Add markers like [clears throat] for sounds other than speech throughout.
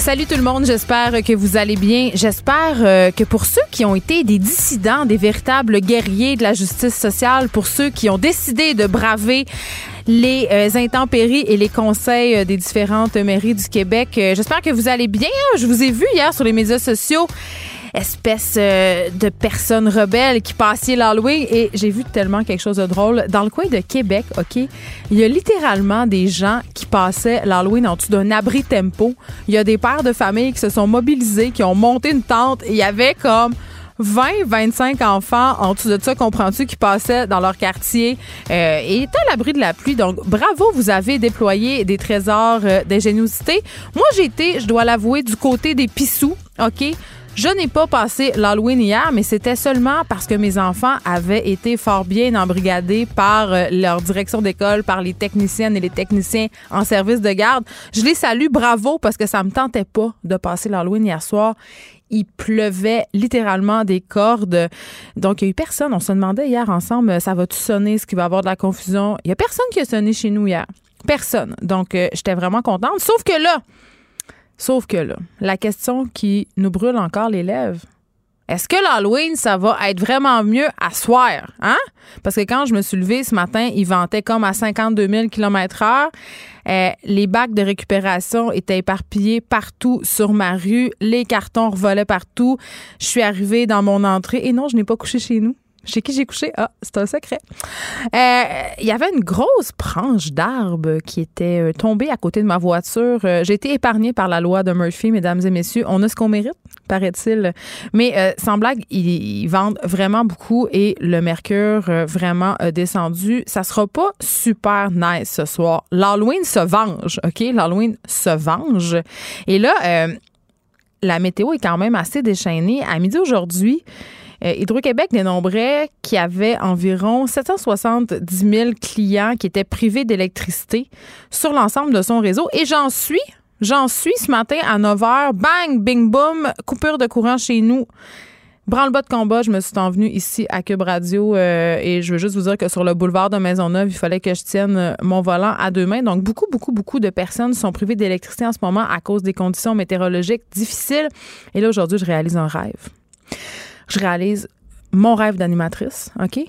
Salut tout le monde, j'espère que vous allez bien. J'espère euh, que pour ceux qui ont été des dissidents, des véritables guerriers de la justice sociale, pour ceux qui ont décidé de braver les euh, intempéries et les conseils euh, des différentes mairies du Québec, j'espère que vous allez bien. Je vous ai vu hier sur les médias sociaux espèce euh, de personnes rebelles qui passaient l'Halloween et j'ai vu tellement quelque chose de drôle. Dans le coin de Québec, OK, il y a littéralement des gens qui passaient l'Halloween en dessous d'un abri tempo. Il y a des pères de famille qui se sont mobilisés, qui ont monté une tente. Il y avait comme 20, 25 enfants en dessous de ça, comprends-tu, qui passaient dans leur quartier euh, et étaient à l'abri de la pluie. Donc, bravo, vous avez déployé des trésors euh, d'ingéniosité. Moi, j'ai été, je dois l'avouer, du côté des pissous, OK? Je n'ai pas passé l'Halloween hier, mais c'était seulement parce que mes enfants avaient été fort bien embrigadés par euh, leur direction d'école, par les techniciennes et les techniciens en service de garde. Je les salue, bravo, parce que ça me tentait pas de passer l'Halloween hier soir il pleuvait littéralement des cordes. Donc, il n'y a eu personne. On se demandait hier ensemble, ça va-tu sonner? Est-ce qu'il va y avoir de la confusion? Il n'y a personne qui a sonné chez nous hier. Personne. Donc, euh, j'étais vraiment contente. Sauf que là, Sauf que là, la question qui nous brûle encore les lèvres, est-ce que l'Halloween, ça va être vraiment mieux à soir? Hein? Parce que quand je me suis levée ce matin, il ventait comme à 52 000 km heure. Euh, les bacs de récupération étaient éparpillés partout sur ma rue. Les cartons revolaient partout. Je suis arrivée dans mon entrée et non, je n'ai pas couché chez nous. Chez qui j'ai couché? Ah, c'est un secret. Euh, il y avait une grosse branche d'arbre qui était euh, tombée à côté de ma voiture. Euh, j'ai été épargnée par la loi de Murphy, mesdames et messieurs. On a ce qu'on mérite, paraît-il. Mais sans blague, ils, vendent vraiment beaucoup et le mercure vraiment descendu. Ça sera pas super nice ce soir. L'Halloween se venge, OK? L'Halloween se venge. Et là, la météo est quand même assez déchaînée. À midi aujourd'hui, euh, Hydro-Québec dénombrait qu'il y avait environ 770 000 clients qui étaient privés d'électricité sur l'ensemble de son réseau. Et j'en suis, j'en suis ce matin à 9 h. Bang, bing, boom, coupure de courant chez nous. Branle-bas de combat, je me suis envenue ici à Cube Radio euh, et je veux juste vous dire que sur le boulevard de Maisonneuve, il fallait que je tienne euh, mon volant à deux mains. Donc, beaucoup, beaucoup, beaucoup de personnes sont privées d'électricité en ce moment à cause des conditions météorologiques difficiles. Et là, aujourd'hui, je réalise un rêve je réalise mon rêve d'animatrice, OK?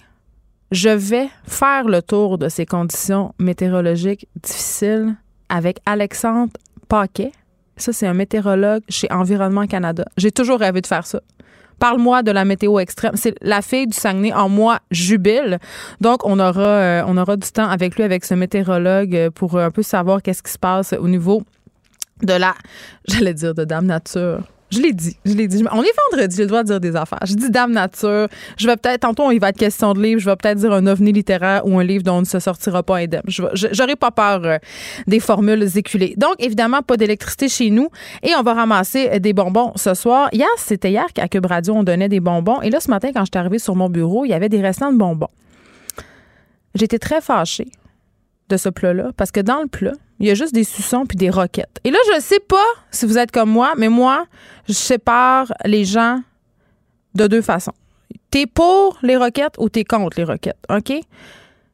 Je vais faire le tour de ces conditions météorologiques difficiles avec Alexandre Paquet. Ça, c'est un météorologue chez Environnement Canada. J'ai toujours rêvé de faire ça. Parle-moi de la météo extrême. C'est la fille du Saguenay en moi jubile. Donc, on aura, euh, on aura du temps avec lui, avec ce météorologue, euh, pour un peu savoir qu'est-ce qui se passe au niveau de la, j'allais dire de Dame Nature. Je l'ai dit, je l'ai dit. On est vendredi, j'ai le droit de dire des affaires. Je dis Dame Nature. Je vais peut-être, tantôt, il va être question de livre. Je vais peut-être dire un ovni littéraire ou un livre dont on ne se sortira pas indemne. J'aurais pas peur euh, des formules éculées. Donc, évidemment, pas d'électricité chez nous. Et on va ramasser euh, des bonbons ce soir. Hier, c'était hier qu'à Cube Radio, on donnait des bonbons. Et là, ce matin, quand je suis arrivée sur mon bureau, il y avait des restants de bonbons. J'étais très fâchée de ce plat-là parce que dans le plat, il y a juste des suçons puis des roquettes. Et là, je sais pas si vous êtes comme moi, mais moi, je sépare les gens de deux façons. T'es pour les roquettes ou t'es contre les roquettes, OK?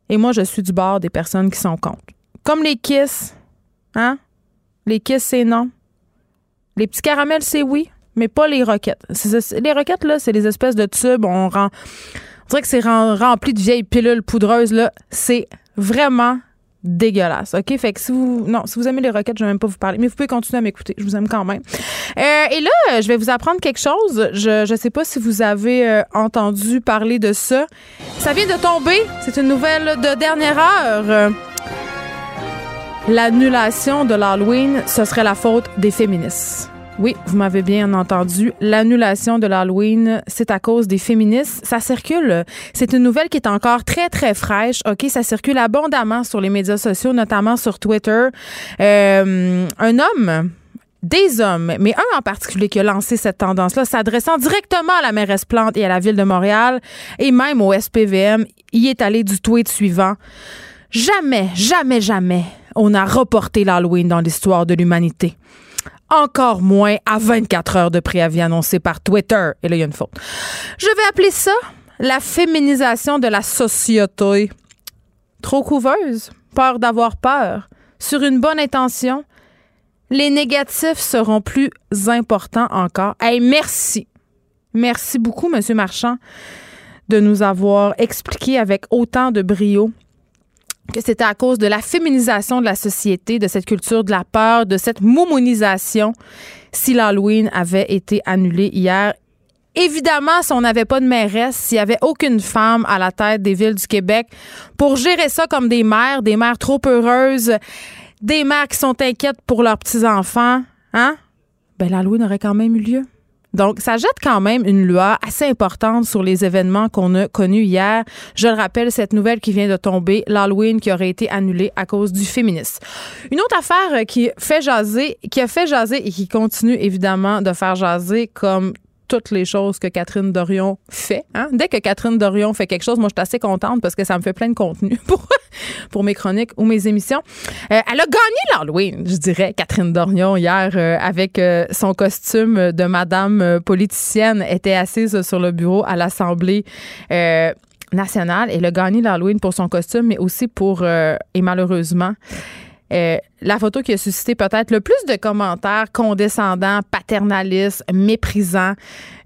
Et moi, je suis du bord des personnes qui sont contre. Comme les kiss, hein? Les kiss, c'est non. Les petits caramels, c'est oui, mais pas les roquettes. Les roquettes, là, c'est des espèces de tubes. On, rend, dirait que c'est rempli de vieilles pilules poudreuses, là. C'est vraiment dégueulasse. OK? Fait que si vous. Non, si vous aimez les roquettes, je vais même pas vous parler. Mais vous pouvez continuer à m'écouter. Je vous aime quand même. Euh, et là, je vais vous apprendre quelque chose. Je ne sais pas si vous avez euh, entendu parler de ça. Ça vient de tomber. C'est une nouvelle de dernière heure. L'annulation de l'Halloween, ce serait la faute des féministes. Oui, vous m'avez bien entendu. L'annulation de l'Halloween, c'est à cause des féministes. Ça circule. C'est une nouvelle qui est encore très, très fraîche. OK, ça circule abondamment sur les médias sociaux, notamment sur Twitter. Euh, un homme des hommes, mais un en particulier qui a lancé cette tendance-là, s'adressant directement à la mairesse Plante et à la ville de Montréal, et même au SPVM, y est allé du tweet suivant. Jamais, jamais, jamais, on a reporté l'Halloween dans l'histoire de l'humanité encore moins à 24 heures de préavis annoncé par Twitter. Et là, il y a une faute. Je vais appeler ça la féminisation de la société. Trop couveuse, peur d'avoir peur, sur une bonne intention, les négatifs seront plus importants encore. Hey, merci. Merci beaucoup, Monsieur Marchand, de nous avoir expliqué avec autant de brio que c'était à cause de la féminisation de la société, de cette culture de la peur, de cette moumonisation, si l'Halloween avait été annulé hier. Évidemment, si on n'avait pas de mairesse, s'il n'y avait aucune femme à la tête des villes du Québec pour gérer ça comme des mères, des mères trop heureuses, des mères qui sont inquiètes pour leurs petits-enfants, hein? Ben, l'Halloween aurait quand même eu lieu. Donc, ça jette quand même une loi assez importante sur les événements qu'on a connus hier. Je le rappelle, cette nouvelle qui vient de tomber, l'Halloween qui aurait été annulé à cause du féminisme. Une autre affaire qui fait jaser, qui a fait jaser et qui continue évidemment de faire jaser comme toutes les choses que Catherine Dorion fait. Hein? Dès que Catherine Dorion fait quelque chose, moi, je suis assez contente parce que ça me fait plein de contenu [laughs] pour, pour mes chroniques ou mes émissions. Euh, elle a gagné l'Halloween, je dirais, Catherine Dorion, hier, euh, avec euh, son costume de madame politicienne, était assise sur le bureau à l'Assemblée nationale. Elle a gagné l'Halloween pour son costume, mais aussi pour, et malheureusement, euh, la photo qui a suscité peut-être le plus de commentaires condescendants, paternalistes, méprisants.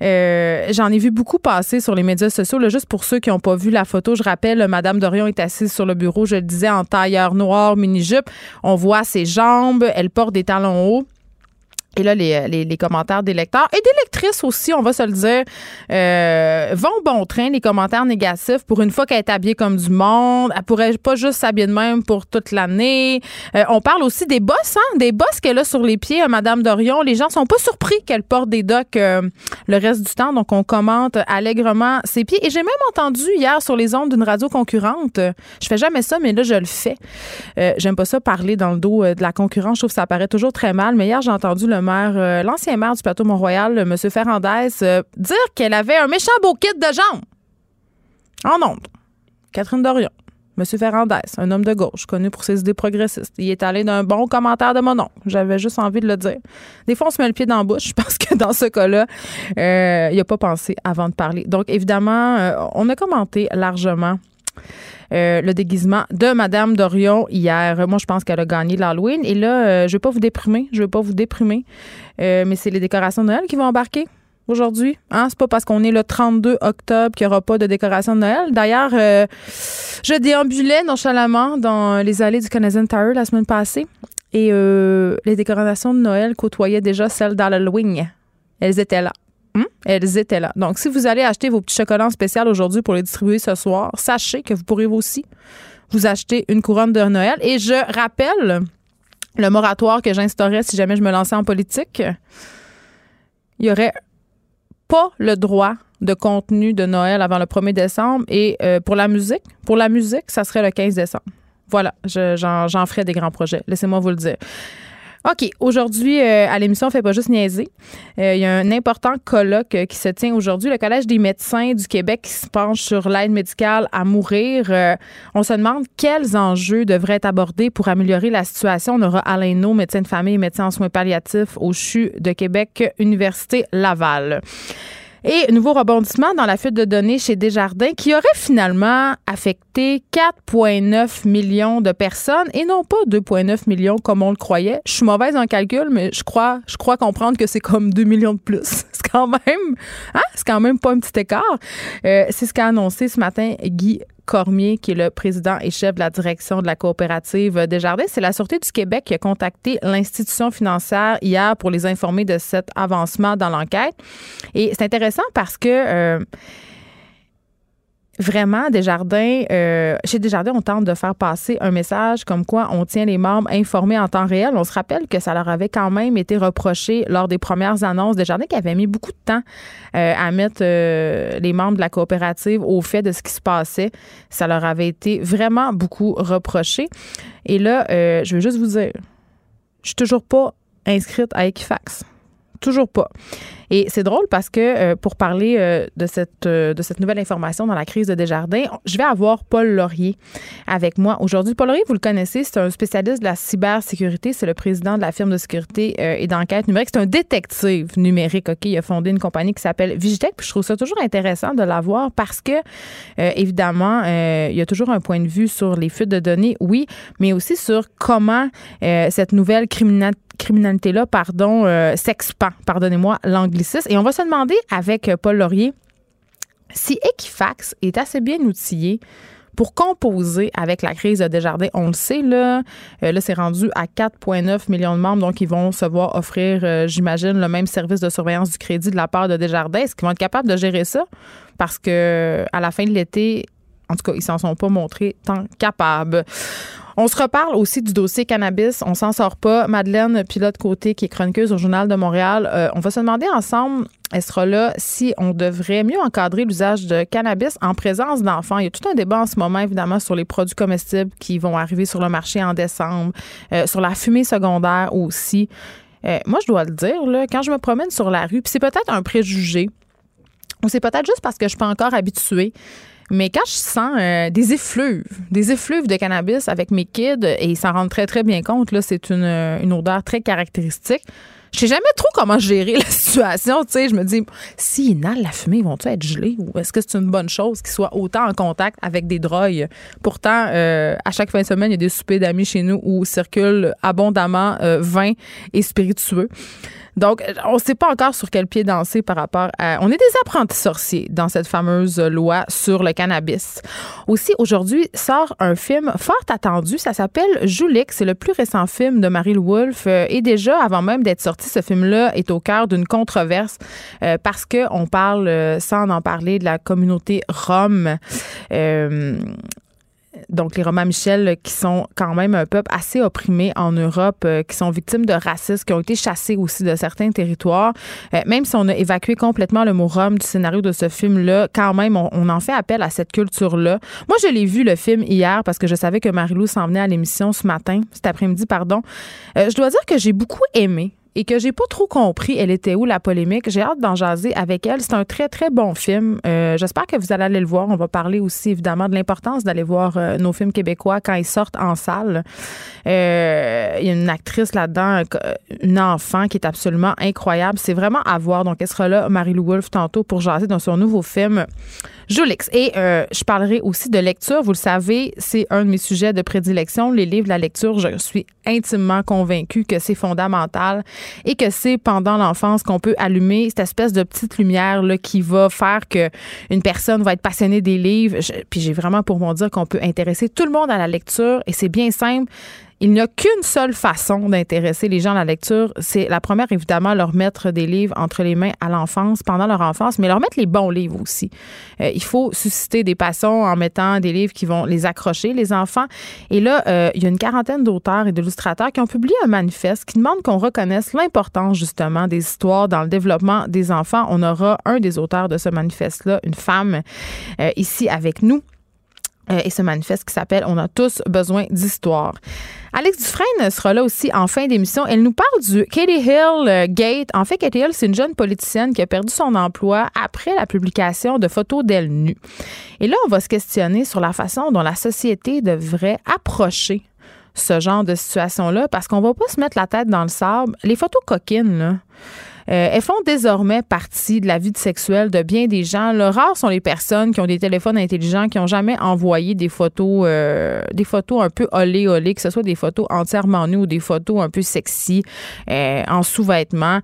Euh, j'en ai vu beaucoup passer sur les médias sociaux. Juste pour ceux qui n'ont pas vu la photo, je rappelle, Madame Dorion est assise sur le bureau, je le disais, en tailleur noir, mini-jupe. On voit ses jambes, elle porte des talons hauts. Et là, les, les, commentaires des lecteurs et des lectrices aussi, on va se le dire, euh, vont bon train, les commentaires négatifs. Pour une fois qu'elle est habillée comme du monde, elle pourrait pas juste s'habiller de même pour toute l'année. Euh, on parle aussi des bosses, hein, des bosses qu'elle a sur les pieds, Madame Dorion. Les gens sont pas surpris qu'elle porte des docks euh, le reste du temps, donc on commente allègrement ses pieds. Et j'ai même entendu hier sur les ondes d'une radio concurrente, je fais jamais ça, mais là, je le fais. J'aime pas ça parler dans le dos de la concurrence, je trouve que ça paraît toujours très mal, mais hier, j'ai entendu le euh, l'ancien maire du plateau Mont-Royal, M. Ferrandez, euh, dire qu'elle avait un méchant beau kit de jambes. En ondes. Catherine Dorion. M. Ferrandez, un homme de gauche, connu pour ses idées progressistes. Il est allé d'un bon commentaire de mon nom. J'avais juste envie de le dire. Des fois, on se met le pied dans la bouche. [laughs] Je pense que dans ce cas-là, euh, il n'a pas pensé avant de parler. Donc, évidemment, on a commenté largement euh, le déguisement de Madame Dorion hier. Moi, je pense qu'elle a gagné l'Halloween. Et là, euh, je vais pas vous déprimer. Je vais pas vous déprimer. Euh, mais c'est les décorations de Noël qui vont embarquer aujourd'hui. Hein? C'est pas parce qu'on est le 32 octobre qu'il n'y aura pas de décoration de Noël. D'ailleurs, je déambulais nonchalamment dans les allées du Canadian Tower la semaine passée et les décorations de Noël côtoyaient déjà celles d'Halloween. Elles étaient là. Hmm? Elles étaient là. Donc, si vous allez acheter vos petits chocolats spéciaux aujourd'hui pour les distribuer ce soir, sachez que vous pourrez aussi vous acheter une couronne de Noël. Et je rappelle le moratoire que j'instaurais si jamais je me lançais en politique. Il n'y aurait pas le droit de contenu de Noël avant le 1er décembre. Et euh, pour la musique, pour la musique, ça serait le 15 décembre. Voilà, j'en ferai des grands projets. Laissez-moi vous le dire. OK. Aujourd'hui, euh, à l'émission, on fait pas juste niaiser. Euh, il y a un important colloque euh, qui se tient aujourd'hui. Le Collège des médecins du Québec se penche sur l'aide médicale à mourir. on se demande quels enjeux devraient être abordés pour améliorer la situation. On aura Alain No, médecin de famille et médecin en soins palliatifs au CHU de Québec, Université Laval. Et nouveau rebondissement dans la fuite de données chez Desjardins qui aurait finalement affecté 4,9 millions de personnes et non pas 2,9 millions comme on le croyait. Je suis mauvaise en calcul, mais je crois, je crois comprendre que c'est comme 2 millions de plus. [laughs] C'est quand même, hein? C'est quand même pas un petit écart. Euh, c'est ce qu'a annoncé ce matin Guy Cormier, qui est le président et chef de la direction de la coopérative Desjardins. C'est la Sûreté du Québec qui a contacté l'institution financière hier pour les informer de cet avancement dans l'enquête. Et c'est intéressant parce que... Euh, vraiment, Desjardins, euh, chez Desjardins, on tente de faire passer un message comme quoi on tient les membres informés en temps réel. On se rappelle que ça leur avait quand même été reproché lors des premières annonces. Desjardins qui avait mis beaucoup de temps euh, à mettre euh, les membres de la coopérative au fait de ce qui se passait. Ça leur avait été vraiment beaucoup reproché. Et là, je veux juste vous dire, je suis toujours pas inscrite à Equifax. Toujours pas. Et c'est drôle parce que euh, pour parler euh, de, cette, euh, de cette nouvelle information dans la crise de Desjardins, je vais avoir Paul Laurier avec moi aujourd'hui. Paul Laurier, vous le connaissez, c'est un spécialiste de la cybersécurité. C'est le président de la firme de sécurité et d'enquête numérique. C'est un détective numérique. OK, il a fondé une compagnie qui s'appelle Vigitech. Puis je trouve ça toujours intéressant de l'avoir parce que, évidemment, il y a toujours un point de vue sur les fuites de données, oui, mais aussi sur comment cette nouvelle criminalité criminalité-là, pardon, s'expand, pardonnez-moi Et on va se demander avec euh, Paul Laurier si Equifax est assez bien outillé pour composer avec la crise de Desjardins. On le sait, là, euh, là c'est rendu à 4,9 millions de membres, donc ils vont se voir offrir, j'imagine, le même service de surveillance du crédit de la part de Desjardins. Est-ce qu'ils vont être capables de gérer ça? Parce que à la fin de l'été, en tout cas, ils s'en sont pas montrés tant capables. On se reparle aussi du dossier cannabis. On s'en sort pas. Madeleine Pilote Côté, qui est chroniqueuse au Journal de Montréal, euh, on va se demander ensemble, elle sera là, si on devrait mieux encadrer l'usage de cannabis en présence d'enfants. Il y a tout un débat en ce moment, évidemment, sur les produits comestibles qui vont arriver sur le marché en décembre, euh, sur la fumée secondaire aussi. Euh, moi, je dois le dire, quand je me promène sur la rue, puis c'est peut-être un préjugé, ou c'est peut-être juste parce que je suis pas encore habituée. Mais quand je sens euh, des effluves, des effluves de cannabis avec mes kids, et ils s'en rendent très, très bien compte, là, c'est une, euh, une odeur très caractéristique. Je sais jamais trop comment gérer [laughs] la situation. Tu sais, je me dis, s'ils inhalent la fumée, vont-ils être gelés ou est-ce que c'est une bonne chose qu'ils soient autant en contact avec des drogues? Pourtant, euh, à chaque fin de semaine, il y a des soupers d'amis chez nous où circulent abondamment vin et spiritueux. Donc, on ne sait pas encore sur quel pied danser par rapport à. On est des apprentis sorciers dans cette fameuse loi sur le cannabis. Aussi, aujourd'hui sort un film fort attendu. Ça s'appelle Julik. C'est le plus récent film de Marie-Lou Wolfe. Euh, et déjà, avant même d'être sorti, ce film-là est au cœur d'une controverse euh, parce qu'on parle, euh, sans en parler, de la communauté rome donc les Romains Michel, qui sont quand même un peuple assez opprimé en Europe, euh, qui sont victimes de racisme, qui ont été chassés aussi de certains territoires. Euh, même si on a évacué complètement le mot Rome du scénario de ce film-là, quand même, on, en fait appel à cette culture-là. Moi, je l'ai vu le film hier parce que je savais que Marie-Lou s'en venait à l'émission ce matin, cet après-midi, pardon. Euh, je dois dire que j'ai beaucoup aimé et que j'ai pas trop compris elle était où la polémique. J'ai hâte d'en jaser avec elle. C'est un très très bon film. Euh, j'espère que vous allez aller le voir. On va parler aussi évidemment de l'importance d'aller voir euh, nos films québécois quand ils sortent en salle. Euh, il y a une actrice là-dedans, une enfant qui est absolument incroyable. C'est vraiment à voir. Donc elle sera là, Marie-Lou Wolfe tantôt pour jaser dans son nouveau film. Jolix. Et euh, je parlerai aussi de lecture. Vous le savez, c'est un de mes sujets de prédilection. Les livres, la lecture, je suis intimement convaincue que c'est fondamental et que c'est pendant l'enfance qu'on peut allumer cette espèce de petite lumière là, qui va faire que une personne va être passionnée des livres. puis j'ai vraiment pour mon dire qu'on peut intéresser tout le monde à la lecture et c'est bien simple il n'y a qu'une seule façon d'intéresser les gens à la lecture. C'est la première, évidemment, leur mettre des livres entre les mains à l'enfance, pendant leur enfance, mais leur mettre les bons livres aussi. Euh, il faut susciter des passions en mettant des livres qui vont les accrocher, les enfants. Et là, euh, il y a une quarantaine d'auteurs et d'illustrateurs qui ont publié un manifeste qui demande qu'on reconnaisse l'importance, justement, des histoires dans le développement des enfants. On aura un des auteurs de ce manifeste-là, une femme, euh, ici avec nous. et ce manifeste qui s'appelle On a tous besoin d'histoire. Alex Dufresne sera là aussi en fin d'émission. Elle nous parle du Katie Hill euh, Gate. En fait, Katie Hill, c'est une jeune politicienne qui a perdu son emploi après la publication de photos d'elle nue. Et là, on va se questionner sur la façon dont la société devrait approcher ce genre de situation-là parce qu'on va pas se mettre la tête dans le sable. Les photos coquines, là, euh, elles font désormais partie de la vie sexuelle de bien des gens. Le rare sont les personnes qui ont des téléphones intelligents, qui n'ont jamais envoyé des photos, euh, des photos un peu olé olé, que ce soit des photos entièrement nues ou des photos un peu sexy euh, en sous-vêtements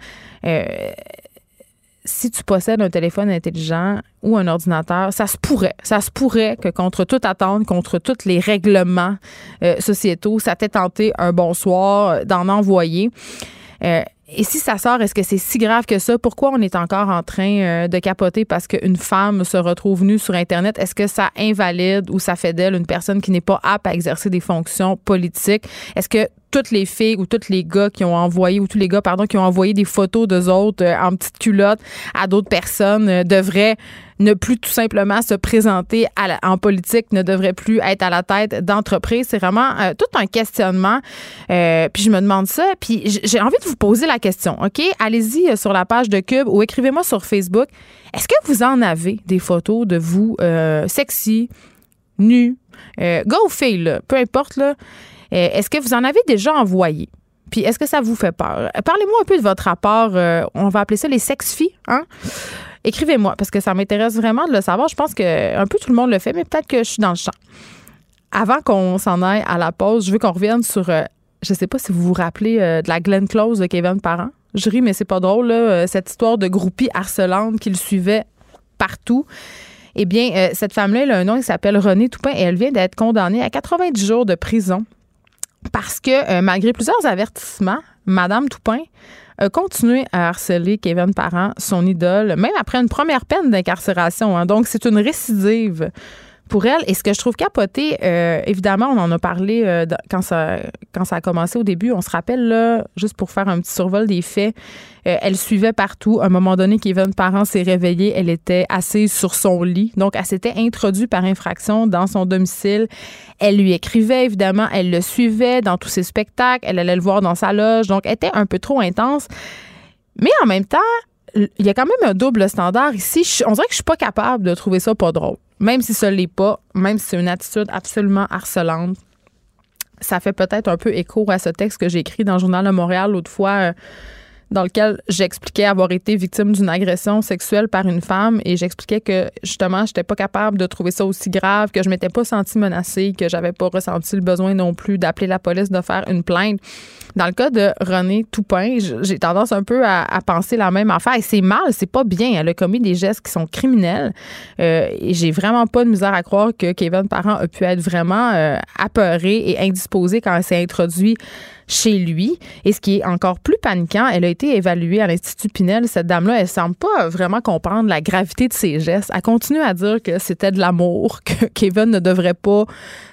si tu possèdes un téléphone intelligent ou un ordinateur, ça se pourrait, ça se pourrait que contre toute attente, contre tous les règlements euh, sociétaux, ça t'ait tenté un bonsoir d'en envoyer. Euh, et si ça sort, est-ce que c'est si grave que ça? Pourquoi on est encore en train euh, de capoter parce qu'une femme se retrouve nue sur Internet? Est-ce que ça invalide ou ça fait d'elle une personne qui n'est pas apte à exercer des fonctions politiques? Est-ce que toutes les filles ou tous les gars qui ont envoyé, ou tous les gars, pardon, qui ont envoyé des photos d'eux autres euh, en petite culotte à d'autres personnes euh, devraient ne plus tout simplement se présenter en politique, ne devraient plus être à la tête d'entreprise. C'est vraiment euh, tout un questionnement. puis je me demande ça. Puis j'ai envie de vous poser la question, OK? Allez-y sur la page de Cube ou écrivez-moi sur Facebook. Est-ce que vous en avez des photos de vous sexy, nus, gars ou filles, peu importe, là? Euh, est-ce que vous en avez déjà envoyé? Puis est-ce que ça vous fait peur? Parlez-moi un peu de votre rapport, euh, on va appeler ça les sex-filles, hein? Écrivez-moi, parce que ça m'intéresse vraiment de le savoir. Je pense que un peu tout le monde le fait, mais peut-être que je suis dans le champ. Avant qu'on s'en aille à la pause, je veux qu'on revienne sur, euh, je sais pas si vous vous rappelez de la Glenn Close de Kevin Parent. Je ris, mais c'est pas drôle, cette histoire de groupie harcelante qui le suivait partout. Eh bien, cette femme-là, elle a un nom, il s'appelle Renée Toupin et elle vient d'être condamnée à 90 jours de prison parce que euh, malgré plusieurs avertissements, Madame Toupin a continué à harceler Kevin Parent, son idole, même après une première peine d'incarcération. Hein. Donc, c'est une récidive pour elle. Et ce que je trouve capoté, euh, évidemment, on en a parlé euh, quand, ça, a commencé au début. On se rappelle, là, juste pour faire un petit survol des faits, euh, elle suivait partout. À un moment donné, Kevin Parent s'est réveillé. Elle était assise sur son lit. Donc, elle s'était introduite par infraction dans son domicile. Elle lui écrivait, évidemment. Elle le suivait dans tous ses spectacles. Elle allait le voir dans sa loge. Donc, elle était un peu trop intense. Mais en même temps, il y a quand même un double standard ici. On dirait que je suis pas capable de trouver ça pas drôle même si ce l'est pas, même si c'est une attitude absolument harcelante, ça fait peut-être un peu écho à ce texte que j'ai écrit dans le Journal de Montréal l'autre fois. Euh, dans lequel j'expliquais avoir été victime d'une agression sexuelle par une femme et j'expliquais que justement j'étais pas capable de trouver ça aussi grave, que je m'étais pas sentie menacée, que j'avais pas ressenti le besoin non plus d'appeler la police, de faire une plainte. Dans le cas de René Toupin, j'ai tendance un peu à, penser la même affaire et c'est mal, c'est pas bien. Elle a commis des gestes qui sont criminels euh, et j'ai vraiment pas de misère à croire que Kevin Parent a pu être vraiment euh, apeuré et indisposé quand elle s'est introduite chez lui. Et ce qui est encore plus paniquant, elle a été évaluée à l'Institut Pinel. Cette dame-là, elle semble pas vraiment comprendre la gravité de ses gestes. Elle continue à dire que c'était de l'amour, [laughs] que Kevin ne devrait pas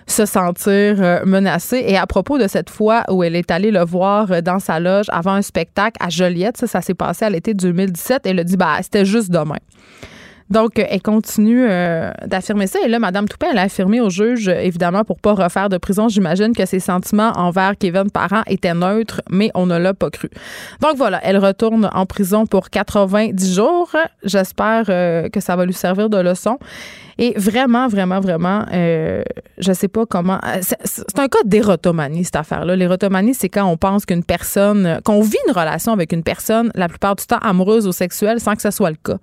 se sentir euh, menacé. Et à propos de cette fois où elle est allée le voir euh, dans sa loge avant un spectacle à Joliette, ça, s'est passé à l'été 2017, elle a dit, bah, c'était juste demain. Donc, elle continue euh, d'affirmer ça. Et là, Mme Toupin, elle a affirmé au juge, évidemment, pour pas refaire de prison, j'imagine que ses sentiments envers Kevin Parent étaient neutres, mais on ne l'a pas cru. Donc voilà, elle retourne en prison pour 90 jours. J'espère euh, que ça va lui servir de leçon. Et vraiment, vraiment, vraiment, euh, je sais pas comment. C'est un cas d'érotomanie, cette affaire-là. L'érotomanie, c'est quand on pense qu'une personne, qu'on vit une relation avec une personne, la plupart du temps amoureuse ou sexuelle, sans que ce soit le cas.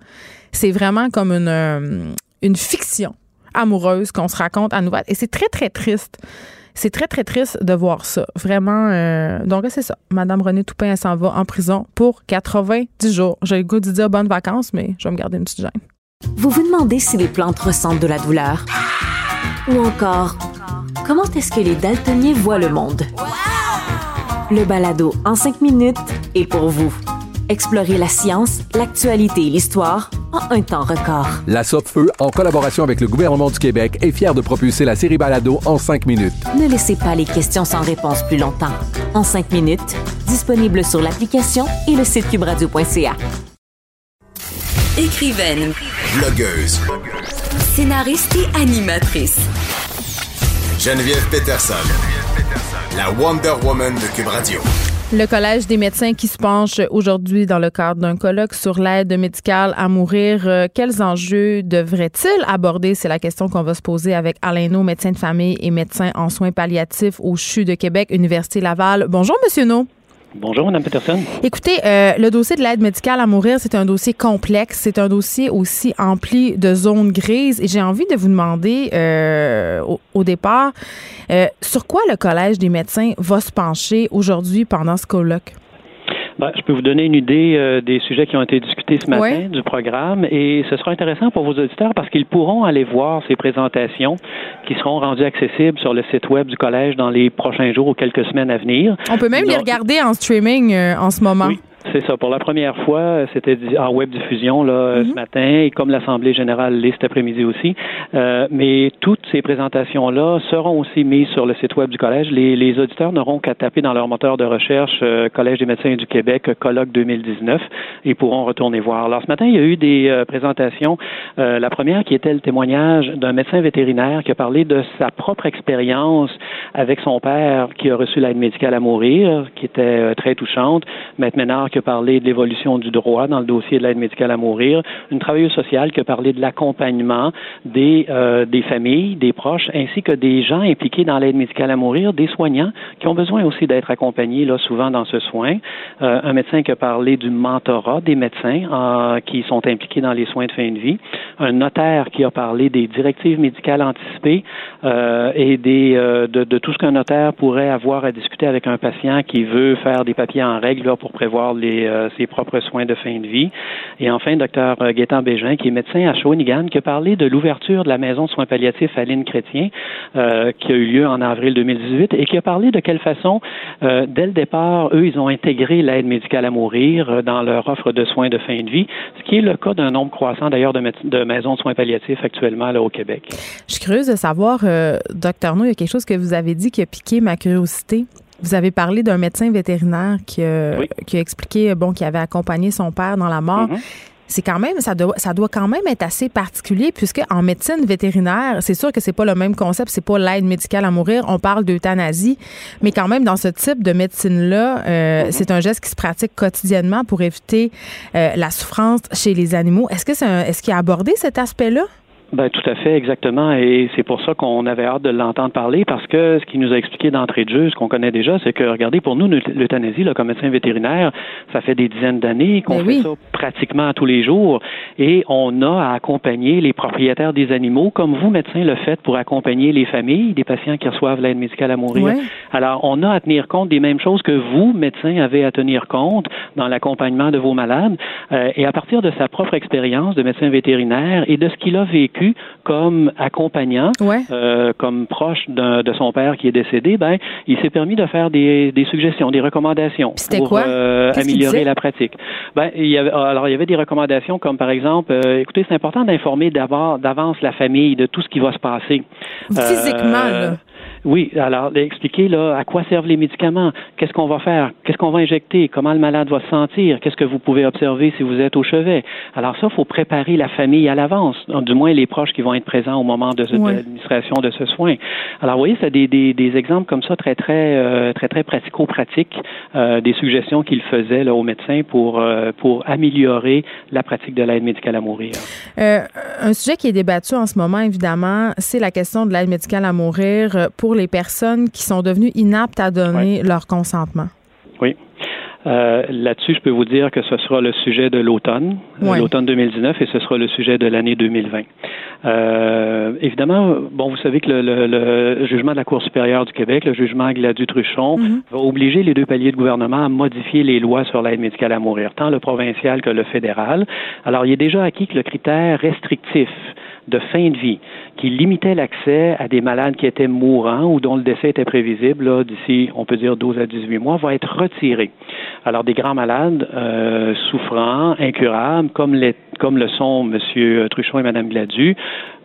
C'est vraiment comme une, euh, une fiction amoureuse qu'on se raconte à nouvelle. Et c'est très, très triste. C'est très, très triste de voir ça. Vraiment. Euh, donc, c'est ça. Madame Renée Toupin, s'en va en prison pour 90 jours. J'ai le goût de dire bonnes vacances, mais je vais me garder une petite gêne. Vous vous demandez si les plantes ressentent de la douleur? Ou encore, comment est-ce que les daltoniens voient le monde? Le balado en cinq minutes est pour vous. Explorez la science, l'actualité et l'histoire en un temps record. La Feu, en collaboration avec le gouvernement du Québec, est fière de propulser la série Balado en cinq minutes. Ne laissez pas les questions sans réponse plus longtemps. En cinq minutes, disponible sur l'application et le site cubradio.ca. Écrivaine, blogueuse, scénariste et animatrice. Geneviève Peterson, la Wonder Woman de Cube Radio. Le Collège des médecins qui se penche aujourd'hui dans le cadre d'un colloque sur l'aide médicale à mourir. Euh, quels enjeux devrait-il aborder? C'est la question qu'on va se poser avec Alain No, médecin de famille et médecin en soins palliatifs au CHU de Québec, Université Laval. Bonjour, Monsieur No. Bonjour, Mme Peterson. Écoutez, euh, le dossier de l'aide médicale à mourir, c'est un dossier complexe. C'est un dossier aussi empli de zones grises. Et j'ai envie de vous demander, euh, au, départ, euh, sur quoi le Collège des médecins va se pencher aujourd'hui pendant ce colloque? Ben, je peux vous donner une idée euh, des sujets qui ont été discutés ce matin du programme et ce sera intéressant pour vos auditeurs parce qu'ils pourront aller voir ces présentations qui seront rendues accessibles sur le site web du collège dans les prochains jours ou quelques semaines à venir. On peut même les regarder en streaming euh, en ce moment. C'est ça. Pour la première fois, c'était en web diffusion là ce mhm. matin, et comme l'Assemblée générale l'est cet après-midi aussi. Euh, mais toutes ces présentations-là seront aussi mises sur le site web du collège. Les, les auditeurs n'auront qu'à taper dans leur moteur de recherche euh, Collège des médecins du Québec colloque 2019 et pourront retourner voir. Alors ce matin, il y a eu des euh, présentations. Euh, la première qui était le témoignage d'un médecin vétérinaire qui a parlé de sa propre expérience avec son père qui a reçu l'aide médicale à mourir, qui était très touchante. Maître Ménard qui a parlé de l'évolution du droit dans le dossier de l'aide médicale à mourir, une travailleuse sociale qui a parlé de l'accompagnement des, euh, des familles, des proches, ainsi que des gens impliqués dans l'aide médicale à mourir, des soignants qui ont besoin aussi d'être accompagnés là souvent dans ce soin. Euh, un médecin qui a parlé du mentorat des médecins euh, qui sont impliqués dans les soins de fin de vie. Un notaire qui a parlé des directives médicales anticipées et des, de, de, tout ce qu'un notaire pourrait avoir à discuter avec un patient qui veut faire des papiers en règle là, pour prévoir euh, ses, propres soins de fin de vie. Et enfin, docteur euh, Gaétan Bégin, qui est médecin à Shawinigan, qui a parlé de l'ouverture de la maison de soins palliatifs à Lynn Chrétien, euh, qui a eu lieu en avril 2018, et qui a parlé de quelle façon, dès le départ, eux, ils ont intégré l'aide médicale à mourir dans leur offre de soins de fin de vie, ce qui est le cas d'un nombre croissant d'ailleurs de, maisons de soins palliatifs actuellement au Québec. Je suis curieuse de savoir, docteur No, il y a quelque chose que vous avez dit qui a piqué ma curiosité. Vous avez parlé d'un médecin vétérinaire qui, qui a expliqué bon qu'il avait accompagné son père dans la mort. Mm-hmm. c'est quand même ça doit ça doit quand même être assez particulier puisque en médecine vétérinaire, c'est sûr que c'est pas le même concept, c'est pas l'aide médicale à mourir, on parle d'euthanasie, mais quand même dans ce type de médecine là, euh, mm-hmm. c'est un geste qui se pratique quotidiennement pour éviter euh, la souffrance chez les animaux. Est-ce que c'est est-ce qu'il a abordé cet aspect-là? Ben, tout à fait, exactement. Et c'est pour ça qu'on avait hâte de l'entendre parler parce que ce qu'il nous a expliqué d'entrée de jeu, ce qu'on connaît déjà, c'est que, regardez, pour nous, l'euthanasie, comme médecin vétérinaire, ça fait des dizaines d'années qu'on ben fait ça pratiquement tous les jours. Et on a à accompagner les propriétaires des animaux, comme vous, médecins, le faites pour accompagner les familles des patients qui reçoivent l'aide médicale à mourir. Alors, on a à tenir compte des mêmes choses que vous, médecins, avez à tenir compte dans l'accompagnement de vos malades. Euh, et à partir de sa propre expérience de médecin vétérinaire et de ce qu'il a vécu, comme accompagnant, euh, comme proche de son père qui est décédé, ben, il s'est permis de faire des, suggestions, des recommandations pour euh, améliorer la pratique. Ben, il y avait, alors il y avait des recommandations comme par exemple, euh, écoutez, c'est important d'informer d'avance la famille de tout ce qui va se passer. Physiquement, là. Oui, alors expliquer là à quoi servent les médicaments, qu'est-ce qu'on va faire, qu'est-ce qu'on va injecter, comment le malade va se sentir, qu'est-ce que vous pouvez observer si vous êtes au chevet? Alors ça, il faut préparer la famille à l'avance, du moins les proches qui vont être présents au moment de, l'administration de ce soin. Alors vous voyez, c'est des, des, des, exemples comme ça très très euh, très très pratico-pratiques, euh, des suggestions qu'il faisait là, aux médecins pour euh, pour améliorer la pratique de l'aide médicale à mourir. un sujet qui est débattu en ce moment, évidemment, c'est la question de l'aide médicale à mourir pour les personnes qui sont devenues inaptes à donner leur consentement? Oui. Euh, là-dessus, je peux vous dire que ce sera le sujet de l'automne, l'automne 2019, et ce sera le sujet de l'année 2020. Euh, évidemment, bon, vous savez que le, jugement de la Cour supérieure du Québec, le jugement Gladu-Truchon, mm-hmm. va obliger les deux paliers de gouvernement à modifier les lois sur l'aide médicale à mourir, tant le provincial que le fédéral. Alors, il est déjà acquis que le critère restrictif de fin de vie qui limitait l'accès à des malades qui étaient mourants ou dont le décès était prévisible d'ici, on peut dire, 12 à 18 mois, va être retiré. Alors, des grands malades euh, souffrants, incurables, comme, les, comme le sont M. Truchon et Mme Gladu,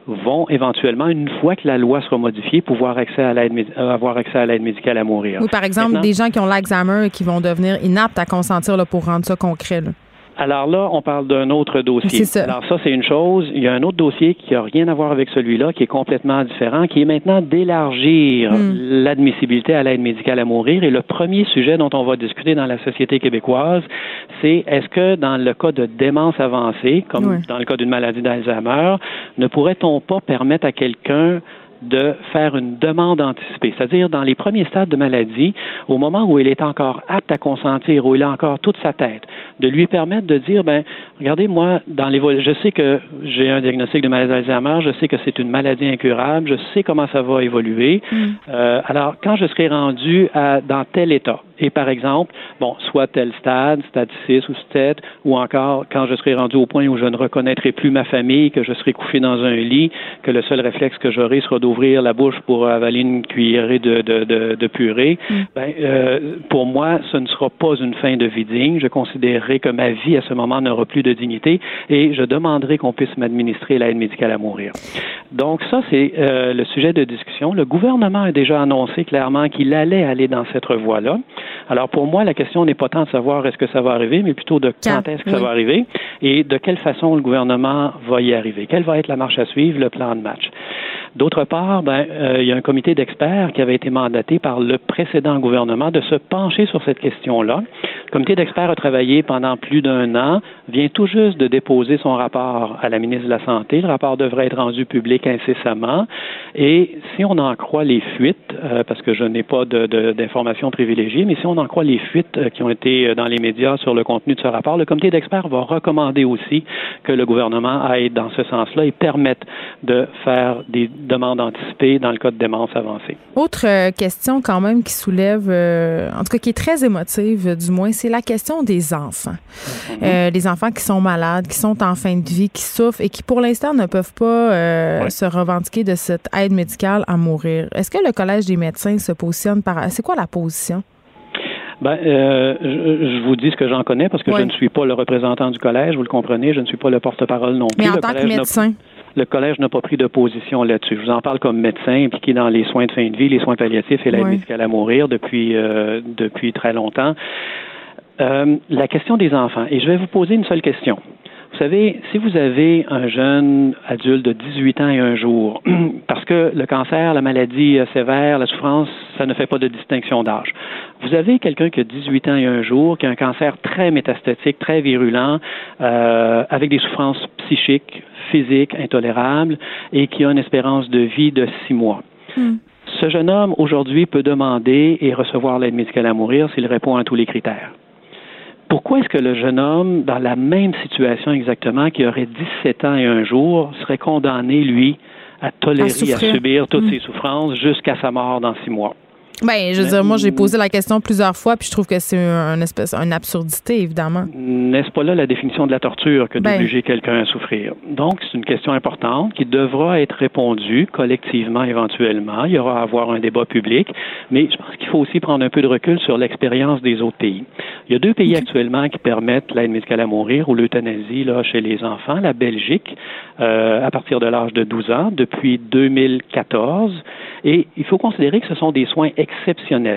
vont éventuellement, une fois que la loi sera modifiée, pouvoir accès à l'aide, euh, avoir accès à l'aide médicale à mourir. Ou par exemple, des gens qui ont l'Alzheimer et qui vont devenir inaptes à consentir là, pour rendre ça concret. Alors là, on parle d'un autre dossier. Ça. Alors ça, c'est une chose. Il y a un autre dossier qui n'a rien à voir avec celui-là, qui est complètement différent, qui est maintenant d'élargir hmm. l'admissibilité à l'aide médicale à mourir. Et le premier sujet dont on va discuter dans la société québécoise, c'est est-ce que dans le cas de démence avancée, comme dans le cas d'une maladie d'Alzheimer, ne pourrait-on pas permettre à quelqu'un de faire une demande anticipée, c'est-à-dire dans les premiers stades de maladie, au moment où il est encore apte à consentir, où il a encore toute sa tête, de lui permettre de dire, ben, regardez, moi, dans les je sais que j'ai un diagnostic de maladie d'Alzheimer, je sais que c'est une maladie incurable, je sais comment ça va évoluer. Mm. Euh, alors, quand je serai rendu à, dans tel état, Et par exemple, bon, soit tel stade, stade 6 ou 7, ou encore quand je serai rendu au point où je ne reconnaîtrai plus ma famille, que je serai couché dans un lit, que le seul réflexe que j'aurai sera d'ouvrir la bouche pour avaler une cuillerée de, de, de, de purée, mm. ben, euh, pour moi, ce ne sera pas une fin de vie digne. Je considérerai que ma vie à ce moment n'aura plus de dignité et je demanderai qu'on puisse m'administrer l'aide médicale à mourir. Donc ça, c'est euh, le sujet de discussion. Le gouvernement a déjà annoncé clairement qu'il allait aller dans cette voie-là. Alors pour moi, la question n'est pas tant de savoir est-ce que ça va arriver, mais plutôt de quand, est-ce que ça va arriver et de quelle façon le gouvernement va y arriver. Quelle va être la marche à suivre, le plan de match? D'autre part, ben, euh, il y a un comité d'experts qui avait été mandaté par le précédent gouvernement de se pencher sur cette question-là. Le comité d'experts a travaillé pendant plus d'un an, vient tout juste de déposer son rapport à la ministre de la Santé. Le rapport devrait être rendu public incessamment. Et si on en croit les fuites, euh, parce que je n'ai pas d'informations privilégiées, mais en croit les fuites euh, qui ont été dans les médias sur le contenu de ce rapport, le comité d'experts va recommander aussi que le gouvernement aille dans ce sens-là et permette de faire des demande anticipée dans le cas de démence avancée. Autre euh, question quand même qui soulève, euh, en tout cas qui est très émotive du moins, c'est la question des enfants. Euh, les enfants qui sont malades, qui sont en fin de vie, qui souffrent et qui pour l'instant ne peuvent pas se revendiquer de cette aide médicale à mourir. Est-ce que le Collège des médecins se positionne par... C'est quoi la position? Ben, je, vous dis ce que j'en connais parce que je ne suis pas le représentant du collège, vous le comprenez, je ne suis pas le porte-parole non plus. Mais en tant que médecin le collège n'a pas pris de position là-dessus. Je vous en parle comme médecin impliqué dans les soins de fin de vie, les soins palliatifs et l'aide médicale à mourir depuis euh, depuis très longtemps. Euh, la question des enfants, et je vais vous poser une seule question. Vous savez, si vous avez un jeune adulte de 18 ans et un jour, [clears throat] parce que le cancer, la maladie sévère, la souffrance, ça ne fait pas de distinction d'âge. Vous avez quelqu'un qui a 18 ans et un jour, qui a un cancer très métastatique, très virulent, euh, avec des souffrances psychiques, physiques intolérables, et qui a une espérance de vie de six mois. Hmm. Ce jeune homme, aujourd'hui, peut demander et recevoir l'aide médicale à mourir s'il répond à tous les critères pourquoi est-ce que le jeune homme, dans la même situation exactement, qui aurait 17 ans et un jour, serait condamné, lui, à tolérer, à, subir toutes mm. ces souffrances jusqu'à sa mort dans six mois? Ben, je veux dire, moi, j'ai posé la question plusieurs fois, puis je trouve que c'est une espèce, une absurdité, évidemment. N'est-ce pas là la définition de la torture que ben. d'obliger quelqu'un à souffrir? Donc, c'est une question importante qui devra être répondue collectivement, éventuellement. Il y aura à avoir un débat public, mais je pense qu'il faut aussi prendre un peu de recul sur l'expérience des autres pays. Il y a deux pays actuellement qui permettent l'aide médicale à mourir ou l'euthanasie là chez les enfants. La Belgique, euh, à partir de l'âge de 12 ans, depuis 2014. Et il faut considérer que ce sont des soins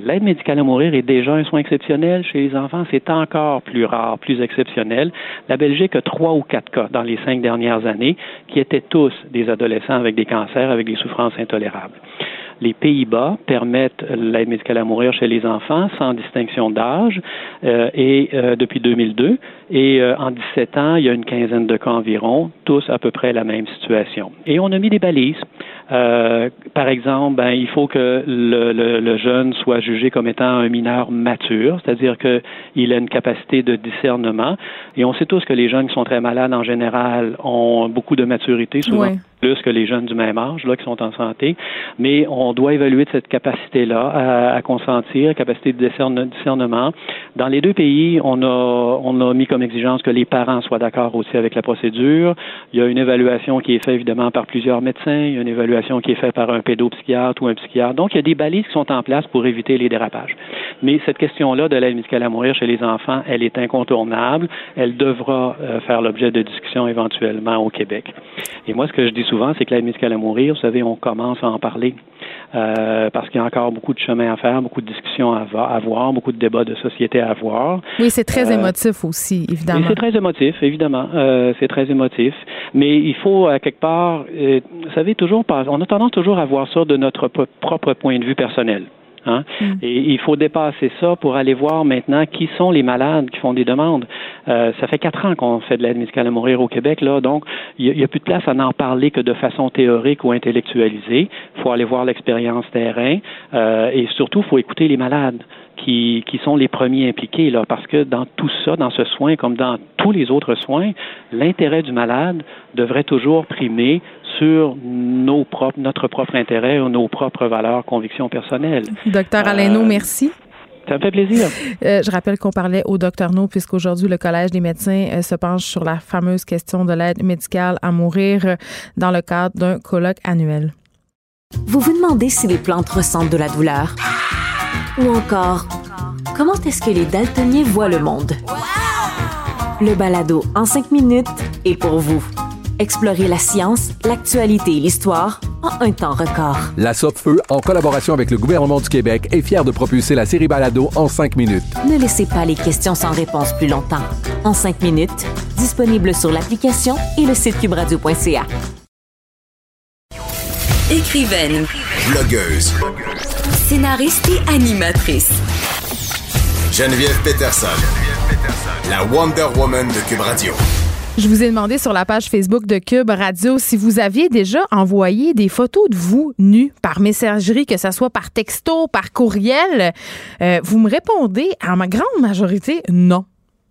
L'aide médicale à mourir est déjà un soin exceptionnel chez les enfants. C'est encore plus rare, plus exceptionnel. La Belgique a trois ou quatre cas dans les cinq dernières années qui étaient tous des adolescents avec des cancers, avec des souffrances intolérables. Les Pays-Bas permettent l'aide médicale à mourir chez les enfants sans distinction d'âge euh, et euh, depuis 2002 et euh, en 17 ans, il y a une quinzaine de cas environ, tous à peu près la même situation. Et on a mis des balises. Par exemple, ben, il faut que le, le, le, jeune soit jugé comme étant un mineur mature, c'est-à-dire qu'il a une capacité de discernement. Et on sait tous que les jeunes qui sont très malades en général ont beaucoup de maturité, souvent plus que les jeunes du même âge là qui sont en santé, mais on doit évaluer cette capacité-là à, consentir, capacité de discernement. Dans les deux pays, on a on a mis comme exigence que les parents soient d'accord aussi avec la procédure. Il y a une évaluation qui est faite évidemment par plusieurs médecins, il y a une évaluation qui est faite par un pédopsychiatre ou un psychiatre. Donc il y a des balises qui sont en place pour éviter les dérapages. Mais cette question-là de l'aide médicale à mourir chez les enfants, elle est incontournable. Elle devra euh, faire l'objet de discussions éventuellement au Québec. Et moi, ce que je dis souvent, c'est que l'aide médicale à mourir, vous savez, on commence à en parler. Euh, parce qu'il y a encore beaucoup de chemin à faire, beaucoup de discussions à avoir, beaucoup de débats de société à avoir. Oui, c'est très euh, émotif aussi, évidemment. c'est très émotif, évidemment. Euh, c'est très émotif. Mais il faut, à quelque part, vous savez, toujours, on a tendance toujours à voir ça de notre propre point de vue personnel. Hein? Mm. Et il faut dépasser ça pour aller voir maintenant qui sont les malades qui font des demandes. Euh, ça fait quatre ans qu'on fait de l'aide médicale à mourir au Québec, là, donc il n'y a, plus de place à n'en parler que de façon théorique ou intellectualisée. Il faut aller voir l'expérience terrain euh, et surtout, il faut écouter les malades qui, qui sont les premiers impliqués, là, parce que dans tout ça, dans ce soin, comme dans tous les autres soins, l'intérêt du malade devrait toujours primer sur nos propres, notre propre intérêt ou nos propres valeurs, convictions personnelles. Docteur Alaino, euh, merci. Ça me fait plaisir. Euh, je rappelle qu'on parlait au docteur No, puisqu'aujourd'hui, le Collège des médecins euh, se penche sur la fameuse question de l'aide médicale à mourir euh, dans le cadre d'un colloque annuel. Vous vous demandez si les plantes ressentent de la douleur? Ou encore, comment est-ce que les daltoniens voient le monde? Le balado en cinq minutes est pour vous. Explorez la science, l'actualité et l'histoire en un temps record. La Feu, en collaboration avec le gouvernement du Québec, est fière de propulser la série Balado en cinq minutes. Ne laissez pas les questions sans réponse plus longtemps. En cinq minutes, disponible sur l'application et le site cubradio.ca. Écrivaine, Blogueuse. scénariste et animatrice. Geneviève Peterson. La Wonder Woman de Cube Radio. Je vous ai demandé sur la page Facebook de Cube Radio si vous aviez déjà envoyé des photos de vous nus par messagerie, que ce soit par texto, par courriel. Euh, vous me répondez à ma grande majorité non.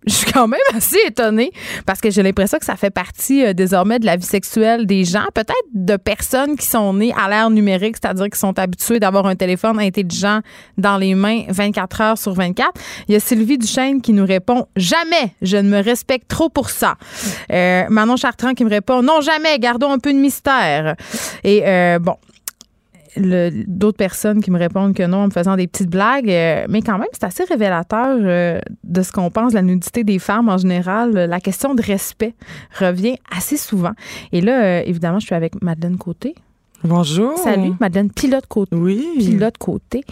Je suis quand même assez étonnée parce que j'ai l'impression que ça fait partie euh, désormais de la vie sexuelle des gens, peut-être de personnes qui sont nées à l'ère numérique, c'est-à-dire qui sont habituées d'avoir un téléphone intelligent dans les mains 24 heures sur 24. Il y a Sylvie Duchesne qui nous répond jamais, je ne me respecte trop pour ça. Euh, Manon Chartrand qui me répond non jamais, gardons un peu de mystère. Et euh, bon, d'autres personnes qui me répondent que non en me faisant des petites blagues. euh, mais quand même, c'est assez révélateur euh, de ce qu'on pense de la nudité des femmes en général. La question de respect revient assez souvent. Et là, euh, évidemment, je suis avec Madeleine Côté. Bonjour. Salut, Madeleine Pilote Côté. Oui. Pilote Côté.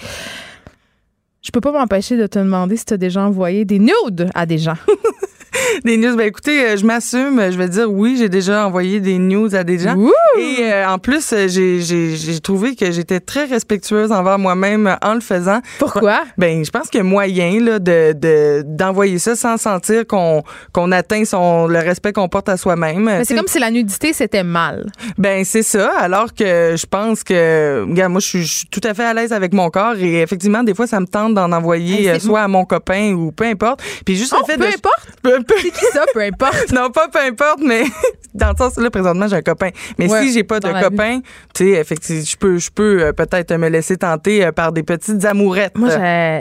Je peux pas m'empêcher de te demander si tu as déjà envoyé des nudes à des gens. [laughs] [laughs] Des news. Ben écoutez, euh, je m'assume. Je vais dire oui, j'ai déjà envoyé des news à des gens. Ouh! Et euh, en plus, euh, j'ai- trouvé que j'étais très respectueuse envers moi-même en le faisant. Pourquoi? Ben, je pense qu'il y a moyen là, de de- d'envoyer ça sans sentir qu'on qu'on atteint son le respect qu'on porte à soi-même. Mais c'est comme si la nudité, c'était mal. Ben c'est ça. Alors que je pense que, regarde, moi je suis, tout à fait à l'aise avec mon corps et effectivement des fois ça me tente d'en envoyer Hey, soit à mon copain ou peu importe. Puis juste Oh, le fait peu de importe. [laughs] peu, peu- C'est qui ça? Peu importe? [laughs] non pas peu importe, mais [laughs] dans le sens là présentement j'ai un copain. Mais Ouais, si j'ai pas de copain, tu sais effectivement je peux je peux euh, peut-être me laisser tenter euh, par des petites amourettes. Moi,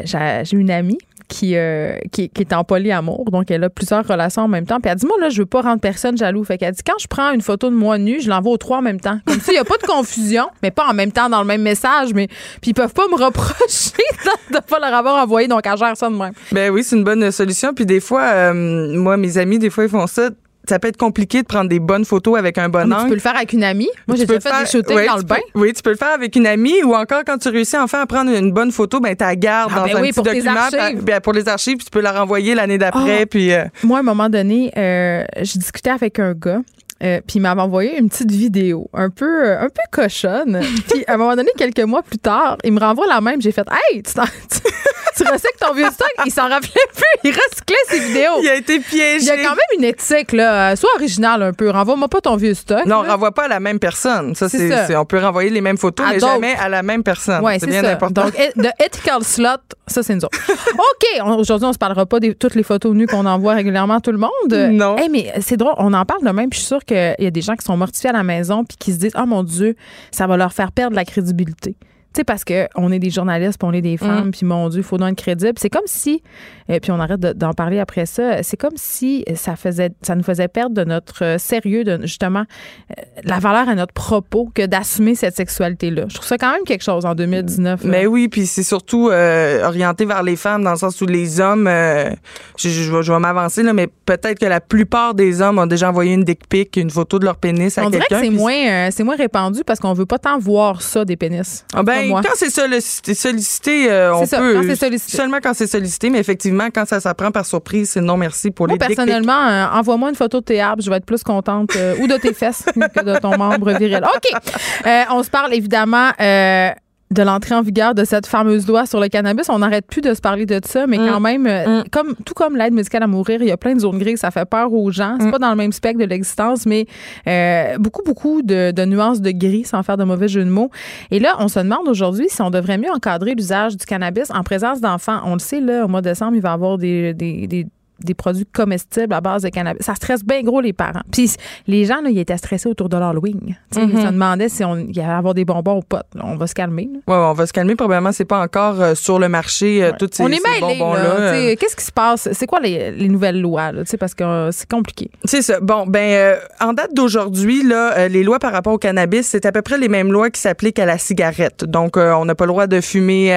j'ai une amie qui, euh, qui, qui est en polyamour, donc elle a plusieurs relations en même temps. Puis elle dit, moi, là, je veux pas rendre personne jaloux. Fait qu'elle dit, quand je prends une photo de moi nue, je l'envoie aux trois en même temps. Comme ça, il n'y a pas de confusion, mais pas en même temps dans le même message. Mais puis ils peuvent pas me reprocher [laughs] de ne pas leur avoir envoyé, donc elle gère ça de même. Ben oui, c'est une bonne solution. Puis des fois, euh, moi, mes amis, des fois, ils font ça. Ça peut être compliqué de prendre des bonnes photos avec un bon tu angle. peux le faire avec une amie. Moi, Tu j'ai déjà fait faire- des shootings dans tu le peux- bain. oui, tu peux le faire avec une amie ou encore quand tu réussis enfin à prendre une bonne photo, ben tu la gardes Ah, dans ben un oui, petit pour document archives. pa- ben, pour les archives, puis tu peux la renvoyer l'année d'après Ah. puis euh, Moi, à un moment donné, euh, je discutais avec un gars. Euh, puis il m'avait envoyé une petite vidéo un peu euh, un peu cochonne. [laughs] puis à un moment donné, quelques mois plus tard, il me renvoie la même. J'ai fait Hey, [laughs] tu, tu, recycles ton vieux stock? Il s'en rappelait plus. Il recyclait ses vidéos. il a été piégé. Il y a quand même une éthique, là. Sois original un peu. Renvoie-moi pas ton vieux stock. non, on là. renvoie pas à la même personne. Ça, C'est ça. on peut renvoyer les mêmes photos, À mais jamais à la même personne. Ouais, c'est bien ça. important. Donc, de ethical slot, ça, c'est nous autres. [laughs] OK, on- aujourd'hui, on se parlera pas de toutes les photos nues qu'on envoie régulièrement à tout le monde. Non. Hey, mais c'est drôle, on en parle de même, puis je suis sûre qu'il y a des gens qui sont mortifiés à la maison puis qui se disent, oh mon Dieu, ça va leur faire perdre la crédibilité. Tu sais, parce qu'on est des journalistes, puis on est des femmes, puis mon Dieu, il faut donc être crédible. C'est comme si, et puis on arrête de- d'en parler après ça, c'est comme si ça faisait, ça nous faisait perdre de notre euh, sérieux, de justement euh, la valeur à notre propos que d'assumer cette sexualité-là. Je trouve ça quand même quelque chose en 2019. là. Mais oui, puis c'est surtout euh, orienté vers les femmes dans le sens où les hommes, euh, je, je vais- je vais m'avancer là, mais peut-être que la plupart des hommes ont déjà envoyé une dick pic, une photo de leur pénis à On dirait que quelqu'un. c'est moins, euh, moins répandu parce qu'on veut pas tant voir ça des pénis. Ah ben, moi. quand c'est sollicité, sollicité euh, on ça, peut. quand c'est sollicité. Seulement quand c'est sollicité, mais effectivement, quand ça s'apprend par surprise, c'est non merci pour les personnellement, euh, envoie-moi une photo de tes arbres, je vais être plus contente, euh, ou de tes fesses [laughs] que de ton membre viril. OK. Euh, on se parle évidemment euh, de l'entrée en vigueur de cette fameuse loi sur le cannabis. On n'arrête plus de se parler de ça, mais quand même, euh, comme, tout comme l'aide médicale à mourir, il y a plein de zones grises, ça fait peur aux gens. C'est pas dans le même spectre de l'existence, mais euh, beaucoup, beaucoup de, de nuances de gris, sans faire de mauvais jeu de mots. Et là, on se demande aujourd'hui si on devrait mieux encadrer l'usage du cannabis en présence d'enfants. On le sait, là, au mois de décembre, il va y avoir des, des, des des produits comestibles à base de cannabis. Ça stresse bien gros les parents. Puis les gens, là, ils étaient stressés autour de l'Halloween. Tu sais, Ils se demandaient si on y allait avoir des bonbons ou pas. On va se calmer. Ouais, ouais, on va se calmer. Probablement, c'est pas encore euh, sur le marché, euh, tous ces, on est ces bonbons-là. euh. Qu'est-ce qui se passe? C'est quoi les, les nouvelles lois? Là? Parce que euh, c'est compliqué. C'est ça. Bon, ben, en date d'aujourd'hui, là, les lois par rapport au cannabis, c'est à peu près les mêmes lois qui s'appliquent à la cigarette. Donc, on n'a pas le droit de fumer.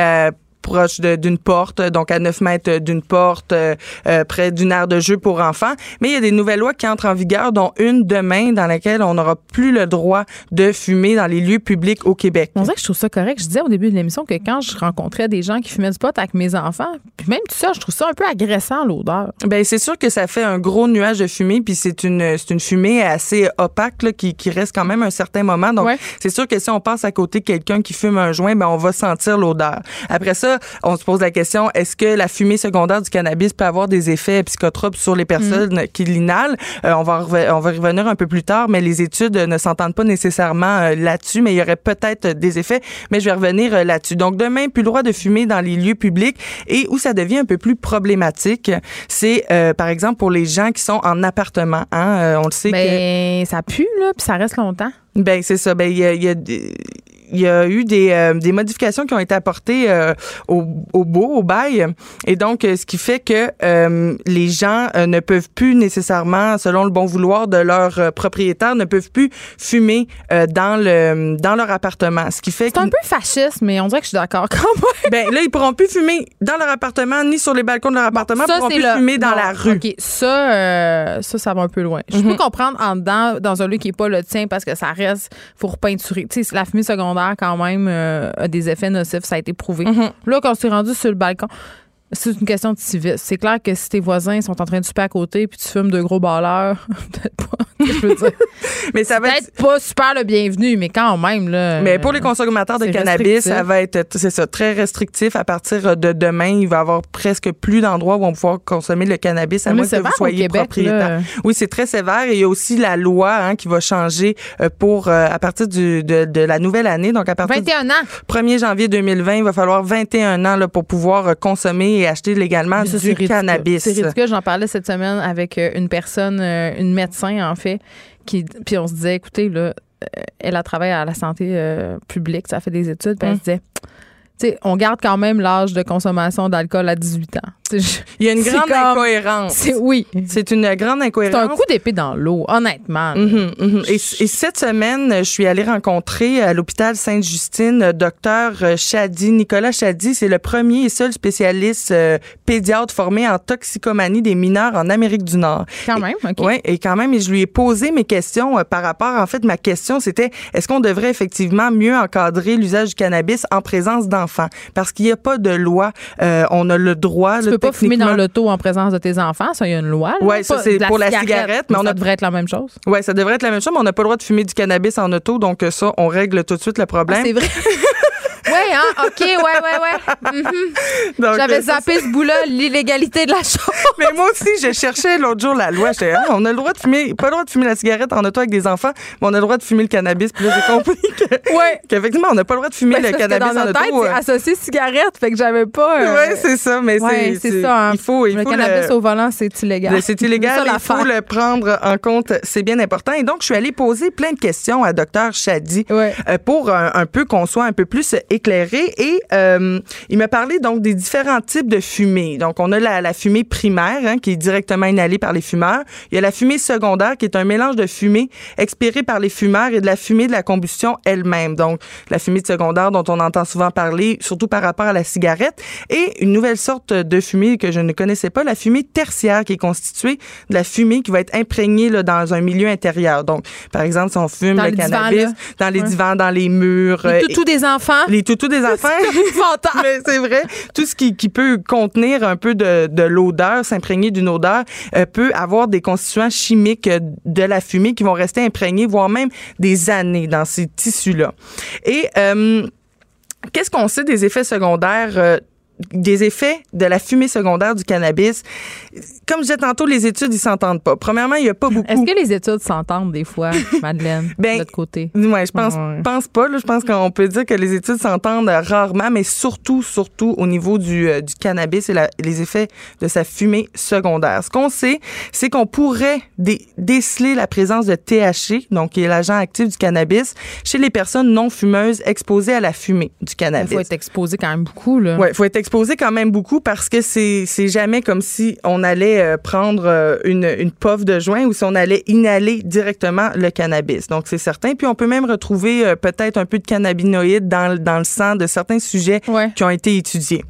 Proche d'une porte, donc à 9 mètres d'une porte, euh, euh, près d'une aire de jeu pour enfants. Mais il y a des nouvelles lois qui entrent en vigueur, dont une demain, dans laquelle on n'aura plus le droit de fumer dans les lieux publics au Québec. On dirait que je trouve ça correct. Je disais au début de l'émission que quand je rencontrais des gens qui fumaient du pot avec mes enfants, puis même tout ça, je trouve ça un peu agressant, l'odeur. Ben c'est sûr que ça fait un gros nuage de fumée, puis c'est une c'est une fumée assez opaque là, qui, qui reste quand même un certain moment. Donc Ouais. c'est sûr que si on passe à côté de quelqu'un qui fume un joint, ben on va sentir l'odeur. Après ça, on se pose la question est-ce que la fumée secondaire du cannabis peut avoir des effets psychotropes sur les personnes qui l'inhalent? Euh, On va on va y revenir un peu plus tard, mais les études ne s'entendent pas nécessairement euh, là-dessus, mais il y aurait peut-être des effets. Mais je vais revenir euh, là-dessus. Donc demain, plus le droit de fumer dans les lieux publics et où ça devient un peu plus problématique, c'est euh, par exemple pour les gens qui sont en appartement. Hein, on le sait que Ben, ça pue, là, puis ça reste longtemps. ben c'est ça. Ben il y a, y a il y a eu des, euh, des modifications qui ont été apportées euh, au, au beau, au bail. Et donc, euh, ce qui fait que euh, les gens ne peuvent plus nécessairement, selon le bon vouloir de leur propriétaire, ne peuvent plus fumer dans, le, dans leur appartement. Ce qui fait C'est un peu fasciste, mais on dirait que je suis d'accord quand même. [laughs] ben, là, ils pourront plus fumer dans leur appartement, ni sur les balcons de leur appartement, ils pourront plus le- fumer dans non, la rue. OK, ça, ça, ça va un peu loin. Je peux comprendre en dedans, dans un lieu qui n'est pas le tien, parce que ça reste, faut repeinturer. Tu sais, la fumée secondaire, quand même, euh, a des effets nocifs, ça a été prouvé. Là, quand c'est rendu sur le balcon, c'est une question de civisme. C'est clair que si tes voisins sont en train de souper à côté puis tu fumes de gros balleurs, [laughs] peut-être pas. Je veux dire, [laughs] Mais ça va être peut-être pas super le bienvenu, mais quand même, là. Mais pour les consommateurs de cannabis, ça va être c'est ça très restrictif. À partir de demain, il va y avoir presque plus d'endroits où on va pouvoir consommer le cannabis à moins que vous soyez Québec, propriétaire. là. Oui, c'est très sévère. Et il y a aussi la loi hein, qui va changer euh, pour euh, à partir du, de, de la nouvelle année. Donc à partir 21 ans. du 1er janvier 2020, il va falloir 21 ans là, pour pouvoir euh, consommer et acheter légalement du cannabis. C'est ridicule. J'en parlais cette semaine avec euh, une personne, euh, une médecin, en fait, qui, puis on se disait, écoutez, là, euh, elle a travaillé à la santé euh, publique, ça fait des études, puis elle Hum. se disait, tu sais, on garde quand même l'âge de consommation d'alcool à 18 ans. Il y a une c'est grande comme- incohérence. C'est oui. C'est une grande C'est incohérence. un coup d'épée dans l'eau, honnêtement. Mhm, mhm. Et, et cette semaine, je suis allée rencontrer à l'hôpital Sainte-Justine docteur Chadi, Nicolas Chadi. C'est le premier et seul spécialiste euh, pédiatre formé en toxicomanie des mineurs en Amérique du Nord. Quand même, OK. Oui, et quand même, et je lui ai posé mes questions euh, par rapport, en fait, ma question, c'était est-ce qu'on devrait effectivement mieux encadrer l'usage du cannabis en présence d'enfants? Parce qu'il n'y a pas de loi. Euh, on a le droit. Tu peux pas fumer dans l'auto en présence de tes enfants, ça, il y a une loi. Ouais, ça, c'est pour la cigarette, mais on ça devrait être la même chose. Oui, ça devrait être la même chose, mais on n'a pas le droit de fumer du cannabis en auto, donc ça, on règle tout de suite le Ah, problème. c'est vrai. [laughs] Oui, hein? OK, ouais, ouais, ouais. Mhm. J'avais euh, ça, zappé ce bout-là, l'illégalité de la [laughs] chose. Mais moi aussi, je cherchais l'autre jour la loi. J'étais, ah, on a le droit de fumer, pas le droit de fumer la cigarette en auto avec des enfants, mais on a le droit de fumer le cannabis. Puis là, j'ai compris que, Ouais. qu'effectivement, on n'a pas le droit de fumer le cannabis dans en tête, auto. c'est euh. associé cigarette, fait que j'avais pas. euh, Ouais, c'est ça, mais ouais, c'est, ça. hein. Il faut, il le faut cannabis le- au volant, c'est illégal. C'est illégal, il faut le prendre en compte, c'est bien important. Et donc, je suis allée poser plein de questions à Dr Ouais. euh, pour un, un peu qu'on soit un peu plus éclairé. Et euh, il m'a parlé donc des différents types de fumée. Donc, on a la, la fumée primaire hein, qui est directement inhalée par les fumeurs. Il y a la fumée secondaire qui est un mélange de fumée expirée par les fumeurs et de la fumée de la combustion elle-même. Donc, la fumée de secondaire dont on entend souvent parler, surtout par rapport à la cigarette. Et une nouvelle sorte de fumée que je ne connaissais pas, la fumée tertiaire qui est constituée de la fumée qui va être imprégnée là, dans un milieu intérieur. Donc, par exemple, si on fume Dans le divans, cannabis dans les Ouais. divans, dans les murs, Les euh, toutous des enfants. les toutous des. [laughs] [laughs] Mais c'est vrai. Tout ce qui, qui peut contenir un peu de, de l'odeur, s'imprégner d'une odeur, euh, peut avoir des constituants chimiques euh, de la fumée qui vont rester imprégnés, voire même des années dans ces tissus-là. Et euh, qu'est-ce qu'on sait des effets secondaires? euh, des effets de la fumée secondaire du cannabis? Comme je disais tantôt, les études, ils s'entendent pas. Premièrement, il y a pas beaucoup. Est-ce que les études s'entendent des fois, [laughs] Madeleine, Ben, de l'autre côté? Ouais, je pense, Ouais. pense pas. Là. Je pense qu'on peut dire que les études s'entendent euh, rarement, mais surtout, surtout au niveau du, euh, du cannabis et la- les effets de sa fumée secondaire. Ce qu'on sait, c'est qu'on pourrait dé- déceler la présence de THC, donc qui est l'agent actif du cannabis, chez les personnes non fumeuses exposées à la fumée du Il cannabis. faut être exposé quand même beaucoup, là. Ouais, faut être exposé quand même beaucoup parce que c'est c'est jamais comme si on allait euh, prendre euh, une une puff de joint ou si on allait inhaler directement le cannabis. Donc c'est certain. Puis on peut même retrouver euh, peut-être un peu de cannabinoïdes dans le- dans le sang de certains sujets Ouais. qui ont été étudiés.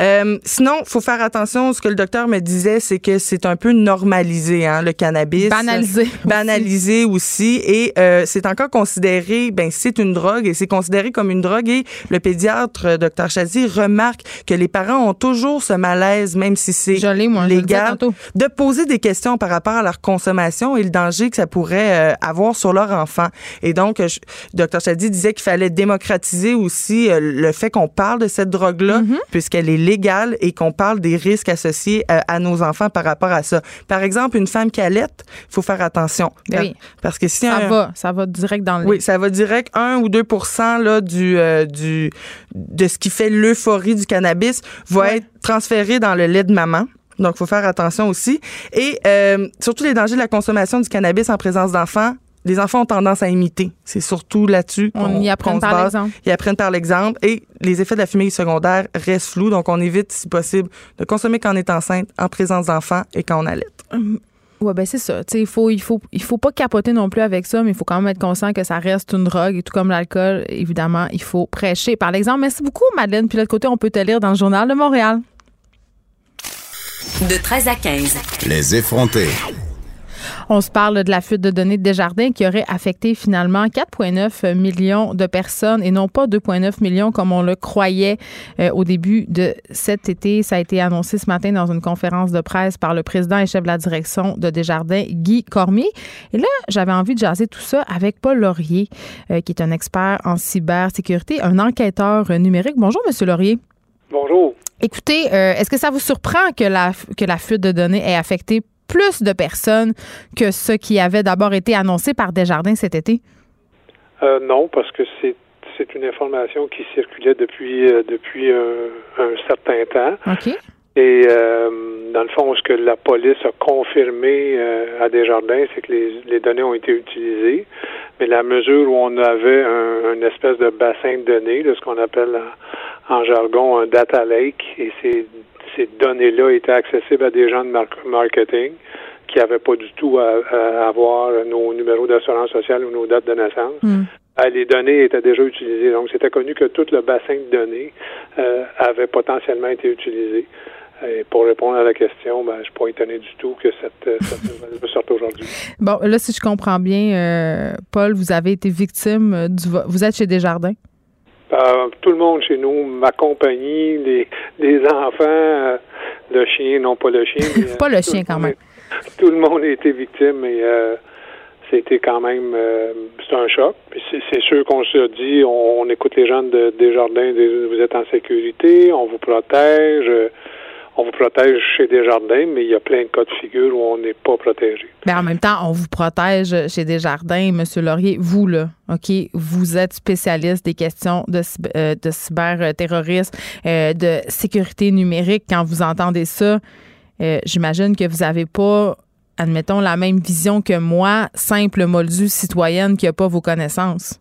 Euh, sinon, faut faire attention. Ce que le docteur me disait, c'est que c'est un peu normalisé, hein, le cannabis. Banalisé. Banalisé aussi. Et euh, c'est encore considéré, ben c'est une drogue et c'est considéré comme une drogue. Et le pédiatre, docteur Chazy, remarque que les parents ont toujours ce malaise, même si c'est légal, de poser des questions par rapport à leur consommation et le danger que ça pourrait euh, avoir sur leur enfant. Et donc, je- docteur Chadi disait qu'il fallait démocratiser aussi euh, le fait qu'on parle de cette drogue-là, Mm-hmm. puisqu'elle est légale et qu'on parle des risques associés euh, à nos enfants par rapport à ça. Par exemple, une femme qui allait, il faut faire attention. Ben oui. Parce que si Ça un- va, ça va direct dans le oui, ça va direct 1 ou 2 là, du, du, de ce qui fait l'euphorie du cannabis va Ouais. être transféré dans le lait de maman. Donc, il faut faire attention aussi. Et euh, surtout les dangers de la consommation du cannabis en présence d'enfants. Les enfants ont tendance à imiter. C'est surtout là-dessus On qu'on y apprend se par l'exemple. Ils apprennent par l'exemple. Et les effets de la fumée secondaire restent flous. Donc, on évite, si possible, de consommer quand on est enceinte, en présence d'enfants et quand on allait. Ouais, ben c'est ça. Il faut, il faut, il faut pas capoter non plus avec ça, mais il faut quand même être conscient que ça reste une drogue et tout comme l'alcool, évidemment, il faut prêcher. Par exemple, merci beaucoup, Madeleine. Puis de l'autre côté, on peut te lire dans le journal de Montréal. De 13 à 15. Les effrontés. On se parle de la fuite de données de Desjardins qui aurait affecté finalement 4,9 millions de personnes et non pas 2,9 millions comme on le croyait euh, au début de cet été. Ça a été annoncé ce matin dans une conférence de presse par le président et chef de la direction de Desjardins, Guy Cormier. Et là, j'avais envie de jaser tout ça avec Paul Laurier, euh, qui est un expert en cybersécurité, un enquêteur numérique. Bonjour, Monsieur Laurier. Bonjour. Écoutez, euh, est-ce que ça vous surprend que la, que la fuite de données ait affecté plus de personnes que ce qui avait d'abord été annoncé par Desjardins cet été? Euh, non, parce que c'est c'est une information qui circulait depuis euh, depuis un, un certain temps. OK. Et euh, dans le fond, ce que la police a confirmé euh, à Desjardins, c'est que les, les données ont été utilisées, mais la mesure où on avait un, une espèce de bassin de données, là, ce qu'on appelle en, jargon un data lake, et ces, ces données-là étaient accessibles à des gens de mar- marketing qui n'avaient pas du tout à, à avoir nos numéros d'assurance sociale ou nos dates de naissance. Hmm. Euh, les données étaient déjà utilisées. Donc, c'était connu que tout le bassin de données euh, avait potentiellement été utilisé. Et pour répondre à la question, ben, je ne suis pas étonné du tout que cette, euh, cette [laughs] nouvelle sorte aujourd'hui. Bon, là, si je comprends bien, euh, Paul, vous avez été victime du... vo- Vous êtes chez Desjardins? Euh, tout le monde chez nous, ma compagnie, les, les enfants, euh, le chien, non pas le chien. [laughs] mais, euh, Pas le tout chien, quand même. tout le monde a été victime et euh, c'était quand même euh, c'est un choc. C'est, sûr qu'on se dit, on, on écoute les gens de Desjardins, des- vous êtes en sécurité, on vous protège, euh, on vous protège chez Desjardins, mais il y a plein de cas de figure où on n'est pas protégé. Mais en même temps, on vous protège chez Desjardins, Monsieur Laurier. Vous, là, OK, vous êtes spécialiste des questions de, euh, de cyberterrorisme, euh, de sécurité numérique. Quand vous entendez ça, euh, j'imagine que vous n'avez pas, admettons, la même vision que moi, simple moldu citoyenne qui n'a pas vos connaissances.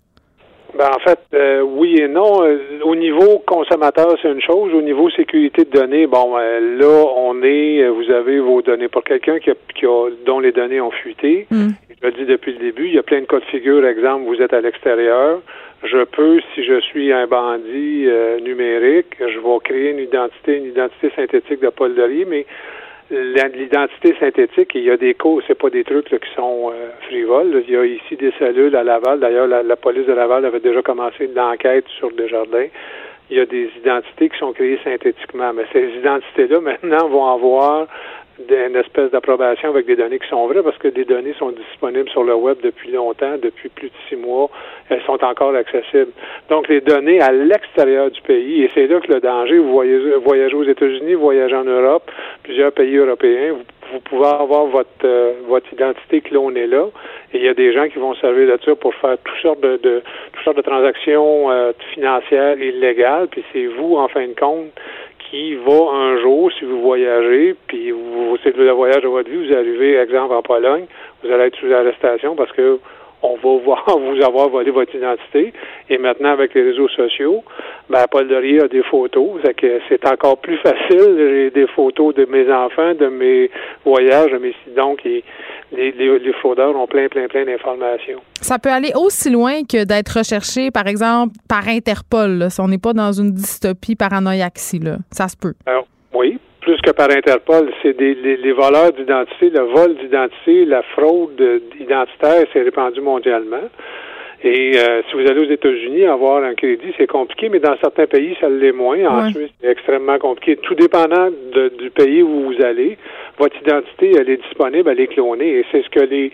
Ben, en fait, euh, oui et non. Euh, Au niveau consommateur, c'est une chose. Au niveau sécurité de données, bon, euh, là, on est, euh, vous avez vos données. Pour quelqu'un qui a, qui a- dont les données ont fuité, Mm. je le dis depuis le début, il y a plein de cas de figure. Exemple, vous êtes à l'extérieur. Je peux, si je suis un bandit euh, numérique, je vais créer une identité, une identité synthétique de Paul Laurier, mais l'identité synthétique, il y a des causes, c'est pas des trucs qui sont euh, frivoles. Il y a ici des cellules à Laval. D'ailleurs, la, police de Laval avait déjà commencé l'enquête sur Desjardins. Il y a des identités qui sont créées synthétiquement. Mais ces identités-là, [laughs] maintenant, vont avoir d'une espèce d'approbation avec des données qui sont vraies parce que des données sont disponibles sur le web depuis longtemps, depuis plus de six mois. Elles sont encore accessibles. Donc, les données à l'extérieur du pays, et c'est là que le danger, vous voyagez, voyagez aux États-Unis, voyagez en Europe, plusieurs pays européens, vous, vous pouvez avoir votre, euh, votre identité clonée là. Et il y a des gens qui vont servir de ça pour faire toutes sortes de, de toutes sortes de transactions euh, financières illégales. Puis c'est vous, en fin de compte, qui va un jour, si vous voyagez, puis vous, c'est le voyage de votre vie, vous arrivez, exemple, en Pologne, vous allez être sous arrestation parce que on va voir [laughs] vous avoir volé votre identité. Et maintenant, avec les réseaux sociaux, ben, Paul Dorier a des photos. C'est que c'est encore plus facile. J'ai des photos de mes enfants, de mes voyages, de mes donc les, les, les fraudeurs ont plein, plein, plein d'informations. Ça peut aller aussi loin que d'être recherché, par exemple, par Interpol, là, si on n'est pas dans une dystopie paranoïaque là. Ça se peut. Alors, oui, plus que par Interpol, c'est des les, les voleurs d'identité, le vol d'identité, la fraude identitaire s'est répandue mondialement. Et euh, si vous allez aux États-Unis, avoir un crédit, c'est compliqué, mais dans certains pays, ça l'est moins. En. Suisse, c'est extrêmement compliqué. Tout dépendant de- du pays où vous allez, votre identité, elle est disponible, elle est clonée. Et c'est ce que les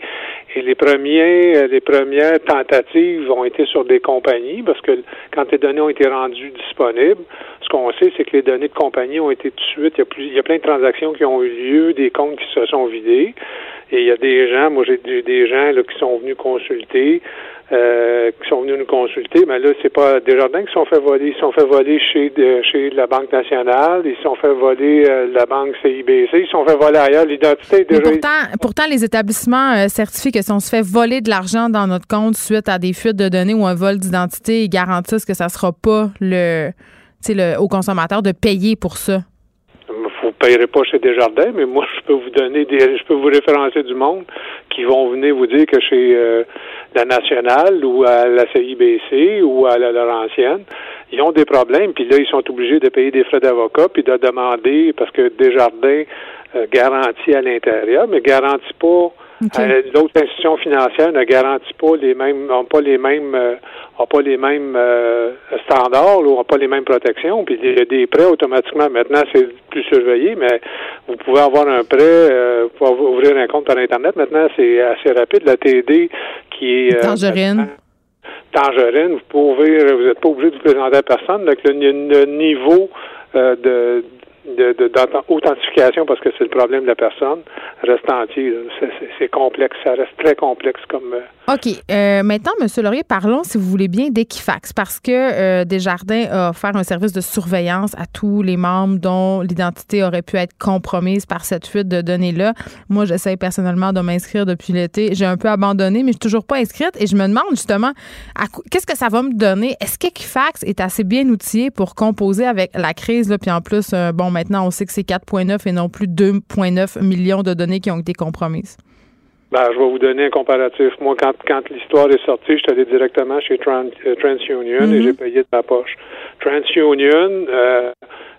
et les premiers, les premières tentatives ont été sur des compagnies, parce que quand les données ont été rendues disponibles, ce qu'on sait, c'est que les données de compagnie ont été tout de suite. Il y a, plus, il y a plein de transactions qui ont eu lieu, des comptes qui se sont vidés. Et il y a des gens, moi j'ai j'ai des gens là, qui sont venus consulter, euh, qui sont venus nous consulter, mais là, c'est pas Desjardins qui se sont fait voler. Ils sont fait voler chez de, chez la Banque nationale, ils se sont fait voler euh, la Banque CIBC, ils se sont fait voler ailleurs. L'identité est déjà. pourtant, pourtant, les établissements euh, certifient que si on se fait voler de l'argent dans notre compte suite à des fuites de données ou un vol d'identité, ils garantissent que ça sera pas le, tu sais, le au consommateur de payer pour ça. Payerez pas chez Desjardins, mais moi, [laughs] je peux vous donner des, je peux vous référencer du monde qui vont venir vous dire que chez euh, la Nationale ou à la CIBC ou à la Laurentienne, ils ont des problèmes, puis là, ils sont obligés de payer des frais d'avocat, puis de demander, parce que Desjardins euh, garantit à l'intérieur, mais garantit pas euh, L'autre institution financière ne garantit pas les mêmes, ont pas les mêmes, euh, ont pas les mêmes euh, standards, ou ont pas les mêmes protections. Puis il y a des prêts automatiquement. Maintenant, c'est plus surveillé, mais vous pouvez avoir un prêt, euh, vous pouvez ouvrir un compte par internet. Maintenant, c'est assez rapide. La TD qui est euh, Tangerine. Tangerine, vous pouvez, vous n'êtes pas obligé de vous présenter à personne. Donc le, le niveau euh, d'authentification parce que c'est le problème de la personne reste entier. C'est- complexe, ça reste très complexe comme euh, OK. Euh, maintenant, M. Laurier, parlons, si vous voulez bien, d'Equifax, parce que euh, Desjardins a offert un service de surveillance à tous les membres dont l'identité aurait pu être compromise par cette fuite de données-là. Moi, j'essaie personnellement de m'inscrire depuis l'été. J'ai un peu abandonné, mais je suis toujours pas inscrite et je me demande justement qu'est-ce que ça va me donner? Est-ce qu'Equifax est assez bien outillé pour composer avec la crise? Là, puis en plus, euh, bon, maintenant, on sait que c'est 4,9 et non plus 2,9 millions de données qui ont été compromises. Ben, je vais vous donner un comparatif. Moi, quand, quand l'histoire est sortie, je suis allé directement chez euh, TransUnion et j'ai payé de ma poche. TransUnion, euh,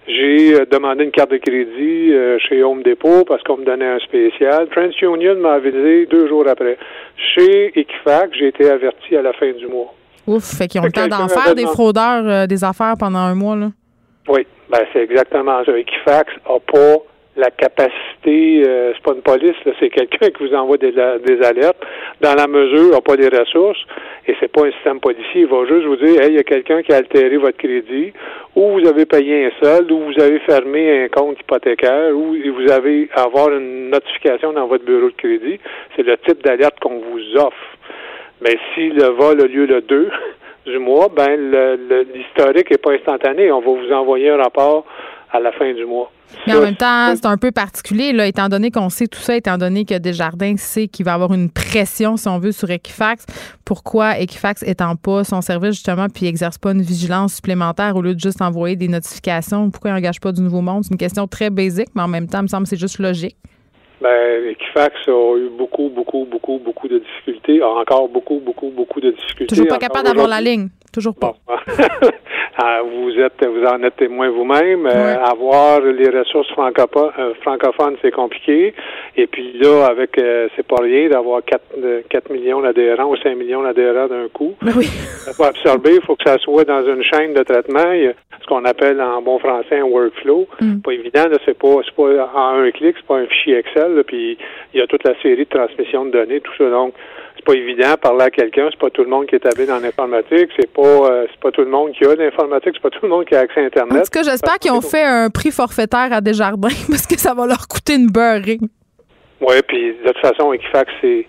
j'ai euh, demandé une carte de crédit euh, chez Home Depot parce qu'on me donnait un spécial. TransUnion m'a avisé deux jours après. Chez Equifax, j'ai été averti à la fin du mois. Ouf, fait qu'ils ont le temps d'en faire des fraudeurs euh, des affaires pendant un mois. Là. Oui, ben c'est exactement ça. Equifax n'a pas la capacité, euh, c'est pas une police, c'est [laughs] quelqu'un qui vous envoie des, des alertes. Dans la mesure, n'a pas les ressources, et c'est pas un système policier. Il va juste vous dire, hey, il y a quelqu'un qui a altéré votre crédit, ou vous avez payé un solde, ou vous avez fermé un compte hypothécaire, ou vous avez avoir une notification dans votre bureau de crédit. C'est le type d'alerte qu'on vous offre. Mais si le vol a lieu le 2 [laughs] du mois, ben l'historique n'est pas instantané. On va vous envoyer un rapport à la fin du mois. Mais en même temps, c'est un peu particulier, là, étant donné qu'on sait tout ça, étant donné que Desjardins sait qu'il va avoir une pression, si on veut, sur Equifax. Pourquoi Equifax étend pas son service, justement, puis exerce pas une vigilance supplémentaire au lieu de juste envoyer des notifications? Pourquoi il n'engage pas du nouveau monde? C'est une question très basique, mais en même temps, il me semble que c'est juste logique. Ben, Equifax a eu beaucoup, beaucoup, beaucoup, beaucoup de difficultés, a encore beaucoup, beaucoup, beaucoup de difficultés. Toujours pas capable d'avoir la ligne. Toujours pas. Bon. [laughs] Ah, vous êtes, vous en êtes témoin vous-même. Euh, avoir les ressources euh, francophones, c'est compliqué. Et puis là, avec, euh, c'est pas rien d'avoir 4, euh, 4 millions d'adhérents ou 5 millions d'adhérents d'un coup. Ben oui. Ça faut absorber, il faut que ça soit dans une chaîne de traitement. Il y a ce qu'on appelle en bon français un workflow. Mm. Pas évident, c'est pas, c'est pas en un clic, c'est pas un fichier Excel. là, puis il y a toute la série de transmission de données, tout ça. Donc, pas évident parler à quelqu'un. C'est pas tout le monde qui est habile en informatique. C'est pas, euh, c'est pas tout le monde qui a l'informatique. C'est pas tout le monde qui a accès à En Internet. tout cas, j'espère qu'ils ont fait un prix forfaitaire à Desjardins [laughs] parce que ça va leur coûter une beurrée. Oui, puis de toute façon, Equifax, c'est,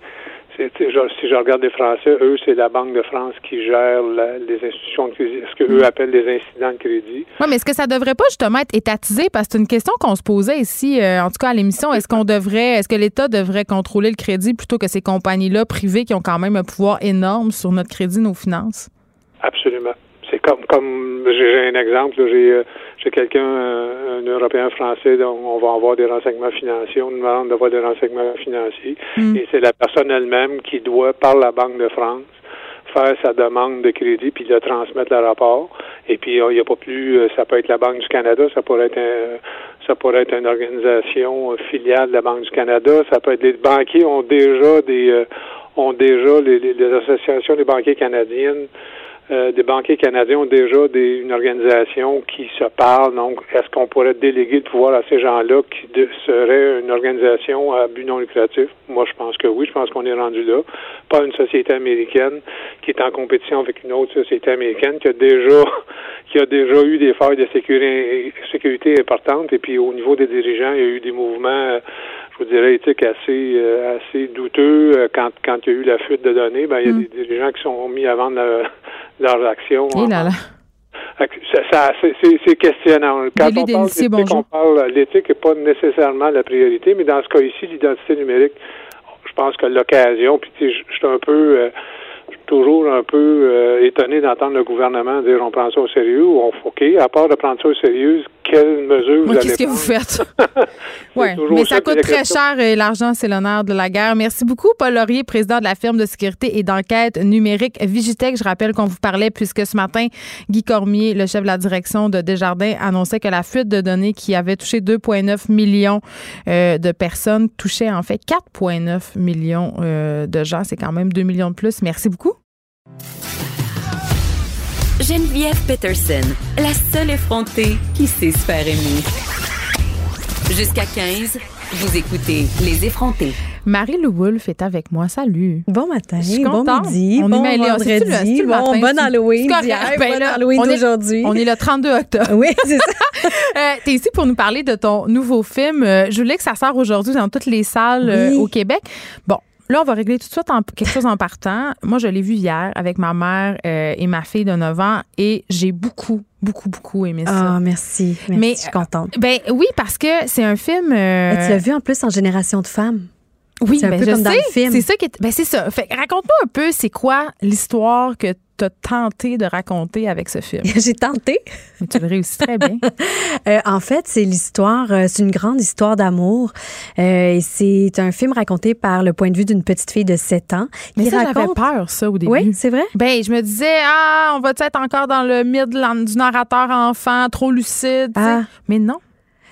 si je regarde les Français, eux, c'est la Banque de France qui gère la- les institutions de crédit, ce que eux appellent les incidents de crédit. Oui, mais est-ce que ça devrait pas justement être étatisé? Parce que c'est une question qu'on se posait ici, euh, en tout cas à l'émission. Est-ce qu'on devrait, est-ce que l'État devrait contrôler le crédit plutôt que ces compagnies-là privées qui ont quand même un pouvoir énorme sur notre crédit, nos finances? Absolument. C'est comme comme j'ai un exemple, j'ai euh, quelqu'un, euh, un Européen français, on va avoir des renseignements financiers, on nous demande d'avoir des renseignements financiers, et c'est la personne elle-même qui doit, par la Banque de France, faire sa demande de crédit puis le transmettre le rapport. Et puis euh, il n'y a pas plus, euh, ça peut être la Banque du Canada, ça pourrait être un, ça pourrait être une organisation filiale de la Banque du Canada, ça peut être les banquiers ont déjà des ont déjà les- les associations des banquiers canadiennes euh, des banquiers canadiens ont déjà des, une organisation qui se parle. Donc, est-ce qu'on pourrait déléguer le pouvoir à ces gens-là qui de- serait une organisation à but non lucratif? Moi, je pense que oui. Je pense qu'on est rendu là. Pas une société américaine qui est en compétition avec une autre société américaine qui a déjà [laughs] qui a déjà eu des failles de sécurité, sécurité importantes. Et puis, au niveau des dirigeants, il y a eu des mouvements, euh, je vous dirais, éthiques assez, euh, assez douteux. Euh, Quand, quand il y a eu la fuite de données, ben, il y a des dirigeants qui sont mis à vendre leur- leurs actions. Et là là. Ça, ça- c'est- questionnant. Quand on parle d'éthique, on parle l'éthique n'est pas nécessairement la priorité, mais dans ce cas ici, l'identité numérique, je pense que l'occasion, puis je suis un peu euh, je toujours un peu euh, étonné d'entendre le gouvernement dire on prend ça au sérieux ou on OK, à part de prendre ça au sérieux, quelles mesures vous allez Qu'est-ce que vous faites? [laughs] [laughs] oui, mais ça coûte très cher et l'argent, c'est l'honneur de la guerre. Merci beaucoup, Paul Laurier, président de la firme de sécurité et d'enquête numérique Vigitech. Je rappelle qu'on vous parlait puisque ce matin, Guy Cormier, le chef de la direction de Desjardins, annonçait que la fuite de données qui avait touché 2,9 millions euh, de personnes touchait en fait 4,9 millions euh, de gens. C'est quand même 2 millions de plus. Merci beaucoup. Geneviève Peterson, la seule effrontée qui sait se faire aimer. Jusqu'à 15, vous écoutez Les effrontés. Marie-Lou Wolfe est avec moi. Salut. Bon matin, Je suis bon contente. midi, On bon est. C'est-tu le- vendredi, le bon, matin? bon Halloween d'hier, Ben bon là, Halloween on est- d'aujourd'hui. On est le 32 octobre. Oui, c'est ça. [laughs] Euh, T'es ici pour nous parler de ton nouveau film. Euh, je voulais que ça sort aujourd'hui dans toutes les salles euh, Oui. au Québec. Bon. Là, on va régler tout de suite en- quelque chose en partant. Moi, je l'ai vu hier avec ma mère euh, et ma fille de 9 ans et j'ai beaucoup, beaucoup, beaucoup aimé ça. Ah, merci. merci. Mais, je suis contente. Ben oui, parce que c'est un film. euh, Mais tu l'as vu en plus en génération de femmes? Oui, C'est un ben, peu je comme dans sais. le film. C'est ça qui est. Ben, c'est ça. Fait que raconte-nous un peu, c'est quoi l'histoire que tu as tenté de raconter avec ce film? [laughs] J'ai tenté. Mais tu le réussis très bien. [laughs] Euh, en fait, c'est l'histoire, euh, c'est une grande histoire d'amour. Euh, et c'est un film raconté par le point de vue d'une petite fille de 7 ans Mais qui ça, j'avais raconte. peur, ça, au début. Oui, c'est vrai? Ben, je me disais, ah, on va être encore dans le mythe du narrateur enfant, trop lucide. Ah. Mais non.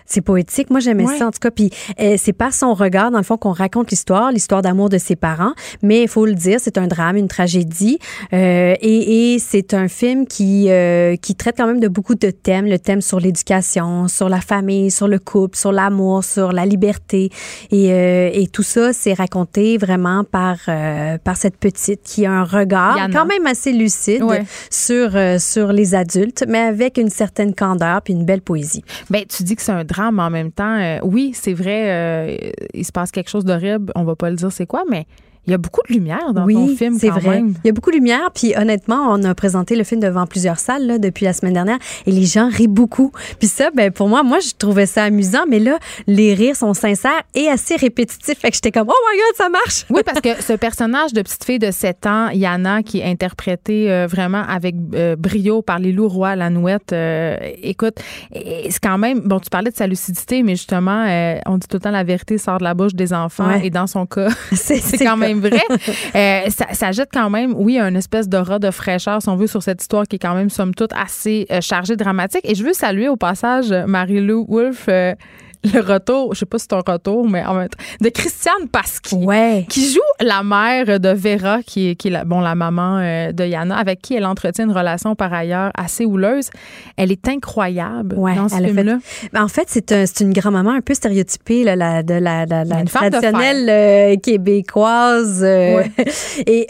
C'est poétique. Moi, j'aimais Ouais. ça, en tout cas. Puis, euh, c'est par son regard, dans le fond, qu'on raconte l'histoire, l'histoire d'amour de ses parents. Mais il faut le dire, c'est un drame, une tragédie. Euh, et et c'est un film qui, euh, qui traite quand même de beaucoup de thèmes. Le thème sur l'éducation, sur la famille, sur le couple, sur l'amour, sur la liberté. Et, euh, et tout ça, c'est raconté vraiment par, euh, par cette petite qui a un regard Yana. quand même assez lucide Ouais. sur, euh, sur les adultes, mais avec une certaine candeur puis une belle poésie. Ben, tu dis que c'est un drame, mais en même temps, euh, oui, c'est vrai, euh, il se passe quelque chose d'horrible. On va pas le dire c'est quoi, mais il y a beaucoup de lumière dans oui, ton film c'est vrai. même. Il y a beaucoup de lumière, puis honnêtement, on a présenté le film devant plusieurs salles là, depuis la semaine dernière, et les gens rient beaucoup. Puis ça, ben pour moi, moi je trouvais ça amusant, mais là, les rires sont sincères et assez répétitifs. Fait que j'étais comme, oh my god, ça marche. Oui, [laughs] parce que ce personnage de petite fille de 7 ans, Yana, qui est interprétée euh, vraiment avec euh, brio par les loups rois, la nouette, euh, écoute, c'est quand même, bon, tu parlais de sa lucidité, mais justement, on dit tout le temps la vérité sort de la bouche des enfants, Ouais. et dans son cas, [laughs] [laughs] C'est quand même même vrai. Euh, ça, jette quand même, oui, un espèce d'aura de fraîcheur, si on veut, sur cette histoire qui est quand même, somme toute, assez euh, chargée, dramatique. Et je veux saluer au passage Marie-Lou Wolfe. Le retour, je sais pas si c'est un retour, mais en même temps, de Christiane Pasqui, qui joue la mère de Vera, qui est, qui est la, bon, la maman euh, de Yana, avec qui elle entretient une relation par ailleurs assez houleuse. Elle est incroyable dans ce film-là. Ben, en fait, c'est un, une grand-maman un peu stéréotypée là, la, de la, la, la traditionnelle euh, québécoise. Euh, [laughs] et,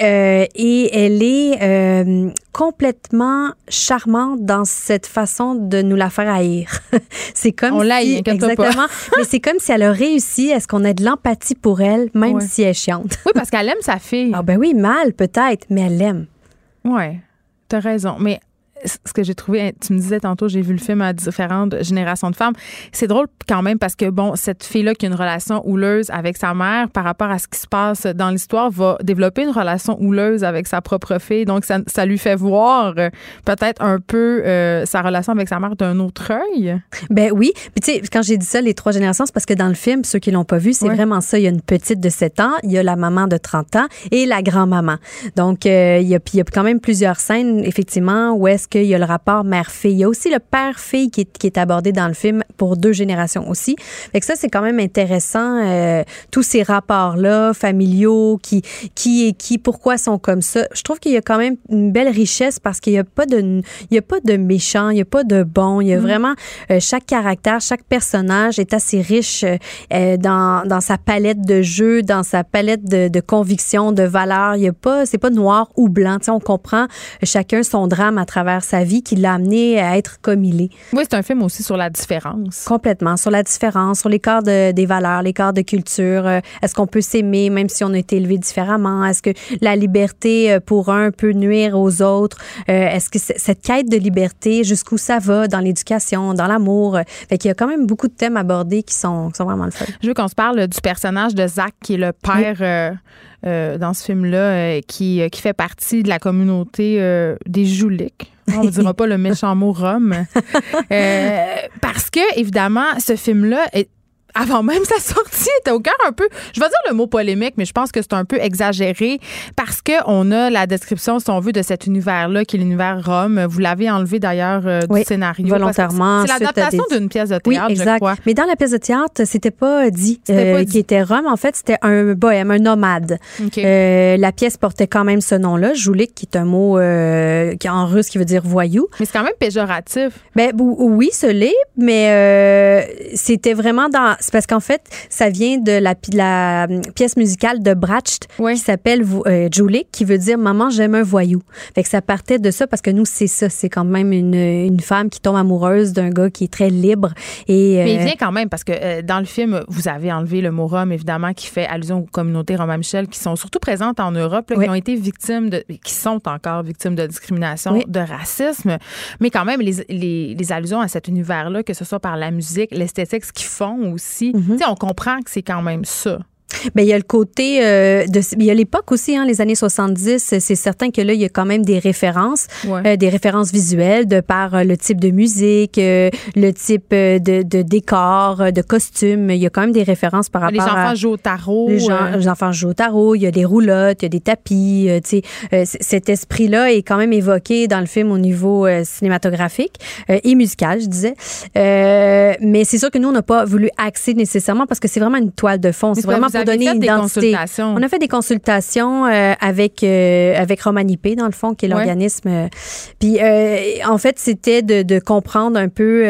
et elle est complètement charmante dans cette façon de nous la faire haïr. [laughs] c'est comme On si, exactement mais c'est comme si elle a réussi à ce qu'on ait de l'empathie pour elle, même si elle est chiante. Oui, parce qu'elle aime sa fille. Ah ben oui, mal peut-être, mais elle l'aime. Oui, t'as raison. Mais ce que j'ai trouvé, tu me disais tantôt, j'ai vu le film à différentes générations de femmes. C'est drôle quand même parce que, bon, cette fille-là qui a une relation houleuse avec sa mère par rapport à ce qui se passe dans l'histoire va développer une relation houleuse avec sa propre fille. Donc, ça, ça lui fait voir euh, peut-être un peu euh, sa relation avec sa mère d'un autre œil. Ben oui. Puis, tu sais, quand j'ai dit ça, les trois générations, c'est parce que dans le film, ceux qui l'ont pas vu, c'est vraiment ça. Il y a une petite de 7 ans, il y a la maman de 30 ans et la grand-maman. Donc, euh, il, y a, il y a quand même plusieurs scènes, effectivement, où est-ce qu'il y a le rapport mère-fille. Il y a aussi le père-fille qui est, qui est, abordé dans le film pour deux générations aussi. Fait que ça, c'est quand même intéressant, euh, tous ces rapports-là, familiaux, qui, qui et qui, pourquoi sont comme ça. Je trouve qu'il y a quand même une belle richesse parce qu'il n'y a pas de, il y a pas de méchant, il n'y a pas de bon. Il y a mm. vraiment, euh, chaque caractère, chaque personnage est assez riche euh, dans, dans sa palette de jeux, dans sa palette de, de convictions, de valeurs. Il y a pas, c'est pas noir ou blanc. sais, on comprend chacun son drame à travers sa vie qui l'a amené à être comme il est. Oui, c'est un film aussi sur la différence. Complètement, sur la différence, sur l'écart de, des valeurs, l'écart de culture. Euh, est-ce qu'on peut s'aimer même si on a été élevé différemment? Est-ce que la liberté euh, pour un peut nuire aux autres? Euh, est-ce que cette quête de liberté, jusqu'où ça va dans l'éducation, dans l'amour? Fait qu'il y a quand même beaucoup de thèmes abordés qui sont, qui sont vraiment le fun. Je veux qu'on se parle du personnage de Zach, qui est le père... dans ce film-là, qui, qui fait partie de la communauté des Jouliques. On ne dira pas le méchant mot Rome. [laughs] Euh, parce que, évidemment, ce film-là est avant même sa sortie, était au cœur un peu, je vais dire le mot polémique, mais je pense que c'est un peu exagéré parce que on a la description, si on veut, de cet univers-là, qui est l'univers Rome. Vous l'avez enlevé d'ailleurs euh, du scénario. Volontairement. C'est l'adaptation d'une pièce de théâtre, oui, exact. je crois. Mais dans la pièce de théâtre, c'était pas dit, euh, qui était Rome. En fait, c'était un bohème, un nomade. Euh, la pièce portait quand même ce nom-là, Joulik, qui est un mot euh, qui en russe qui veut dire voyou. Mais c'est quand même péjoratif. Ben oui, ce l'est, mais c'était vraiment dans c'est parce qu'en fait, ça vient de la, la hum, pièce musicale de Bracht qui s'appelle euh, Julie, qui veut dire Maman, j'aime un voyou. Fait que ça partait de ça parce que nous, c'est ça. C'est quand même une, une, femme qui tombe amoureuse d'un gars qui est très libre. Et, euh, Mais il vient quand même parce que euh, dans le film, vous avez enlevé le mot Rome, évidemment, qui fait allusion aux communautés Roma Michel qui sont surtout présentes en Europe, qui ont été victimes de, qui sont encore victimes de discrimination, de racisme. Mais quand même, les, les, les allusions à cet univers-là, que ce soit par la musique, l'esthétique, ce qu'ils font aussi, Mhm. On comprend que c'est quand même ça. Bien, il y a le côté euh, de il y a l'époque aussi hein, les années 70, c'est certain que là il y a quand même des références, euh, des références visuelles de par euh, le type de musique, le type de, de, décor, de costume, il y a quand même des références par rapport à Les enfants jouent au tarot. Les, enfants jouent au tarot, il y a des roulottes, il y a des tapis, tu sais cet esprit-là est quand même évoqué dans le film au niveau cinématographique et musical, je disais. mais c'est sûr que nous on n'a pas voulu axer nécessairement parce que c'est vraiment une toile de fond, c'est vraiment pour donner une identité. On a fait des consultations euh, avec euh, avec Romanipé dans le fond qui est l'organisme. Euh, puis en fait, c'était de, de, comprendre un peu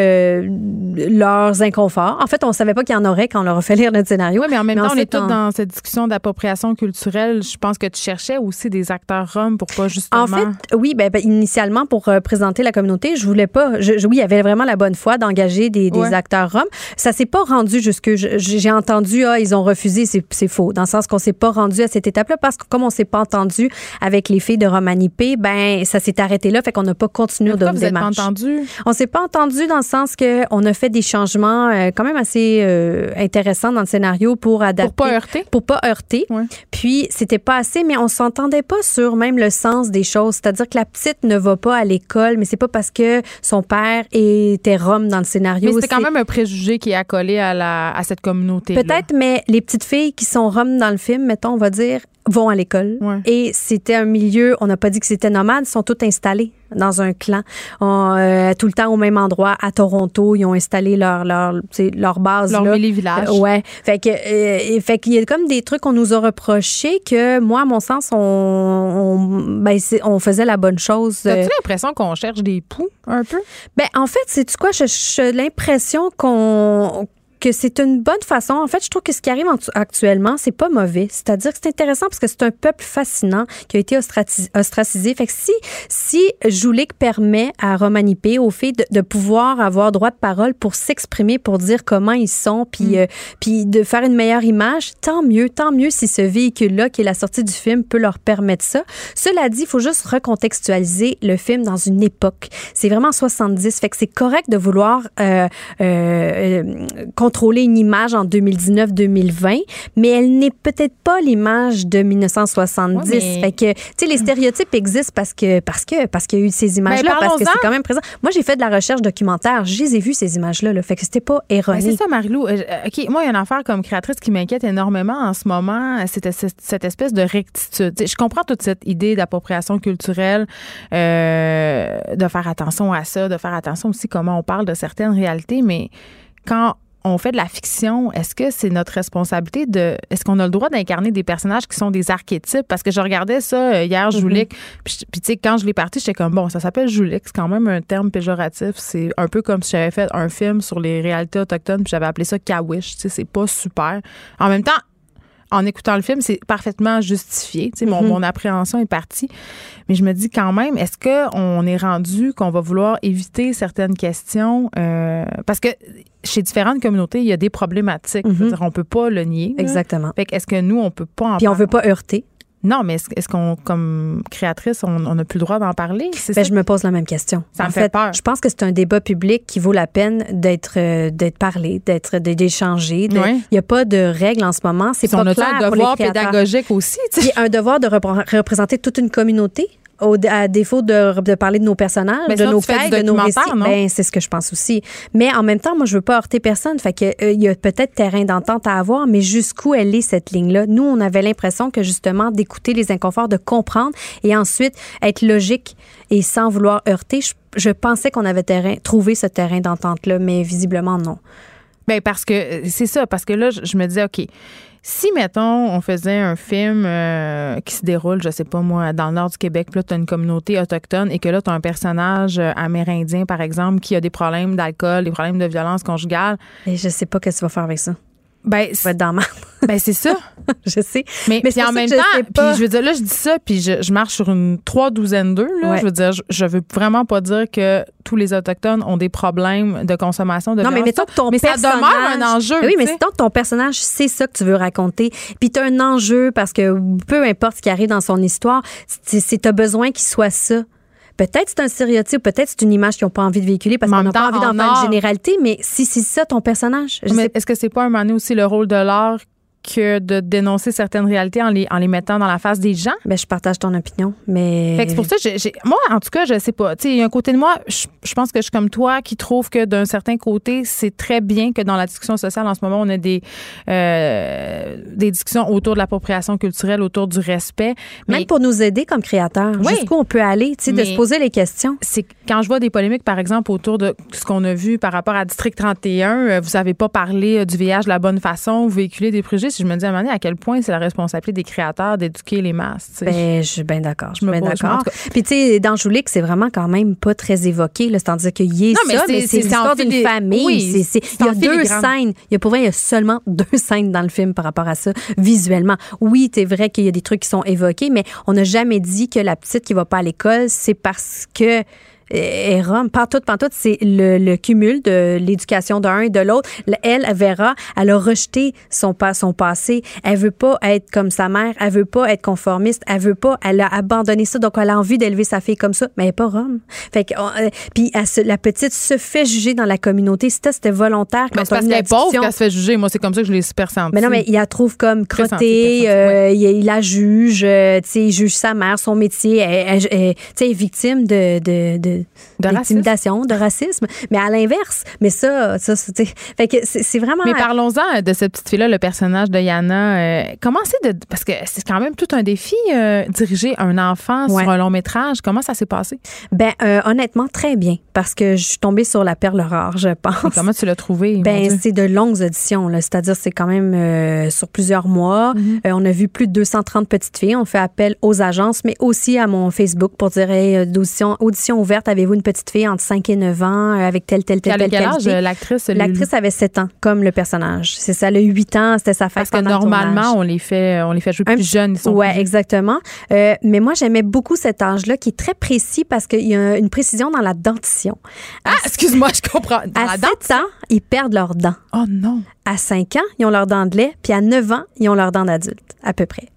leurs inconforts. En fait, on savait pas qu'il y en aurait quand on leur a fait lire notre scénario. Oui, mais en même temps, on est tous dans cette discussion d'appropriation culturelle. Je pense que tu cherchais aussi des acteurs roms pour pas justement. En fait, oui, ben, ben initialement pour présenter la communauté, je voulais pas. Je, oui, il y avait vraiment la bonne foi d'engager des, des acteurs roms. Ça s'est pas rendu jusque. J'ai entendu, ah, ils ont refusé c'est faux. Dans le sens qu'on s'est pas rendu à cette étape-là parce que comme on s'est pas entendu avec les filles de Romanipé, ben ça s'est arrêté là, fait qu'on n'a pas continué de vous démarche. Pas entendu? On s'est pas entendu dans le sens que on a fait des changements euh, quand même assez euh, intéressants dans le scénario pour adapter. Pour pas heurter? Pour pas heurter. Puis c'était pas assez, mais on s'entendait pas sur même le sens des choses. C'est-à-dire que la petite ne va pas à l'école, mais c'est pas parce que son père était rome dans le scénario. Mais c'était quand même un préjugé qui est accolé à la à cette communauté. Peut-être, mais les petites filles qui sont roms dans le film, mettons, on va dire, vont à l'école. Ouais. Et c'était un milieu, on n'a pas dit que c'était nomade, ils sont tous installés dans un clan, On, euh, tout le temps au même endroit, à Toronto. Ils ont installé leur, leur, tu leur base. Leur là. mini-village. Euh, ouais. Fait que, euh, fait qu'il y a comme des trucs qu'on nous a reprochés que, moi, à mon sens, on, on, ben, on faisait la bonne chose. euh, T'as-tu l'impression qu'on cherche des poux un peu? ben, en fait, c'est tu quoi? J'ai l'impression qu'on que c'est une bonne façon. En fait, je trouve que ce qui arrive en- actuellement, c'est pas mauvais. C'est-à-dire que c'est intéressant parce que c'est un peuple fascinant qui a été ostracisé. Fait que si, si Joulik permet à Romanipé, aux filles, de, de pouvoir avoir droit de parole pour s'exprimer, pour dire comment ils sont, puis, euh, puis de faire une meilleure image, tant mieux, tant mieux si ce véhicule-là, qui est la sortie du film, peut leur permettre ça. Cela dit, il faut juste recontextualiser le film dans une époque. C'est vraiment 70. Fait que c'est correct de vouloir euh, euh, euh, contrôler une image en 2019-2020, mais elle n'est peut-être pas l'image de 1970. Ouais, mais- Fait que, tu sais, les stéréotypes existent parce que, parce que, parce qu'il y a eu ces images-là, parce que c'est quand même présent. Moi, j'ai fait de la recherche documentaire. Je les ai vues, ces images-là. Là. Fait que c'était pas Ben, erroné. c'est ça, Marilou. Euh, euh, OK, moi, il y a une affaire comme créatrice qui m'inquiète énormément en ce moment. C'est cette, espèce de rectitude. Je comprends toute cette idée d'appropriation culturelle, euh, de faire attention à ça, de faire attention aussi comment on parle de certaines réalités, mais quand on fait de la fiction, est-ce que c'est notre responsabilité de. Est-ce qu'on a le droit d'incarner des personnages qui sont des archétypes? Parce que je regardais ça euh, hier, Joulik, puis, puis tu sais, quand je l'ai parti, j'étais comme, bon, ça s'appelle Joulik, c'est quand même un terme péjoratif. C'est un peu comme si j'avais fait un film sur les réalités autochtones, puis j'avais appelé ça Kawish. Tu sais, c'est pas super. En même temps, en écoutant le film, c'est parfaitement justifié. Tu sais, mon, mon appréhension est partie. Mais je me dis quand même, est-ce qu'on est rendu qu'on va vouloir éviter certaines questions? euh, parce que chez différentes communautés, il y a des problématiques. Mhm. dire, on peut pas le nier. Exactement. Fait que est-ce que nous, on peut pas en Puis on veut pas heurter. Non, mais est-ce, est-ce qu'on, comme créatrice, on n'a plus le droit d'en parler? C'est Ben, ça? je me pose la même question. Ça en me fait peur. Je pense que c'est un débat public qui vaut la peine d'être euh, d'être parlé, d'être d'échanger. Il n'y a pas de règles en ce moment. C'est on pas a clair un pour les devoir pédagogique aussi. Puis un devoir de repr- représenter toute une communauté. Au, à défaut de, de parler de nos personnages, de nos faits, de nos récits, ben, c'est ce que je pense aussi. Mais en même temps, moi, je veux pas heurter personne. Fait que euh, il y a peut-être terrain d'entente à avoir, mais jusqu'où elle est cette ligne-là? Nous, on avait l'impression que justement d'écouter les inconforts, de comprendre et ensuite être logique et sans vouloir heurter. Je, je pensais qu'on avait terrain, trouvé ce terrain d'entente-là, mais visiblement non. Ben parce que euh, c'est ça, parce que là, je, je me disais, OK, si, mettons, on faisait un film euh, qui se déroule, je sais pas moi, dans le nord du Québec, puis là, une communauté autochtone et que là, tu un personnage euh, amérindien, par exemple, qui a des problèmes d'alcool, des problèmes de violence conjugale, Et je sais pas qu'est-ce que tu vas faire avec ça. Ben, c'est, être dans ma... [laughs] ben, c'est ça. [laughs] je sais. Mais, Mais puis en même je temps, puis je veux dire, là, je dis ça, puis je, je marche sur une trois douzaine d'eux, là. Ouais. Je veux dire, je, je veux vraiment pas dire que tous les Autochtones ont des problèmes de consommation de Non, mais mettons que ton Mais ça demeure un enjeu. Oui, mais mettons que ton personnage, c'est ça que tu veux raconter. Puis tu as un enjeu parce que peu importe ce qui arrive dans son histoire, c'est c'est- t'as besoin qu'il soit ça. Peut-être c'est un stéréotype, peut-être c'est une image qu'ils n'ont pas envie de véhiculer parce qu'on n'a pas envie d'en en faire une généralité, mais si c'est ça ton personnage, Mais est-ce que c'est pas un moment donné aussi le rôle de l'art que de dénoncer certaines réalités en les, en les mettant dans la face des gens? ben, je partage ton opinion, mais. Fait que c'est pour ça que j'ai- j'ai- moi, en tout cas, je sais pas. Il y a un côté de moi, je, je pense que je suis comme toi qui trouve que d'un certain côté, c'est très bien que dans la discussion sociale en ce moment, on a des, euh, des discussions autour de l'appropriation culturelle, autour du respect. Mais Même pour nous aider comme créateurs, Oui. jusqu'où on peut aller, de se poser les questions. c'est quand je vois des polémiques, par exemple, autour de ce qu'on a vu par rapport à District 31, euh, vous n'avez pas parlé euh, du VIH de la bonne façon, vous véhiculez des préjugés. Je me dis à un moment donné, à quel point c'est la responsabilité des créateurs d'éduquer les masses. Ben, je suis bien d'accord. Je suis bien d'accord. Puis, tu sais, dans Joulik, c'est vraiment quand même pas très évoqué. C'est-à-dire qu'il y est Non, mais ça, c'est- mais c'est- c'est l'histoire d'une famille. oui, Il y a deux scènes. Il y a pour vrai, il y a seulement [laughs] deux scènes dans le film par rapport à ça, visuellement. Oui, c'est vrai qu'il y a des trucs qui sont évoqués, mais on n'a jamais dit que la petite qui va pas à l'école, c'est parce que est Rome. Pantoute, pantoute, c'est le, le cumul de l'éducation d'un et de l'autre. Elle, verra, elle a rejeté son, pas- son passé. Elle veut pas être comme sa mère. Elle veut pas être conformiste. Elle veut pas, elle a abandonné ça. Donc, elle a envie d'élever sa fille comme ça. Mais elle est pas Rome. Fait que, on- euh, puis elle se- la petite se fait juger dans la communauté. C'était, c'était volontaire. Quand c'est parce qu'elle est pauvre qu'elle se fait juger. Moi, c'est comme ça que je l'ai super senti. Mais non, mais il la trouve comme crottée, euh, il, il la juge, euh, tu sais, il juge sa mère, son métier, elle, elle- elle- tu sais, elle est victime de, de, de, De d'intimidation, de racisme. Mais à l'inverse, mais ça, ça, c'est, vraiment. Mais parlons-en de cette petite fille-là, le personnage de Yana. Euh, comment c'est de. Parce que c'est quand même tout un défi, euh, diriger un enfant Ouais. sur un long métrage. Comment ça s'est passé? Ben, euh, honnêtement, très bien, parce que je suis tombée sur la perle rare, je pense. Comment tu l'as trouvé? Ben, c'est de longues auditions, c'est-à-dire c'est quand même sur plusieurs mois. Euh, on a vu plus de 230 petites filles. On fait appel aux agences, mais aussi à mon Facebook pour dire hey, d'audition, audition ouverte, avez-vous une petite fille entre 5 et 9 ans euh, avec telle, telle, telle, telle qualité? euh, l'actrice? L'actrice avait 7 ans, comme le personnage. C'est ça, elle a 8 ans, c'était sa fête Parce que le normalement, on les fait, on les fait jouer Un plus jeunes. Ils sont Ouais, plus- exactement. Euh, mais moi, j'aimais beaucoup cet âge-là qui est très précis parce qu'il y a une précision dans la dentition. Ah, excuse-moi, je comprends. Dans À la 7 dent? ans, ils perdent leurs dents. Oh non. À 5 ans, ils ont leurs dents de lait, puis à 9 ans, ils ont leurs dents d'adulte, à peu près.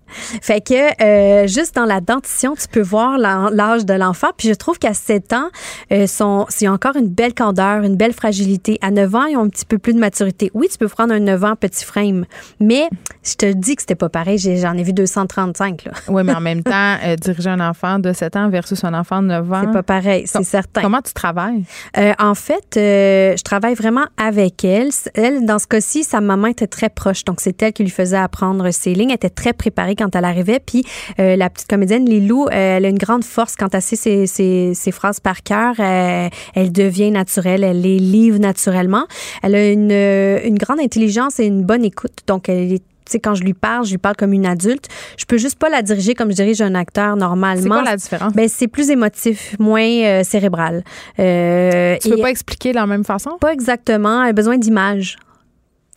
Fait que euh, juste dans la dentition, tu peux voir l'âge de l'enfant. Puis je trouve qu'à 7 ans, euh, sont, il y a encore une belle candeur, une belle fragilité. À 9 ans, ils ont un petit peu plus de maturité. Oui, tu peux prendre un 9 ans petit frame, mais je te dis que c'était pas pareil. J'en ai vu 235. là. Oui, mais en même temps, euh, diriger un enfant de 7 ans versus un enfant de 9 ans. C'est pas pareil, c'est certain. Comment tu travailles? Euh, en fait, je travaille vraiment avec elle. Elle, dans ce cas-ci, sa maman était très proche. Donc, c'est elle qui lui faisait apprendre ses lignes. Elle était très préparée quand elle arrivait. Puis, euh, la petite comédienne, Lilou, euh, elle a une grande force quand elle sait ses, ses, ses phrases par cœur. Euh, elle devient naturelle. Elle les livre naturellement. Elle a une, euh, une grande intelligence et une bonne écoute. Donc, elle est tu sais, quand je lui parle, je lui parle comme une adulte. Je peux juste pas la diriger comme je dirige un acteur normalement. C'est quoi la différence? Ben, c'est plus émotif, moins euh, cérébral. Euh, tu peux pas expliquer de la même façon? pas exactement. Elle a besoin d'images.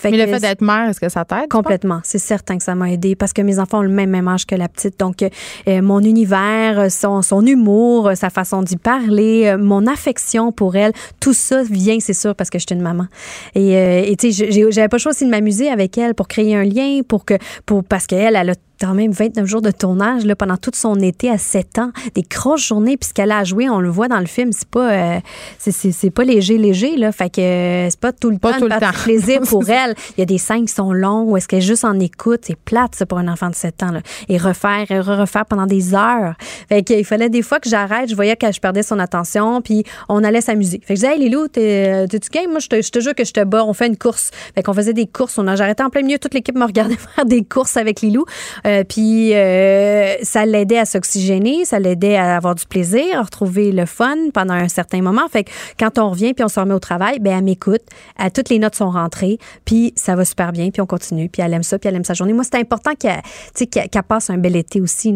Fait Mais le fait d'être mère, est-ce que ça t'aide? Complètement. C'est certain que ça m'a aidé parce que mes enfants ont le même, même âge que la petite. Donc, euh, mon univers, euh, son, son humour, euh, sa façon d'y parler, euh, mon affection pour elle, tout ça vient, c'est sûr, parce que je suis une maman. Et euh, tu sais, j'avais pas le choix aussi de m'amuser avec elle pour créer un lien, pour que, pour, parce qu'elle, elle a quand même 29 jours de tournage là, pendant tout son été à 7 ans, des grosses journées, puis ce qu'elle a joué, on le voit dans le film, c'est pas euh, c'est- c'est c'est pas léger léger là, fait que euh, c'est pas tout le Pas temps tout le temps. plaisir [laughs] pour elle. Il y a des scènes qui sont longues où est-ce qu'elle est juste en écoute, c'est plate ça pour un enfant de 7 ans là. et refaire et refaire pendant des heures. Fait qu'il fallait des fois que j'arrête, je voyais que je perdais son attention, puis on allait s'amuser. Fait que je disais hey Lilou, t'es t'es-tu game? Moi je te, je te jure que je te bats, on fait une course. Fait qu'on faisait des courses, on a j'arrêtais en plein milieu, toute l'équipe me regardait [laughs] faire des courses avec Lilou. Euh, puis euh, ça l'aidait à s'oxygéner, ça l'aidait à avoir du plaisir, à retrouver le fun pendant un certain moment. Fait que quand on revient puis on se remet au travail, ben elle m'écoute, toutes les notes sont rentrées, puis ça va super bien, puis on continue, puis elle aime ça, puis elle aime sa journée. Moi, c'est important qu'elle passe un bel été aussi.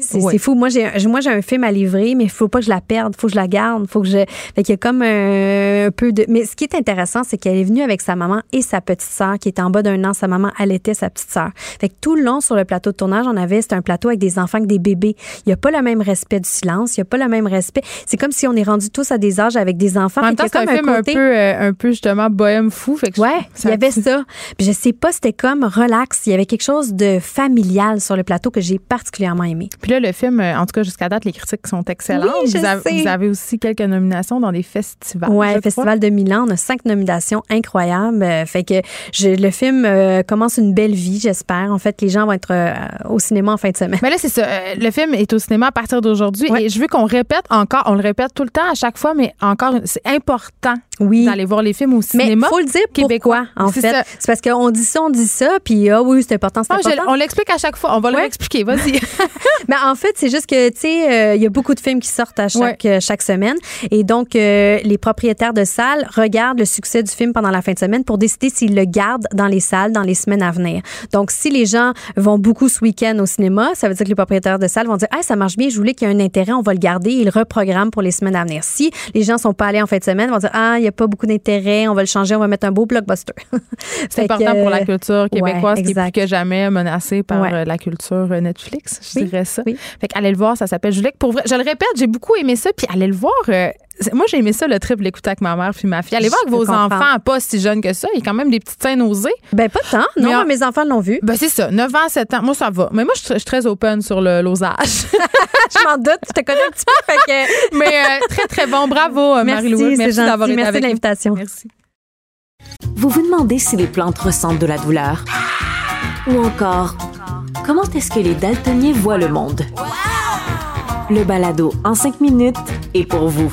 C'est fou. Moi, j'ai un- moi j'ai un film à livrer, mais il faut pas que je la perde. faut que je la garde. faut que je. Fait qu'il y a comme un, un peu de. Mais ce qui est intéressant, c'est qu'elle est venue avec sa maman et sa petite sœur qui était en bas d'un an. Sa maman allaitait sa petite sœur. Fait que tout le long sur le plateau de tournage, on avait c'était un plateau avec des enfants, avec des bébés. Il y a pas le même respect du silence. Il y a pas le même respect. C'est comme si on est rendu tous à des âges avec des enfants. En même temps, c'est un film un peu, euh, un peu justement bohème fou. Fait que Ouais, il y avait ça. Puis je sais pas, c'était comme relax. Il y avait quelque chose de familial sur le plateau que j'ai particulièrement aimé. Puis là, le film, euh, en tout cas, jusqu'à date, les critiques sont excellentes. Oui, je vous, avez, sais. vous avez aussi quelques nominations dans des festivals. Crois. Festival de Milan, on a cinq nominations incroyables. Euh, fait que je- le film euh, commence une belle vie, j'espère. En fait, les gens vont être euh, au cinéma en fin de semaine. Mais là, c'est ça. euh, Le film est au cinéma à partir d'aujourd'hui. Ouais. Et je veux qu'on répète encore, on le répète tout le temps à chaque fois, mais encore, c'est important Oui. d'aller voir les films au Mais cinéma. faut le dire québécois. en C'est fait? C'est parce qu'on dit ça, on dit ça, puis ah oui, c'est important, c'est Ah, je- important. on l'explique à chaque fois. On va Ouais. l'expliquer. Vas-y. [laughs] [laughs] Mais en fait, c'est juste que, tu sais, euh, il y a beaucoup de films qui sortent à chaque, euh, chaque semaine. Et donc, euh, les propriétaires de salles regardent le succès du film pendant la fin de semaine pour décider s'ils le gardent dans les salles dans les semaines à venir. Donc, si les gens vont beaucoup ce week-end au cinéma, ça veut dire que les propriétaires de salles vont dire, ah, ça marche bien, je voulais qu'il y ait un intérêt, on va le garder. Ils le reprogramment pour les semaines à venir. Si les gens sont pas allés en fin de semaine, ils vont dire, ah, il n'y a pas beaucoup d'intérêt, on va le changer, on va mettre un beau blockbuster. [laughs] C'est que, important pour la culture québécoise ouais, qui est plus que jamais menacée par Ouais. euh, la culture euh, Netflix, je Oui, dirais ça. oui. Fait qu'allez le voir, ça s'appelle Juliette. Pour vrai, je le répète, j'ai beaucoup aimé ça, puis allez le voir. euh, moi, j'ai aimé ça, le trip, l'écouter avec ma mère puis ma fille. Allez voir avec peux vos enfants, pas si jeunes que ça. Il y a quand même des petites scènes osées. Ben, pas tant. Non, Mais en- mes enfants l'ont vu. Ben, c'est ça, 9 ans, 7 ans. Moi, ça va. Mais moi, je suis- très open sur le- l'osage. [laughs] je m'en doute, je te connais un petit peu. Fait que... [laughs] Mais euh, très, très bon. Bravo, euh, Merci, Marie-Louise. Merci gentil. d'avoir été Merci avec de l'invitation. Merci. Vous vous demandez si les plantes ressentent de la douleur? Ou encore, comment est-ce que les daltoniens voient le monde? Le balado en cinq minutes est pour vous.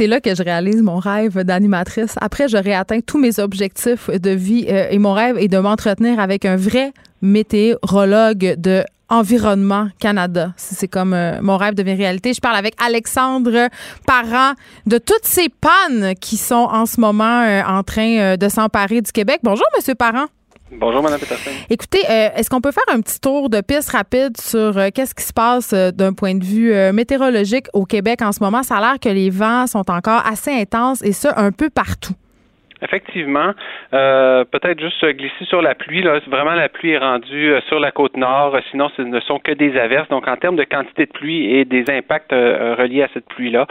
c'est là que je réalise mon rêve d'animatrice. Après, j'aurai atteint tous mes objectifs de vie euh, et mon rêve est de m'entretenir avec un vrai météorologue de Environnement Canada. C'est comme euh, mon rêve devient réalité. Je parle avec Alexandre Parent de toutes ces pannes qui sont en ce moment euh, en train de s'emparer du Québec. Bonjour, Monsieur Parent. Bonjour, Mme Peterson. Écoutez, euh, est-ce qu'on peut faire un petit tour de piste rapide sur euh, qu'est-ce qui se passe euh, d'un point de vue météorologique au Québec en ce moment? Ça a l'air que les vents sont encore assez intenses et ça un peu partout. Effectivement, euh, peut-être juste glisser sur la pluie. Là, vraiment, la pluie est rendue euh, sur la côte nord. Sinon, ce ne sont que des averses. Donc, en termes de quantité de pluie et des impacts euh, reliés à cette pluie-là,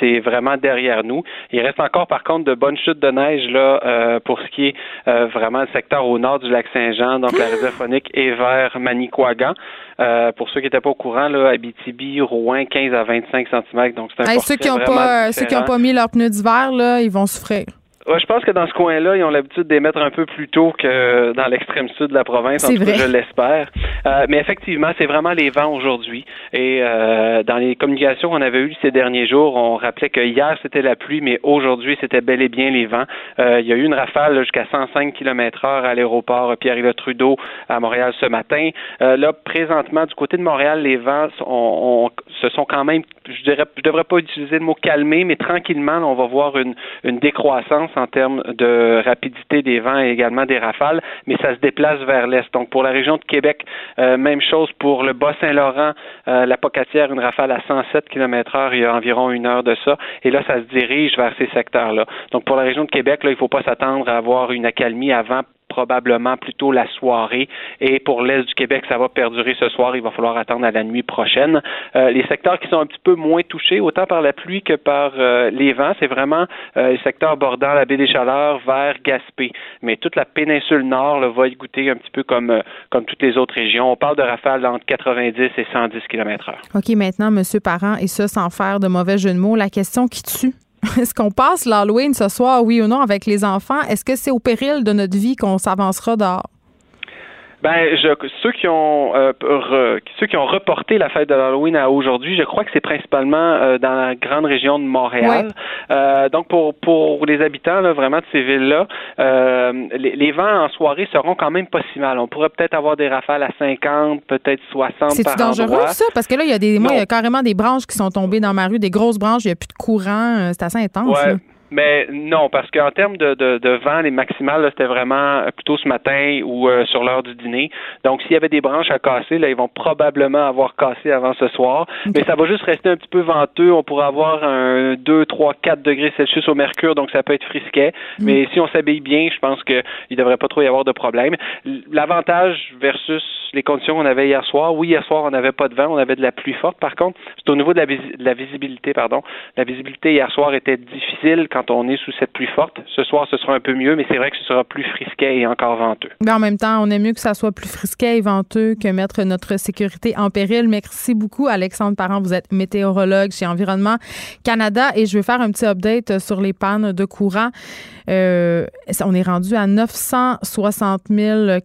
c'est vraiment derrière nous. Il reste encore, par contre, de bonnes chutes de neige là pour ce qui est vraiment le secteur au nord du lac Saint-Jean, donc la réserve phonique et vers Manicouagan. pour ceux qui n'étaient pas au courant, là, Abitibi, Rouen, 15 à 25 cm. Donc, c'est un ceux qui n'ont pas, ceux qui pas mis leurs pneus d'hiver, là, ils vont souffrir je pense que dans ce coin-là, ils ont l'habitude d'émettre un peu plus tôt que dans l'extrême sud de la province. En tout cas, je l'espère. Euh, mais effectivement, c'est vraiment les vents aujourd'hui. Et euh, dans les communications qu'on avait eues ces derniers jours, on rappelait que hier c'était la pluie, mais aujourd'hui c'était bel et bien les vents. Euh, il y a eu une rafale jusqu'à 105 km/h à l'aéroport Pierre-Yves Trudeau à Montréal ce matin. là, présentement, du côté de Montréal, les vents on, se sont quand même, je dirais, je devrais pas utiliser le mot calmer, mais tranquillement, on va voir une, une décroissance en termes de rapidité des vents et également des rafales, mais ça se déplace vers l'est. Donc pour la région de Québec, euh, même chose pour le Bas-Saint-Laurent, euh, la Pocatière, une rafale à 107 km/h il y a environ une heure de ça, et là ça se dirige vers ces secteurs-là. Donc pour la région de Québec, il ne faut pas s'attendre à avoir une accalmie avant probablement plutôt la soirée. Et pour l'Est du Québec, ça va perdurer ce soir. Il va falloir attendre à la nuit prochaine. Euh, les secteurs qui sont un petit peu moins touchés, autant par la pluie que par euh, les vents, c'est vraiment euh, les secteurs bordant la baie des Chaleurs vers Gaspé. Mais toute la péninsule nord va y goûter un petit peu comme, comme toutes les autres régions. On parle de rafales entre 90 et 110 km/h. OK, maintenant, M. Parent, et ça sans faire de mauvais jeu de mots, la question qui tue, [laughs] Est-ce qu'on passe l'Halloween ce soir, oui ou non, avec les enfants? Est-ce que c'est au péril de notre vie qu'on s'avancera dehors? Ben, je, ceux qui ont euh, ceux qui ont reporté la fête de l'Halloween à aujourd'hui, je crois que c'est principalement euh, dans la grande région de Montréal. Euh, donc pour pour les habitants là, vraiment de ces villes-là, les, les, vents en soirée seront quand même pas si mal. On pourrait peut-être avoir des rafales à 50, peut-être 60 C'est dangereux ça? Parce que là il y a des moi il y a carrément des branches qui sont tombées dans ma rue, des grosses branches, il y a plus de courant, c'est assez intense. Mais non, parce qu'en termes de, de, de, vent, les maximales, c'était vraiment plutôt ce matin ou euh, sur l'heure du dîner. Donc, s'il y avait des branches à casser, là, ils vont probablement avoir cassé avant ce soir. Mais ça va juste rester un petit peu venteux. On pourrait avoir un 2, 3, 4 degrés Celsius au mercure, donc ça peut être frisquet. Mm. Mais si on s'habille bien, je pense qu'il ne devrait pas trop y avoir de problème. L'avantage versus les conditions qu'on avait hier soir, oui, hier soir, on n'avait pas de vent, on avait de la pluie forte. Par contre, c'est au niveau de la, de la visibilité, pardon. La visibilité hier soir était difficile quand on est sous cette pluie forte. Ce soir, ce sera un peu mieux, mais c'est vrai que ce sera plus frisquet et encore venteux. Mais en même temps, on est mieux que ça soit plus frisquet et venteux que mettre notre sécurité en péril. Merci beaucoup, Alexandre Parent. Vous êtes météorologue chez Environnement Canada et je vais faire un petit update sur les pannes de courant. Euh, on est rendu à 960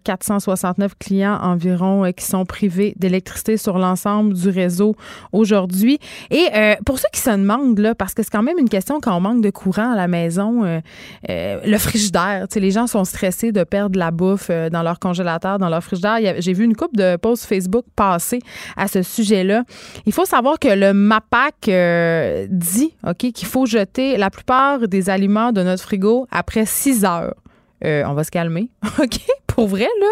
469 clients environ euh, qui sont privés d'électricité sur l'ensemble du réseau aujourd'hui. Et euh, pour ceux qui se demandent, là, parce que c'est quand même une question quand on manque de courant à la maison, le frigidaire, les gens sont stressés de perdre la bouffe dans leur congélateur, dans leur frigidaire. J'ai vu une coupe de posts Facebook passer à ce sujet-là. Il faut savoir que le MAPAC dit ok qu'il faut jeter la plupart des aliments de notre frigo après six heures. Euh, on va se calmer. [laughs] OK? Pour vrai, là,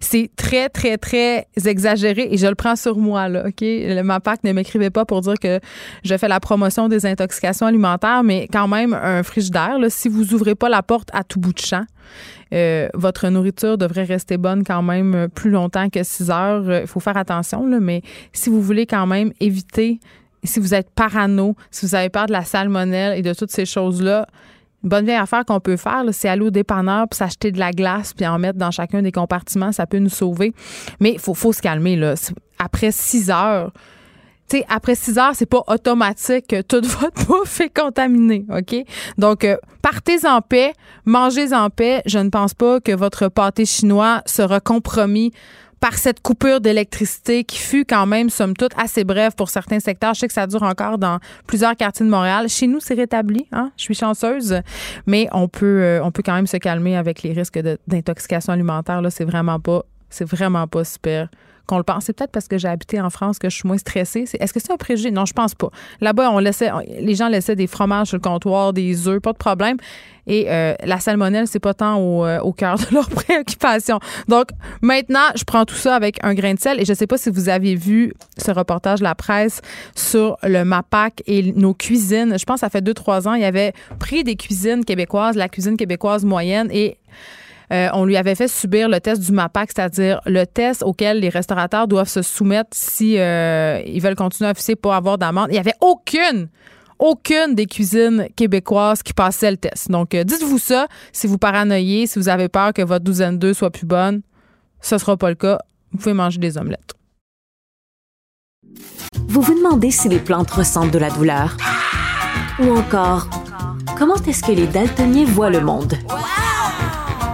c'est très, très, très exagéré et je le prends sur moi, là. OK? Le MAPAC ne m'écrivait pas pour dire que je fais la promotion des intoxications alimentaires, mais quand même, un frigidaire, là, si vous ouvrez pas la porte à tout bout de champ, euh, votre nourriture devrait rester bonne quand même plus longtemps que six heures. Il faut faire attention, là, mais si vous voulez quand même éviter si vous êtes parano, si vous avez peur de la salmonelle et de toutes ces choses-là, une bonne vieille affaire qu'on peut faire, c'est aller au dépanneur puis s'acheter de la glace puis en mettre dans chacun des compartiments. Ça peut nous sauver. Mais il faut, faut se calmer. Là. Après six heures, sais, après six heures, c'est pas automatique que toute [laughs] votre bouffe est contaminée, OK? Donc, euh, partez en paix, mangez en paix. Je ne pense pas que votre pâté chinois sera compromis par cette coupure d'électricité qui fut quand même, somme toute, assez brève pour certains secteurs. Je sais que ça dure encore dans plusieurs quartiers de Montréal. Chez nous, c'est rétabli. Hein? Je suis chanceuse, mais on peut, euh, on peut quand même se calmer avec les risques d'intoxication alimentaire. Là, c'est vraiment pas, c'est vraiment pas super qu'on le pense. C'est peut-être parce que j'ai habité en France que je suis moins stressée. Est-ce que c'est un préjugé? Non, je pense pas. Là-bas, on laissait, les gens laissaient des fromages sur le comptoir, des œufs, pas de problème. Et euh, la salmonelle, c'est pas tant au, euh, cœur de leur [laughs] préoccupation. Donc, maintenant, je prends tout ça avec un grain de sel. Et je sais pas si vous avez vu ce reportage de la presse sur le MAPAC et nos cuisines. Je pense que ça fait deux, trois ans, il y avait pris des cuisines québécoises, la cuisine québécoise moyenne, et euh, on lui avait fait subir le test du MAPAC, c'est-à-dire le test auquel les restaurateurs doivent se soumettre si euh, ils veulent continuer à officier pour avoir d'amende. Il n'y avait aucune aucune des cuisines québécoises qui passait le test. Donc, euh, dites-vous ça si vous paranoïez, si vous avez peur que votre douzaine d'œufs soit plus bonne. Ce sera pas le cas. Vous pouvez manger des omelettes. Vous vous demandez si les plantes ressentent de la douleur? Ou encore, comment est-ce que les daltoniens voient le monde?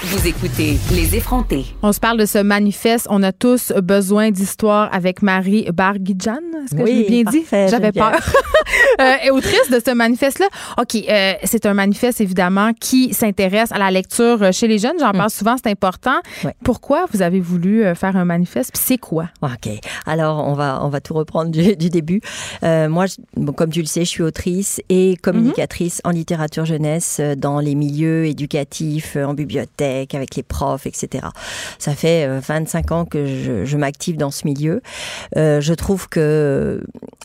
Vous écoutez Les effrontés. On se parle de ce manifeste. On a tous besoin d'histoire avec Marie Barguidjan. Est-ce que oui, je l'ai bien dit? J'avais peur. [laughs] euh, et autrice de ce manifeste-là. OK, euh, c'est un manifeste, évidemment, qui s'intéresse à la lecture chez les jeunes. J'en parle mm. souvent, c'est important. Pourquoi vous avez voulu euh, faire un manifeste? Puis c'est quoi? OK. Alors, on va, on va tout reprendre du, début. Euh, moi, comme tu le sais, je suis autrice et communicatrice en littérature jeunesse dans les milieux éducatifs, en bibliothèque avec les profs, etc. Ça fait 25 euh, ans que je, m'active dans ce milieu. Euh, je trouve que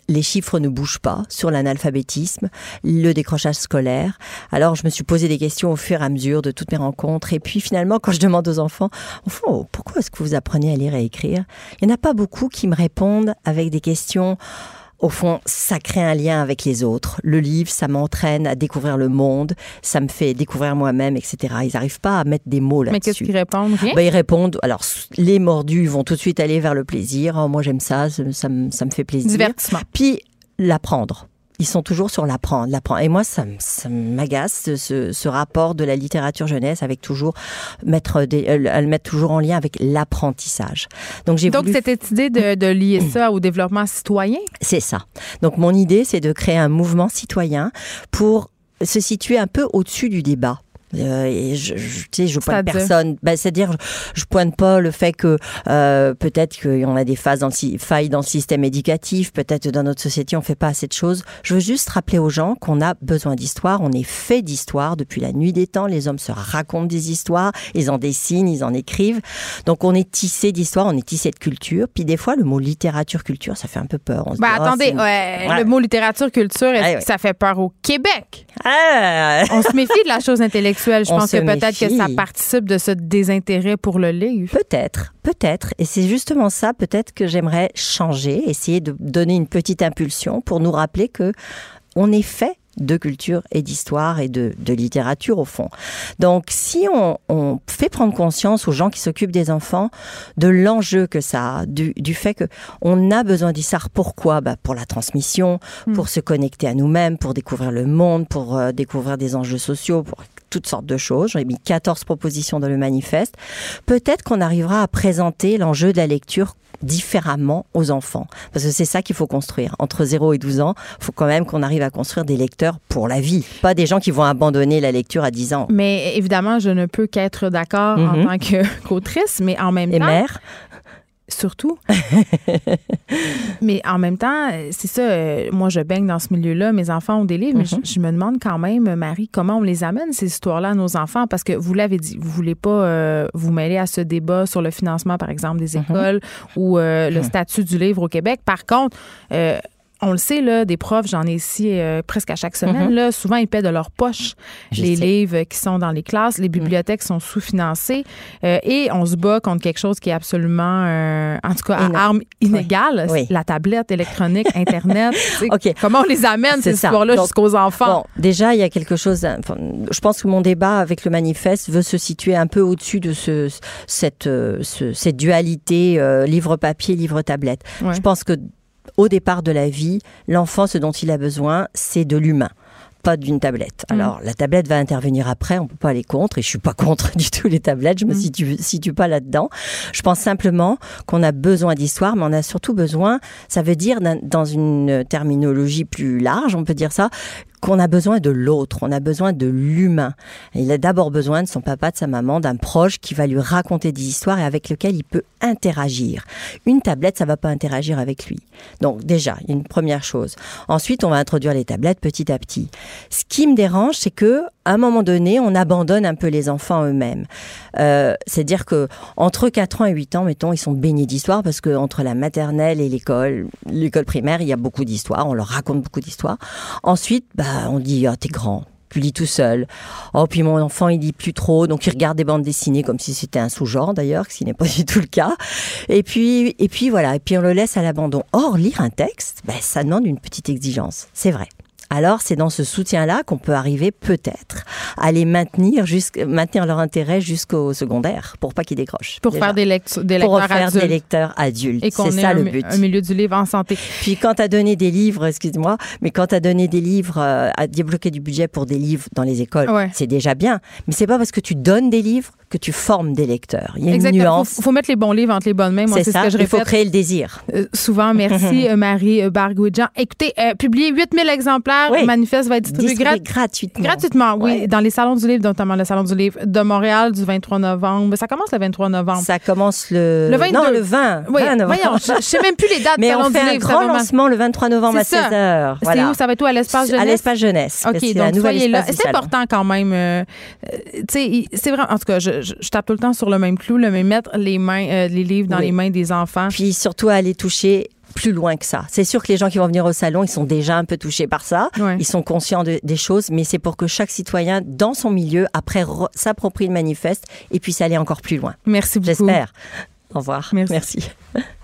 les chiffres ne bougent pas sur l'analphabétisme, le décrochage scolaire. Alors je me suis posé des questions au fur et à mesure de toutes mes rencontres. Et puis finalement, quand je demande aux enfants, pourquoi est-ce que vous apprenez à lire et écrire? Il n'y en a pas beaucoup qui me répondent avec des questions au fond, ça crée un lien avec les autres. Le livre, ça m'entraîne à découvrir le monde, ça me fait découvrir moi-même, etc. Ils n'arrivent pas à mettre des mots là-dessus. Mais qu'est-ce qu'ils répondent? Ben, Ils répondent, alors les mordus vont tout de suite aller vers le plaisir. Oh, moi j'aime ça, ça, ça, me, ça me fait plaisir. Divertissement. Puis l'apprendre ils sont toujours sur l'apprendre, l'apprendre. Et moi, ça, m'agace ce, rapport de la littérature jeunesse avec toujours mettre des, euh, le mettre toujours en lien avec l'apprentissage. Donc j'ai donc cette idée de, de lier ça au développement citoyen? C'est ça. Donc mon idée, c'est de créer un mouvement citoyen pour se situer un peu au-dessus du débat. Euh, et je, je, tu sais, je pointe personne. Ben, C'est-à-dire, je, je, pointe pas le fait que euh, peut-être qu'on a des phases dans le, failles dans le système éducatif, peut-être dans notre société on fait pas assez de choses. Je veux juste rappeler aux gens qu'on a besoin d'histoire. On est fait d'histoire depuis la nuit des temps. Les hommes se racontent des histoires, ils en dessinent, ils en écrivent. Donc on est tissé d'histoire, on est tissé de culture. Puis des fois, le mot littérature culture, ça fait un peu peur. On bah, oh, attendez, ouais, le mot littérature culture, ça fait peur au Québec? Ah. On se méfie de la chose intellectuelle je pense que peut-être que ça participe de ce désintérêt pour le livre. Peut-être, peut-être. Et c'est justement ça, peut-être que j'aimerais changer, essayer de donner une petite impulsion pour nous rappeler que on est fait de culture et d'histoire et de, littérature au fond. Donc si on, fait prendre conscience aux gens qui s'occupent des enfants de l'enjeu que ça a, du, fait que on a besoin d'histoire, pourquoi bah Pour la transmission, hmm. pour se connecter à nous-mêmes, pour découvrir le monde, pour euh, découvrir des enjeux sociaux, pour toutes sortes de choses. J'ai mis 14 propositions dans le manifeste. Peut-être qu'on arrivera à présenter l'enjeu de la lecture différemment aux enfants. Parce que c'est ça qu'il faut construire. Entre 0 et 12 ans, il faut quand même qu'on arrive à construire des lecteurs pour la vie. Pas des gens qui vont abandonner la lecture à 10 ans. Mais évidemment, je ne peux qu'être d'accord en mhm. tant [laughs] qu'autrice, mais en même et temps... mère Surtout. [laughs] mais en même temps, c'est ça, euh, moi je baigne dans ce milieu-là, mes enfants ont des livres, mais Mm-hmm. je, je me demande quand même, Marie, comment on les amène, ces histoires-là, à nos enfants, parce que vous l'avez dit, vous voulez pas euh, vous mêler à ce débat sur le financement, par exemple, des Mm-hmm. écoles ou euh, le statut du livre au Québec. Par contre, euh, on le sait, là, des profs, j'en ai ici euh, presque à chaque semaine, Mhm. là, souvent ils paient de leur poche Je les sais. Livres qui sont dans les classes, les bibliothèques sont sous-financées euh, et on se bat contre quelque chose qui est absolument, euh, en tout cas, à Iné- armes inégales, Oui. la tablette électronique, Internet. tu sais, [laughs] OK. Comment on les amène, ces histoires-là, jusqu'aux enfants? Bon, déjà, il y a quelque chose. enfin, je pense que mon débat avec le manifeste veut se situer un peu au-dessus de ce, cette, euh, ce- cette dualité euh, livre-papier, livre-tablette. Ouais. Je pense que au départ de la vie, l'enfant, ce dont il a besoin, c'est de l'humain pas d'une tablette. Mm. Alors, la tablette va intervenir après, on peut pas aller contre, et je suis pas [laughs] contre du tout les tablettes, je me Mm. situe, situe pas là-dedans. Je pense simplement qu'on a besoin d'histoire, mais on a surtout besoin, ça veut dire, dans une terminologie plus large, on peut dire ça, qu'on a besoin de l'autre, on a besoin de l'humain. Il a d'abord besoin de son papa, de sa maman, d'un proche qui va lui raconter des histoires et avec lequel il peut interagir. Une tablette, ça va pas interagir avec lui. Donc déjà, une première chose. Ensuite, on va introduire les tablettes petit à petit. Ce qui me dérange, c'est que à un moment donné, on abandonne un peu les enfants eux-mêmes. Euh, C'est-à-dire que entre 4 ans et 8 ans, mettons, ils sont baignés d'histoire parce que entre la maternelle et l'école, l'école primaire, il y a beaucoup d'histoires. On leur raconte beaucoup d'histoires. Ensuite, bah, on dit, oh, t'es grand. Tu lis tout seul. Oh, puis mon enfant, il lit plus trop, donc il regarde des bandes dessinées comme si c'était un sous-genre d'ailleurs, ce qui n'est pas [laughs] du tout le cas. Et puis, et puis voilà, et puis on le laisse à l'abandon. Or, lire un texte, ben, ça demande une petite exigence, c'est vrai. Alors, c'est dans ce soutien-là qu'on peut arriver peut-être à les maintenir, maintenir leur intérêt jusqu'au secondaire, pour pas qu'ils décrochent. Pour déjà. faire des, lectu- des pour lecteurs faire adultes. des lecteurs adultes. Et qu'on C'est ait ça un, le but. un milieu du livre en santé. Puis quand tu as donné des livres, excuse-moi, mais quand tu as donné des livres, euh, à débloquer du budget pour des livres dans les écoles, Ouais. c'est déjà bien. Mais c'est pas parce que tu donnes des livres que tu formes des lecteurs. Il y a une nuance. Faut, faut mettre les bons livres entre les bonnes mains. C'est c'est ce ça, que je il faut créer le désir. Euh, souvent, merci [laughs] euh, Marie euh, Bargouidjan. Écoutez, euh, publié 8000 exemplaires. Oui. Le manifeste va être distribué, Distribué grat- gratuitement. gratuitement, oui, Ouais. dans les salons du livre, notamment le salon du livre de Montréal du 23 novembre. Ça commence le 23 novembre. Ça commence le... Le 22. Non, le 20. oui, 20 novembre. voyons, je, je sais même plus les dates [laughs] Mais salon on du fait un livre. ça grand lancement le 23 novembre à C'est ça. 16h. C'est Voilà. où? Ça va être où? À l'espace jeunesse? À l'espace jeunesse. OK, C'est donc soyez là. C'est important quand même. tu sais, il- c'est vrai. En tout cas, je, je- je tape tout le temps sur le même clou, là, mais mettre les mains, euh, les livres dans Oui. les mains des enfants. Puis surtout à aller toucher plus loin que ça. C'est sûr que les gens qui vont venir au salon, ils sont déjà un peu touchés par ça. Ouais. Ils sont conscients de- des choses, mais c'est pour que chaque citoyen, dans son milieu, après s'approprie le manifeste et puisse aller encore plus loin. Merci beaucoup. J'espère. Au revoir. Merci. [laughs]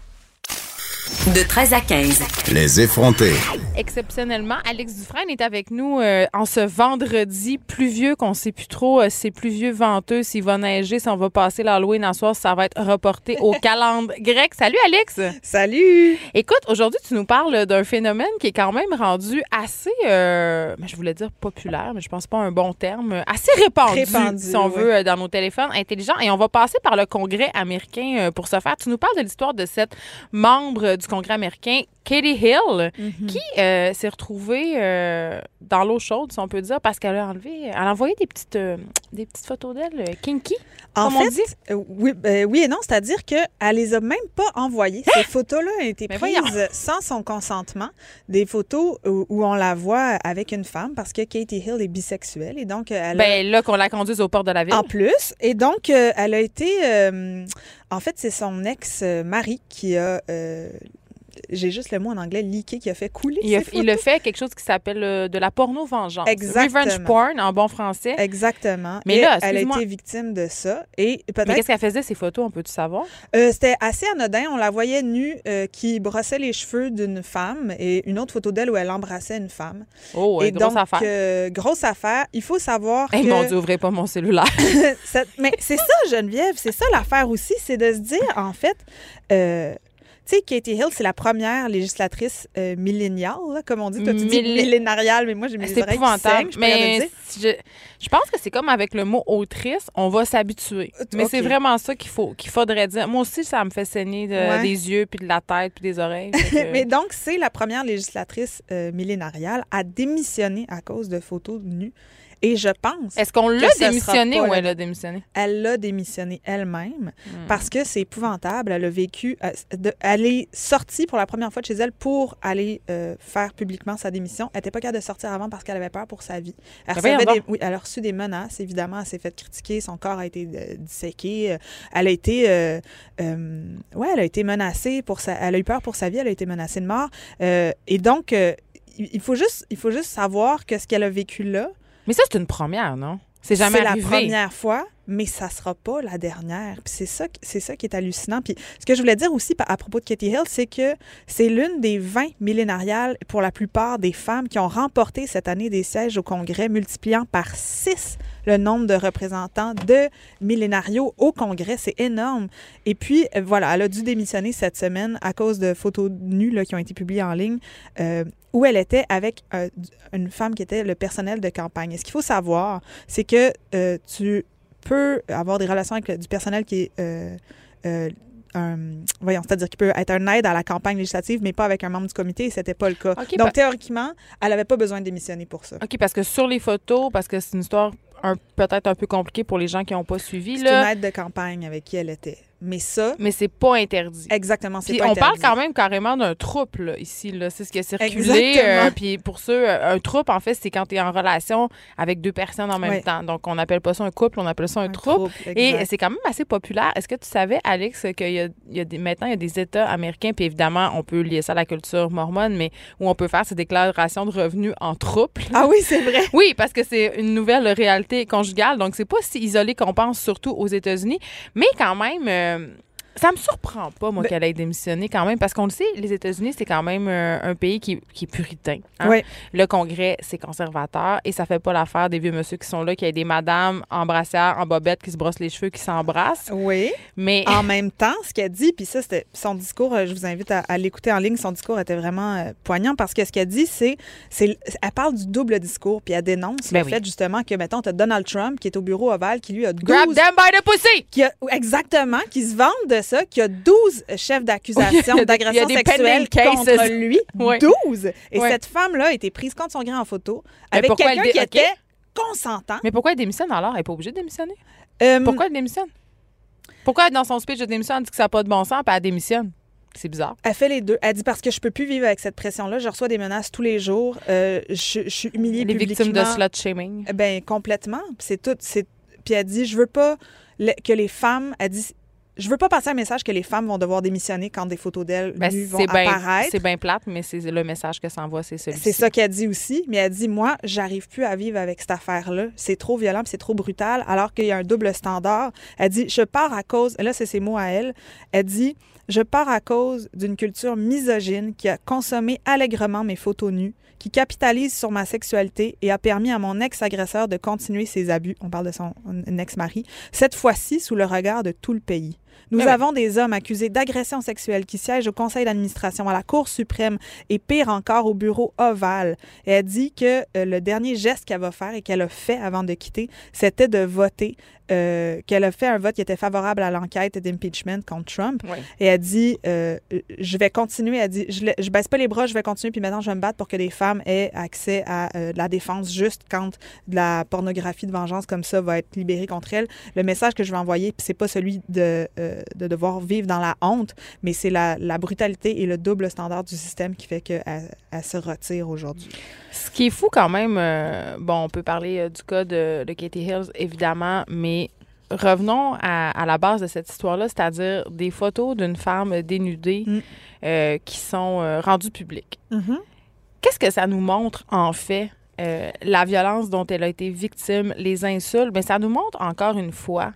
De 13 à 15. Les effrontés. Exceptionnellement, Alex Dufresne est avec nous euh, en ce vendredi pluvieux qu'on sait plus trop. euh, c'est pluvieux, venteux, s'il va neiger, si on va passer l'Halloween en soir, ça va être reporté au [laughs] calendrier grec. Salut Alex! Salut! Écoute, aujourd'hui, tu nous parles d'un phénomène qui est quand même rendu assez, euh, ben, je voulais dire populaire, mais je pense pas un bon terme, euh, assez répandu, Répandu, si on oui. veut, euh, dans nos téléphones intelligents. Et on va passer par le Congrès américain euh, pour ce faire. Tu nous parles de l'histoire de cette membre euh, du Congrès américain, Katie Hill, Mhm. qui euh, s'est retrouvée euh, dans l'eau chaude, si on peut dire, parce qu'elle a enlevé, elle a envoyé des petites, euh, des petites photos d'elle, kinky, En comme on fait, dit. oui, ben, oui et non, c'est-à-dire qu'elle les a même pas envoyées. Ces photos-là ont été prises sans son consentement. Des photos où, où on la voit avec une femme parce que Katie Hill est bisexuelle et donc elle a- Ben là, qu'on la conduise aux portes de la ville. En plus, et donc, elle a été. Euh, en fait, c'est son ex-mari qui a. euh, j'ai juste le mot en anglais, leaké, qui a fait couler. Il, a, il fait quelque chose qui s'appelle euh, de la porno-vengeance. Exactement. Revenge porn, en bon français. Exactement. Mais Et là, elle a été victime de ça. Et Mais peut-être qu'est-ce qu'elle faisait, ces photos, on peut-tu savoir? Euh, C'était assez anodin. On la voyait nue euh, qui brossait les cheveux d'une femme et une autre photo d'elle où elle embrassait une femme. Oh, et grosse donc, affaire. grosse affaire. Il faut savoir Eh que... mon Dieu, ouvrez pas mon cellulaire. [laughs] Mais c'est ça, Geneviève, c'est ça l'affaire aussi, c'est de se dire, en fait, euh, tu sais, Katie Hill, c'est la première législatrice euh, milléniale, là, comme on dit. Toi, tu dis Millé- millénariale, mais moi, j'ai mes oreilles qui saignent, je Mais dire. si je, je pense que c'est comme avec le mot autrice, on va s'habituer. Mais c'est vraiment ça qu'il faut qu'il faudrait dire. Moi aussi, ça me fait saigner de- Ouais. des yeux, puis de la tête, puis des oreilles. [laughs] Que- Mais donc, c'est la première législatrice euh, millénariale à démissionner à cause de photos nues. Et je pense. Est-ce qu'on l'a démissionné ou elle a démissionné? Elle l'a démissionné elle-même hmm. parce que c'est épouvantable. Elle a vécu. Euh, elle est sortie pour la première fois de chez elle pour aller euh, faire publiquement sa démission. Elle n'était pas capable de sortir avant parce qu'elle avait peur pour sa vie. Elle, des, oui, elle a reçu des menaces, évidemment. Elle s'est fait critiquer. Son corps a été euh, disséqué. Elle a été. ouais, elle a été menacée pour sa. Elle a eu peur pour sa vie. Elle a été menacée de mort. et donc, il faut juste, il faut juste savoir que ce qu'elle a vécu là. Mais ça, c'est une première, non? C'est jamais la première fois, mais ça sera pas la dernière. Puis c'est ça, c'est ça qui est hallucinant. Puis ce que je voulais dire aussi à propos de Katie Hill, c'est que c'est l'une des 20 millénariales pour la plupart des femmes qui ont remporté cette année des sièges au Congrès, multipliant par 6 le nombre de représentants de millénarios au Congrès. C'est énorme. Et puis, euh, voilà, elle a dû démissionner cette semaine à cause de photos nues là, qui ont été publiées en ligne. Euh, où elle était avec euh, une femme qui était le personnel de campagne. Et ce qu'il faut savoir, c'est que tu avoir des relations avec du personnel qui est un, voyons, c'est-à-dire qu'il peut être un aide à la campagne législative, mais pas avec un membre du comité, et c'était pas le cas. Donc, théoriquement, elle n'avait pas besoin de démissionner pour ça. OK, parce que sur les photos, parce que c'est une histoire peut-être un peu compliquée pour les gens qui n'ont pas suivi. C'est une aide de campagne avec qui elle était. Mais ça. Mais c'est pas interdit. Exactement, pas on parle quand même carrément d'un troupe, ici. Là. C'est ce qui a circulé. Euh, puis pour ceux, euh, un troupe, en fait, c'est quand tu es en relation avec deux personnes en même temps. Donc, on n'appelle pas ça un couple, on appelle ça un, troupe. Et c'est quand même assez populaire. Est-ce que tu savais, Alex, qu'il y a, y a des, maintenant, il y a des États américains, puis évidemment, on peut lier ça à la culture mormone, mais où on peut faire ces déclarations de revenus en troupe. Ah oui, c'est vrai. [laughs] oui, parce que c'est une nouvelle réalité conjugale. Donc, c'est pas si isolé qu'on pense, surtout aux États-Unis. Mais quand même, euh, euh, ça me surprend pas, moi, ben qu'elle ait démissionné quand même, parce qu'on le sait, les États-Unis, c'est quand même euh, un, pays qui, est puritain. Hein. Le Congrès, c'est conservateur et ça fait pas l'affaire des vieux monsieur qui sont là, qui a des madames en brassière, en bobette, qui se brossent les cheveux, qui s'embrassent. Oui. Mais. En même temps, ce qu'elle dit, puis ça, c'était son discours, je vous invite à, l'écouter en ligne, son discours était vraiment poignant parce que ce qu'elle dit, c'est. Elle parle du double discours, puis elle dénonce ben le fait, justement, que, mettons, tu as Donald Trump qui est au bureau ovale, qui lui a 12. Grab them by the pussy! Qui a, exactement, qui se vendent de ça, qui a 12 chefs d'accusation [laughs] d'agression sexuelle contre lui. [laughs] 12! Et cette femme-là a été prise contre son gré en photo avec quelqu'un qui était consentant. Mais pourquoi elle démissionne alors? Elle n'est pas obligée de démissionner? Euh, pourquoi elle démissionne? Pourquoi dans son speech de démission, elle dit que ça n'a pas de bon sens, puis elle démissionne? C'est bizarre. Elle fait les deux. Elle dit parce que je peux plus vivre avec cette pression-là. Je reçois des menaces tous les jours. Euh, je, je, suis humiliée Les victimes de slut shaming. Ben complètement. C'est tout. Puis elle dit je veux pas que les femmes. Elle dit je veux pas passer un message que les femmes vont devoir démissionner quand des photos d'elles ben, vont apparaître. C'est bien plate, mais c'est le message que ça envoie, c'est celui-ci. C'est ça qu'elle dit aussi, mais elle dit moi, j'arrive plus à vivre avec cette affaire-là. C'est trop violent, c'est trop brutal, alors qu'il y a un double standard. Elle dit je pars à cause, là c'est ses mots à elle. Elle dit je pars à cause d'une culture misogyne qui a consommé allègrement mes photos nues qui capitalise sur ma sexualité et a permis à mon ex-agresseur de continuer ses abus. On parle de son ex-mari. Cette fois-ci sous le regard de tout le pays. Nous eh avons des hommes accusés d'agression sexuelle qui siègent au conseil d'administration, à la Cour suprême et pire encore au bureau ovale. Et elle dit que euh, le dernier geste qu'elle va faire et qu'elle a fait avant de quitter, c'était de voter euh, qu'elle a fait un vote qui était favorable à l'enquête d'impeachment contre Trump. Et elle dit euh, Je vais continuer. Elle dit je, je baisse pas les bras, je vais continuer. Puis maintenant, je vais me battre pour que les femmes aient accès à euh, la défense juste quand de la pornographie de vengeance comme ça va être libérée contre elle. Le message que je vais envoyer, c'est pas celui de, de devoir vivre dans la honte, mais c'est la, la, brutalité et le double standard du système qui fait qu'elle elle se retire aujourd'hui. Ce qui est fou quand même, bon, on peut parler du cas de, de Katie Hills, évidemment, mais revenons à, la base de cette histoire-là, c'est-à-dire des photos d'une femme dénudée mm. euh, qui sont euh, rendues publiques. Mm-hmm. Qu'est-ce que ça nous montre, en fait, euh, la violence dont elle a été victime, les insultes? Bien, ça nous montre encore une fois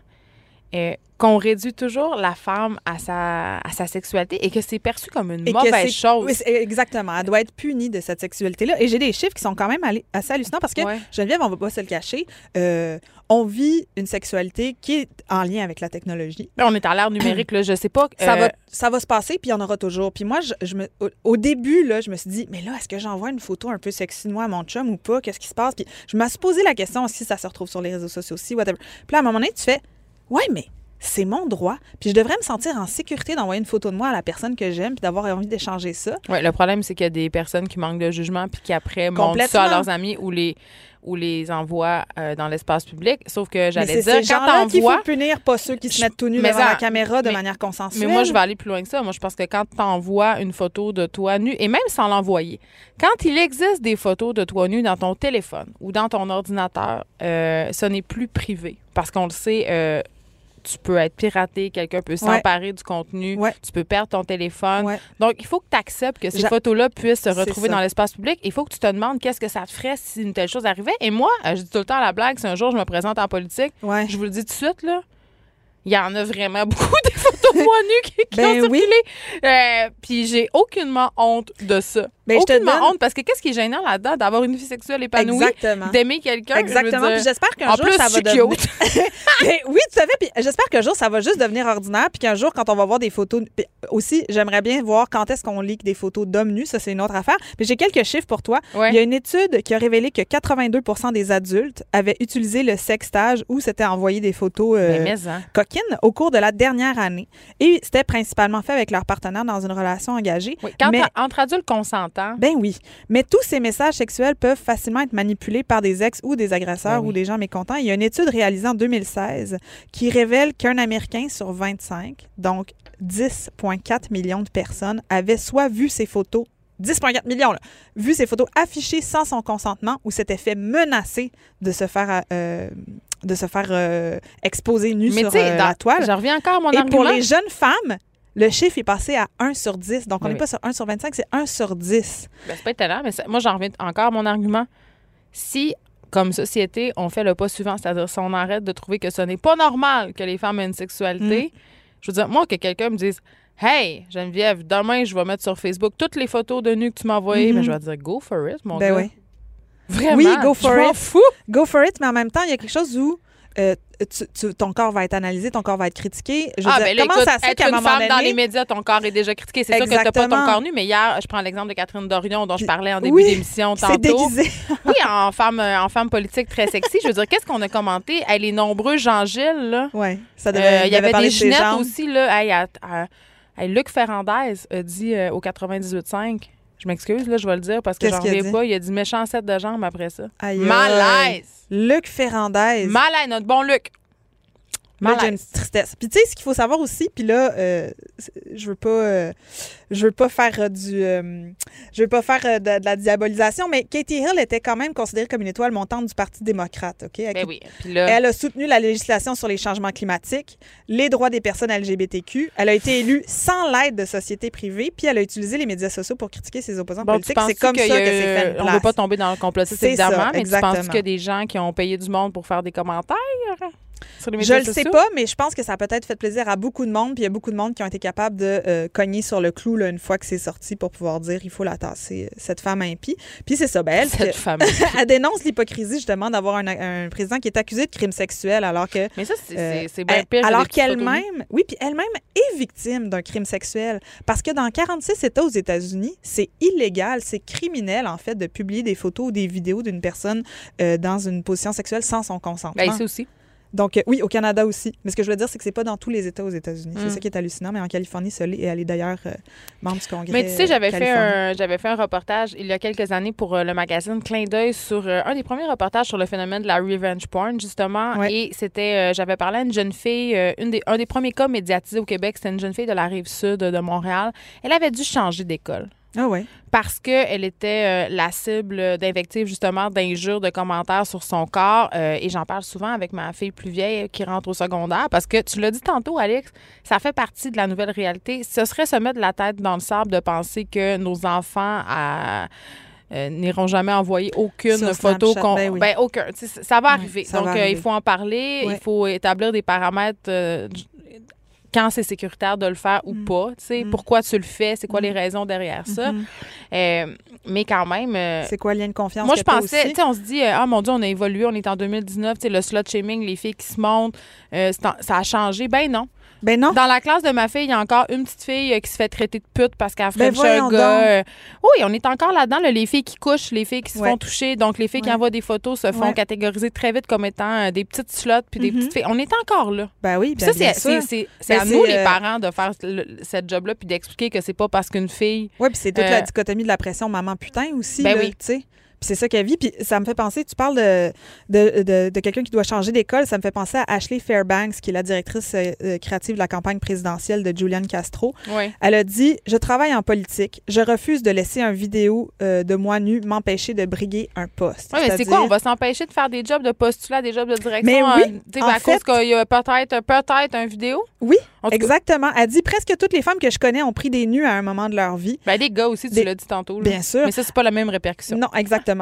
qu'on réduit toujours la femme à sa, à sa sexualité et que c'est perçu comme une mauvaise chose. Oui, exactement. Elle doit être punie de cette sexualité-là. Et j'ai des chiffres qui sont quand même assez hallucinants parce que, Geneviève, on ne va pas se le cacher, euh, on vit une sexualité qui est en lien avec la technologie. on est à l'ère numérique, là, je sais pas. Ça, va, euh, ça va se passer, puis il y en aura toujours. Puis moi, je, me, au, début, là, je me suis dit, mais là, est-ce que j'envoie une photo un peu sexy de moi à mon chum ou pas? Qu'est-ce qui se passe? Puis je me suis posé la question si ça se retrouve sur les réseaux sociaux aussi, whatever. Puis là, à un moment donné, tu fais, ouais, mais c'est mon droit. Puis je devrais me sentir en sécurité d'envoyer une photo de moi à la personne que j'aime puis d'avoir envie d'échanger ça. Oui, le problème, c'est qu'il y a des personnes qui manquent de jugement puis qui après montrent ça à leurs amis ou les ou les envoient euh, dans l'espace public. Sauf que j'allais dire, quand t'envoies... qu'il faut punir, pas ceux qui se mettent tout nus devant la caméra de manière consensuelle. Mais moi, je vais aller plus loin que ça. Moi, je pense que quand t'envoies une photo de toi nu, et même sans l'envoyer, quand il existe des photos de toi nu dans ton téléphone ou dans ton ordinateur, euh, ce n'est plus privé. Parce qu'on le sait, euh, tu peux être piraté, quelqu'un peut s'emparer du contenu, tu peux perdre ton téléphone. Donc, il faut que tu acceptes que ces photos-là puissent se retrouver dans l'espace public. Il faut que tu te demandes qu'est-ce que ça te ferait si une telle chose arrivait. Et moi, euh, je dis tout le temps à la blague, si un jour je me présente en politique, je vous le dis tout de suite, là, il y en a vraiment [laughs] beaucoup des photos de moi nues qui, ben ont circulé. Euh, puis j'ai aucunement honte de ça. Ben, je te demande... honte parce que qu'est-ce qui est gênant là-dedans d'avoir une vie sexuelle épanouie, d'aimer quelqu'un. Exactement. Puis j'espère qu'un jour ça va devenir. [laughs] Ben oui, tout à fait. Puis j'espère qu'un jour ça va juste devenir ordinaire. Puis qu'un jour quand on va voir des photos, aussi j'aimerais bien voir quand est-ce qu'on lit des photos d'hommes nus. Ça c'est une autre affaire. Mais j'ai quelques chiffres pour toi. Il y a une étude qui a révélé que 82% des adultes avaient utilisé le sextage ou s'étaient envoyé des photos euh, hein. coquines au cours de la dernière année. Et c'était principalement fait avec leur partenaire dans une relation engagée. Oui, quand entre adultes consentants ben oui. Mais tous ces messages sexuels peuvent facilement être manipulés par des ex ou des agresseurs ben ou des gens mécontents. Il y a une étude réalisée en 2016 qui révèle qu'un Américain sur 25, donc 10,4 millions de personnes, avait soit vu ces photos 10,4 millions, là, vu ces photos affichées sans son consentement ou s'était fait menacer de se faire, euh, de se faire euh, exposer nu sur euh, la toile. Je reviens encore à mon Et pour les jeunes femmes, le chiffre est passé à 1 sur 10. Donc, on n'est pas sur 1 sur 25, c'est 1 sur 10. Ben, c'est pas étonnant, mais moi, j'en reviens encore à mon argument. Si, comme société, on fait le pas suivant, c'est-à-dire si on arrête de trouver que ce n'est pas normal que les femmes aient une sexualité, mm. je veux dire, moi, que quelqu'un me dise Hey, Geneviève, demain, je vais mettre sur Facebook toutes les photos de nu que tu m'as envoyées, mais mm-hmm. ben, je vais dire Go for it, mon ben gars. Oui. Vraiment. Oui, go for je it. Fou. Go for it, mais en même temps, il y a quelque chose où euh, ton corps va être analysé, ton corps va être critiqué. Je ah, ben comment ça se fait qu'à un moment femme dans les médias, ton corps est déjà critiqué. C'est sûr que tu n'as pas ton corps nu, mais hier, je prends l'exemple de Catherine Dorion dont je parlais en début d'émission tantôt. [laughs] Oui, en femme, euh, en femme politique très sexy. Je veux dire, qu'est-ce qu'on a commenté? Elle les nombreux Jean-Gilles, là. Oui, ça devait, euh, Il y avait des Ginettes aussi, là. Luc Ferrandez a dit au 98.5 je m'excuse, là, je vais le dire parce que j'en reviens pas. Il a dit méchant set de jambes après ça. Malaise! Luc Ferrandez. Malaise, notre bon Luc. Moi, j'ai une tristesse. Puis tu sais, ce qu'il faut savoir aussi, puis là, euh, je veux pas, euh, je veux pas faire euh, du, je veux pas faire de, la diabolisation, mais Katie Hill était quand même considérée comme une étoile montante du Parti démocrate, ok? Ben oui. Elle a soutenu la législation sur les changements climatiques, les droits des personnes LGBTQ. Elle a été élue sans l'aide de sociétés privées, puis elle a utilisé les médias sociaux pour critiquer ses opposants politiques. C'est comme ça que c'est fait. On ne veut pas tomber dans le complotisme évidemment, mais tu penses a des gens qui ont payé du monde pour faire des commentaires? Je le sais pas, mais je pense que ça a peut-être fait plaisir à beaucoup de monde. Puis il y a beaucoup de monde qui ont été capables de euh, cogner sur le clou là, une fois que c'est sorti pour pouvoir dire il faut la tasser, euh, cette femme impie. Puis c'est ça, ben, elle, cette femme [laughs] elle dénonce l'hypocrisie justement d'avoir un, président qui est accusé de crimes sexuels alors que. Mais ça, c'est euh, bien pire. Alors qu'elle-même, oui, puis elle-même est victime d'un crime sexuel. Parce que dans 46 États aux États-Unis, c'est illégal, c'est criminel en fait de publier des photos ou des vidéos d'une personne dans une position sexuelle sans son consentement. Ben, ici aussi. Donc, euh, oui, au Canada aussi. Mais ce que je veux dire, c'est que c'est pas dans tous les États aux États-Unis. C'est mm. ça qui est hallucinant. Mais en Californie, ça l'est. Et elle est d'ailleurs euh, membre du Congrès. Mais tu sais, j'avais fait, un, j'avais fait un reportage il y a quelques années pour euh, le magazine Clin d'œil sur un des premiers reportages sur le phénomène de la revenge porn, justement. Et c'était, j'avais parlé à une jeune fille, une des, un des premiers cas médiatisés au Québec, c'était une jeune fille de la rive sud de Montréal. Elle avait dû changer d'école. Ah ouais. Parce qu'elle était euh, la cible d'invectives, justement, d'injures, de commentaires sur son corps. Euh, et j'en parle souvent avec ma fille plus vieille qui rentre au secondaire. Parce que tu l'as dit tantôt, Alex, ça fait partie de la nouvelle réalité. Ce serait se mettre la tête dans le sable de penser que nos enfants euh, n'iront jamais envoyer aucune photo. Ben, ben, aucun. Ça va arriver. Donc, il faut en parler. Il faut établir des paramètres quand c'est sécuritaire de le faire ou mm. pas. Tu sais, mm. Pourquoi tu le fais? C'est quoi les mm. raisons derrière ça? Mm-hmm. Euh, mais quand même... Euh, c'est quoi le lien de confiance? Moi, je pensais... Tu sais, on se dit, euh, ah mon Dieu, on a évolué, on est en 2019. Tu sais, le slut shaming, les filles qui se montent, ça a changé. Ben non. Ben non. Dans la classe de ma fille, il y a encore une petite fille euh, qui se fait traiter de pute parce qu'elle a ben un gars. Euh, oui, on est encore là-dedans, les filles qui couchent, les filles qui se font toucher. Donc, les filles qui envoient des photos se font catégoriser très vite comme étant des petites slots puis des mm-hmm. petites filles. On est encore là. Ben oui, bien, ça, c'est ben, à nous, les parents, de faire cette job-là puis d'expliquer que c'est pas parce qu'une fille. Oui, puis c'est toute la dichotomie de la pression maman putain aussi. Ben oui. C'est ça qu'elle vit. Puis ça me fait penser, tu parles de, de, de, quelqu'un qui doit changer d'école, ça me fait penser à Ashley Fairbanks, qui est la directrice euh, euh, créative de la campagne présidentielle de Julian Castro. Elle a dit Je travaille en politique. Je refuse de laisser un vidéo euh, de moi nu m'empêcher de briguer un poste. Oui, mais c'est quoi? On va s'empêcher de faire des jobs de postulat, des jobs de direction mais oui, à cause qu'il y a peut-être peut un vidéo? Oui, exactement. Elle dit presque toutes les femmes que je connais ont pris des nus à un moment de leur vie. Ben, des gars aussi, tu l'as dit tantôt. Bien sûr. Mais ça, c'est pas la même répercussion. Non, exactement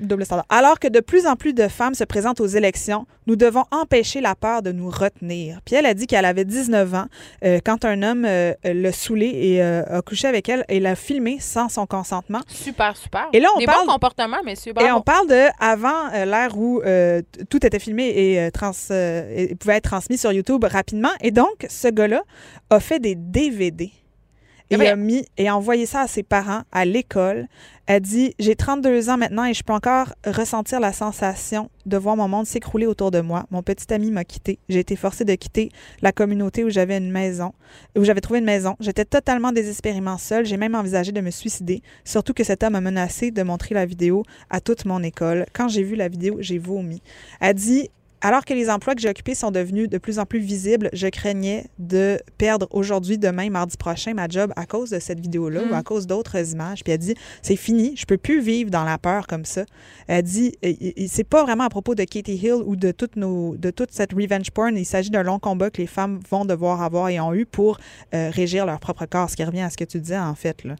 double standard. Alors que de plus en plus de femmes se présentent aux élections, nous devons empêcher la peur de nous retenir. Puis elle a dit qu'elle avait 19 ans euh, quand un homme euh, l'a saoulée et euh, a couché avec elle et l'a filmé sans son consentement. Super, super. Et là, on Des parle... bons comportements, messieurs. Et on parle de avant l'ère où tout était filmé et, trans, et pouvait être transmis sur YouTube rapidement. Et donc, ce gars-là a fait des DVD. Et il a mis et a envoyé ça à ses parents à l'école. Elle dit J'ai 32 ans maintenant et je peux encore ressentir la sensation de voir mon monde s'écrouler autour de moi. Mon petit ami m'a quitté. J'ai été forcée de quitter la communauté où j'avais une maison, où j'avais trouvé une maison. J'étais totalement désespérément seule. J'ai même envisagé de me suicider. Surtout que cet homme a menacé de montrer la vidéo à toute mon école. Quand j'ai vu la vidéo, j'ai vomi. Elle dit alors que les emplois que j'ai occupés sont devenus de plus en plus visibles, je craignais de perdre aujourd'hui, demain, mardi prochain, ma job à cause de cette vidéo-là ou à mm. cause d'autres images. Puis elle dit, c'est fini, je peux plus vivre dans la peur comme ça. Elle dit, c'est pas vraiment à propos de Katie Hill ou de toute, nos, de toute cette revenge porn. Il s'agit d'un long combat que les femmes vont devoir avoir et ont eu pour euh, régir leur propre corps, ce qui revient à ce que tu disais en fait. Là.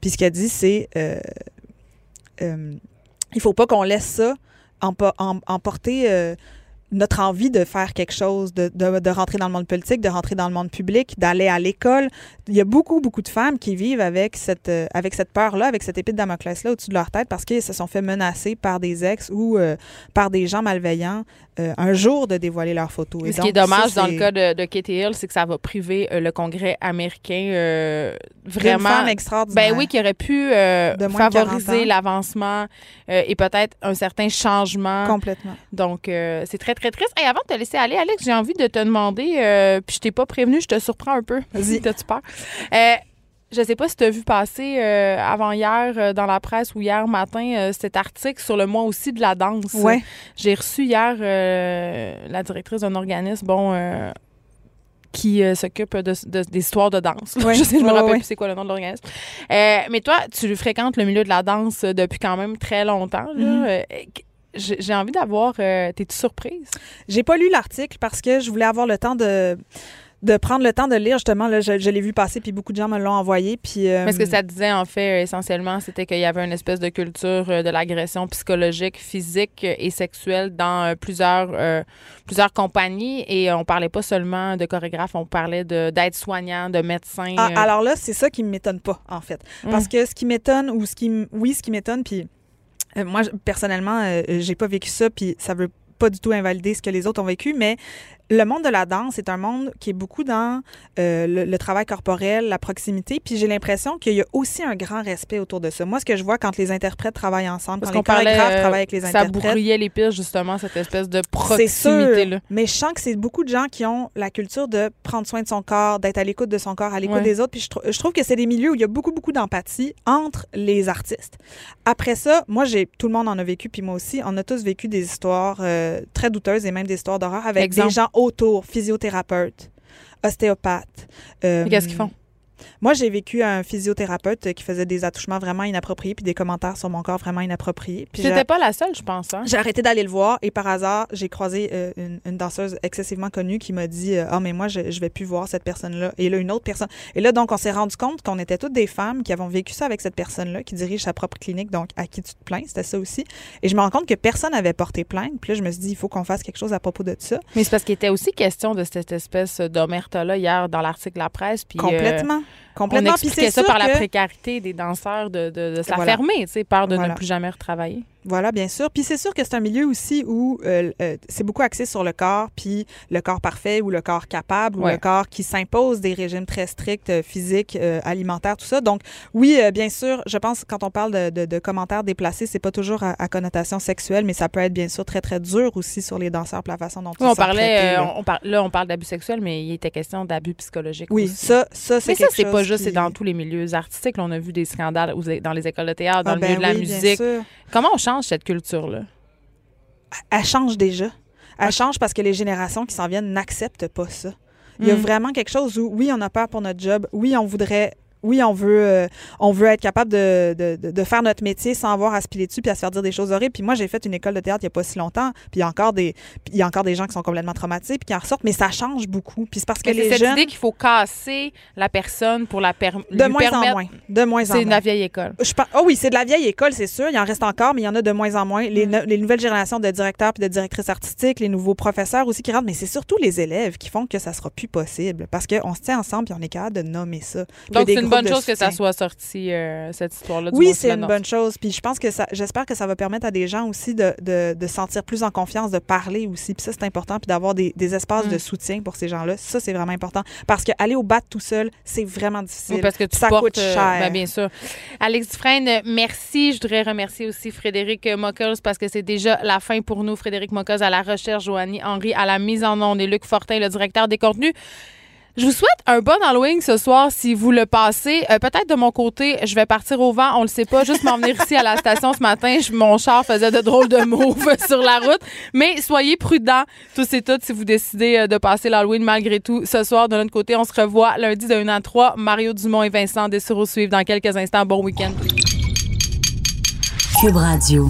Puis ce qu'elle dit, c'est, euh, euh, il faut pas qu'on laisse ça emporter... Notre envie de faire quelque chose, de, de, de, rentrer dans le monde politique, de rentrer dans le monde public, d'aller à l'école. Il y a beaucoup, beaucoup de femmes qui vivent avec cette, euh, avec cette peur-là, avec cette épée de Damoclès-là au-dessus de leur tête parce qu'elles se sont fait menacer par des ex ou euh, par des gens malveillants euh, un jour de dévoiler leurs photos. Et ce qui est dommage dans le cas de, de Katie Hill, c'est que ça va priver le Congrès américain vraiment. Une femme extraordinaire. Ben oui, qui aurait pu favoriser l'avancement et peut-être un certain changement. Complètement. Donc, c'est très, très triste. Et avant de te laisser aller, Alex, j'ai envie de te demander, euh, puis je t'ai pas prévenu, je te surprends un peu. [laughs] Vas-y. T'as-tu peur? Euh, je sais pas si tu as vu passer euh, avant-hier dans la presse ou hier matin cet article sur le mois aussi de la danse. Ouais. J'ai reçu hier la directrice d'un organisme, bon, qui s'occupe de, des histoires de danse. [laughs] Je sais, je me rappelle plus c'est quoi le nom de l'organisme. mais toi, tu fréquentes le milieu de la danse depuis quand même très longtemps. Là. Mm-hmm. J'ai envie d'avoir. Euh, T'es-tu surprise? J'ai pas lu l'article parce que je voulais avoir le temps de de prendre le temps de lire justement là, je, l'ai vu passer puis beaucoup de gens me l'ont envoyé puis euh, mais ce que ça disait en fait euh, essentiellement c'était qu'il y avait une espèce de culture de l'agression psychologique physique et sexuelle dans plusieurs plusieurs compagnies et on parlait pas seulement de chorégraphes on parlait de d'aide soignants de médecins ah, alors là c'est ça qui m'étonne pas en fait parce mm. que ce qui m'étonne ou ce qui oui ce qui m'étonne puis euh, moi, personnellement, euh, j'ai pas vécu ça, puis ça veut pas du tout invalider ce que les autres ont vécu, mais le monde de la danse est un monde qui est beaucoup dans euh, le, travail corporel, la proximité. Puis j'ai l'impression qu'il y a aussi un grand respect autour de ça. Moi, ce que je vois quand les interprètes travaillent ensemble, Parce quand les chorégraphes travaillent avec les interprètes. Ça bourriait les pistes, justement, cette espèce de proximité-là. Mais je sens que c'est beaucoup de gens qui ont la culture de prendre soin de son corps, d'être à l'écoute de son corps, à l'écoute des autres. Puis je, je trouve que c'est des milieux où il y a beaucoup, beaucoup d'empathie entre les artistes. Après ça, moi, j'ai tout le monde en a vécu, puis moi aussi, on a tous vécu des histoires euh, très douteuses et même des histoires d'horreur avec des gens autour, physiothérapeute, ostéopathe. Qu'est-ce qu'ils font? Moi, j'ai vécu un physiothérapeute qui faisait des attouchements vraiment inappropriés puis des commentaires sur mon corps vraiment inappropriés. Puis C'était pas la seule, je pense. Hein? J'ai arrêté d'aller le voir et par hasard, j'ai croisé euh, une, danseuse excessivement connue qui m'a dit Ah, mais moi, je, je vais plus voir cette personne-là. Et là, une autre personne. Et là, donc, on s'est rendu compte qu'on était toutes des femmes qui avons vécu ça avec cette personne-là, qui dirige sa propre clinique, donc à qui tu te plains. C'était ça aussi. Et je me rends compte que personne n'avait porté plainte. Puis là, je me suis dit Il faut qu'on fasse quelque chose à propos de ça. Mais c'est parce qu'il était aussi question de cette espèce d'omerta-là hier dans l'article de la presse. Puis, euh, Complètement. On expliquait ça par la précarité des danseurs de, de, de se la fermer, peur de ne plus jamais retravailler. Voilà, bien sûr. Puis c'est sûr que c'est un milieu aussi où euh, euh, c'est beaucoup axé sur le corps, puis le corps parfait ou le corps capable ou le corps qui s'impose des régimes très stricts, euh, physiques, alimentaires, tout ça. Donc oui, bien sûr, je pense quand on parle de, de, commentaires déplacés, c'est pas toujours à, connotation sexuelle, mais ça peut être bien sûr très très dur aussi sur les danseurs, pour la façon dont oui, on parlait, là. On, là on parle d'abus sexuels, mais il était question d'abus psychologiques. Oui, ça, ça c'est. Mais ça c'est pas juste, c'est dans tous les milieux artistiques. on a vu des scandales dans les écoles de théâtre, dans ah, le milieu ben de la musique. Comment on change cette culture-là? Elle change déjà. Elle change parce que les générations qui s'en viennent n'acceptent pas ça. Il y a mm. vraiment quelque chose où, oui, on a peur pour notre job. Oui, on voudrait oui, on veut, euh, on veut être capable de, de, de, faire notre métier sans avoir à se piler dessus puis à se faire dire des choses horribles. Puis moi, j'ai fait une école de théâtre il n'y a pas si longtemps, puis il y a encore des, il y a encore des gens qui sont complètement traumatisés puis qui en ressortent, mais ça change beaucoup. Puis c'est parce que les cette jeunes... idée qu'il faut casser la personne pour la per... de moins en moins, de moins en moins. C'est de la vieille école. Je Oh oui, c'est de la vieille école, c'est sûr. Il en reste encore, mais il y en a de moins en moins. Les, mm. les nouvelles générations de directeurs puis de directrices artistiques, les nouveaux professeurs aussi qui rentrent, mais c'est surtout les élèves qui font que ça sera plus possible parce qu'on se tient ensemble puis on est capable de nommer ça. Donc bonne chose que ça soit sorti euh, cette histoire-là. Oui, c'est une bonne chose. Puis je pense que ça, j'espère que ça va permettre à des gens aussi de, de, de sentir plus en confiance, de parler aussi. Puis ça, c'est important. Puis d'avoir des, des, espaces de mm. soutien pour ces gens-là. Ça, c'est vraiment important. Parce qu'aller au bat tout seul, c'est vraiment difficile. parce que ça coûte euh, cher. Ben, bien sûr. Alex Dufresne, merci. Je voudrais remercier aussi Frédéric Mockles parce que c'est déjà la fin pour nous. Frédéric Mockles à la recherche, Joanie Henry à la mise en onde et Luc Fortin, le directeur des contenus. Je vous souhaite un bon Halloween ce soir si vous le passez. Euh, peut-être de mon côté, je vais partir au vent, on le sait pas. Juste m'en venir ici à la station ce matin, mon char faisait de drôles de moves [laughs] sur la route. Mais soyez prudents tous et toutes si vous décidez euh, de passer l'Halloween malgré tout. Ce soir, de notre côté, on se revoit lundi de 1 à 3. Mario Dumont et Vincent Dessureau suivent dans quelques instants. Bon week-end. Cube Radio.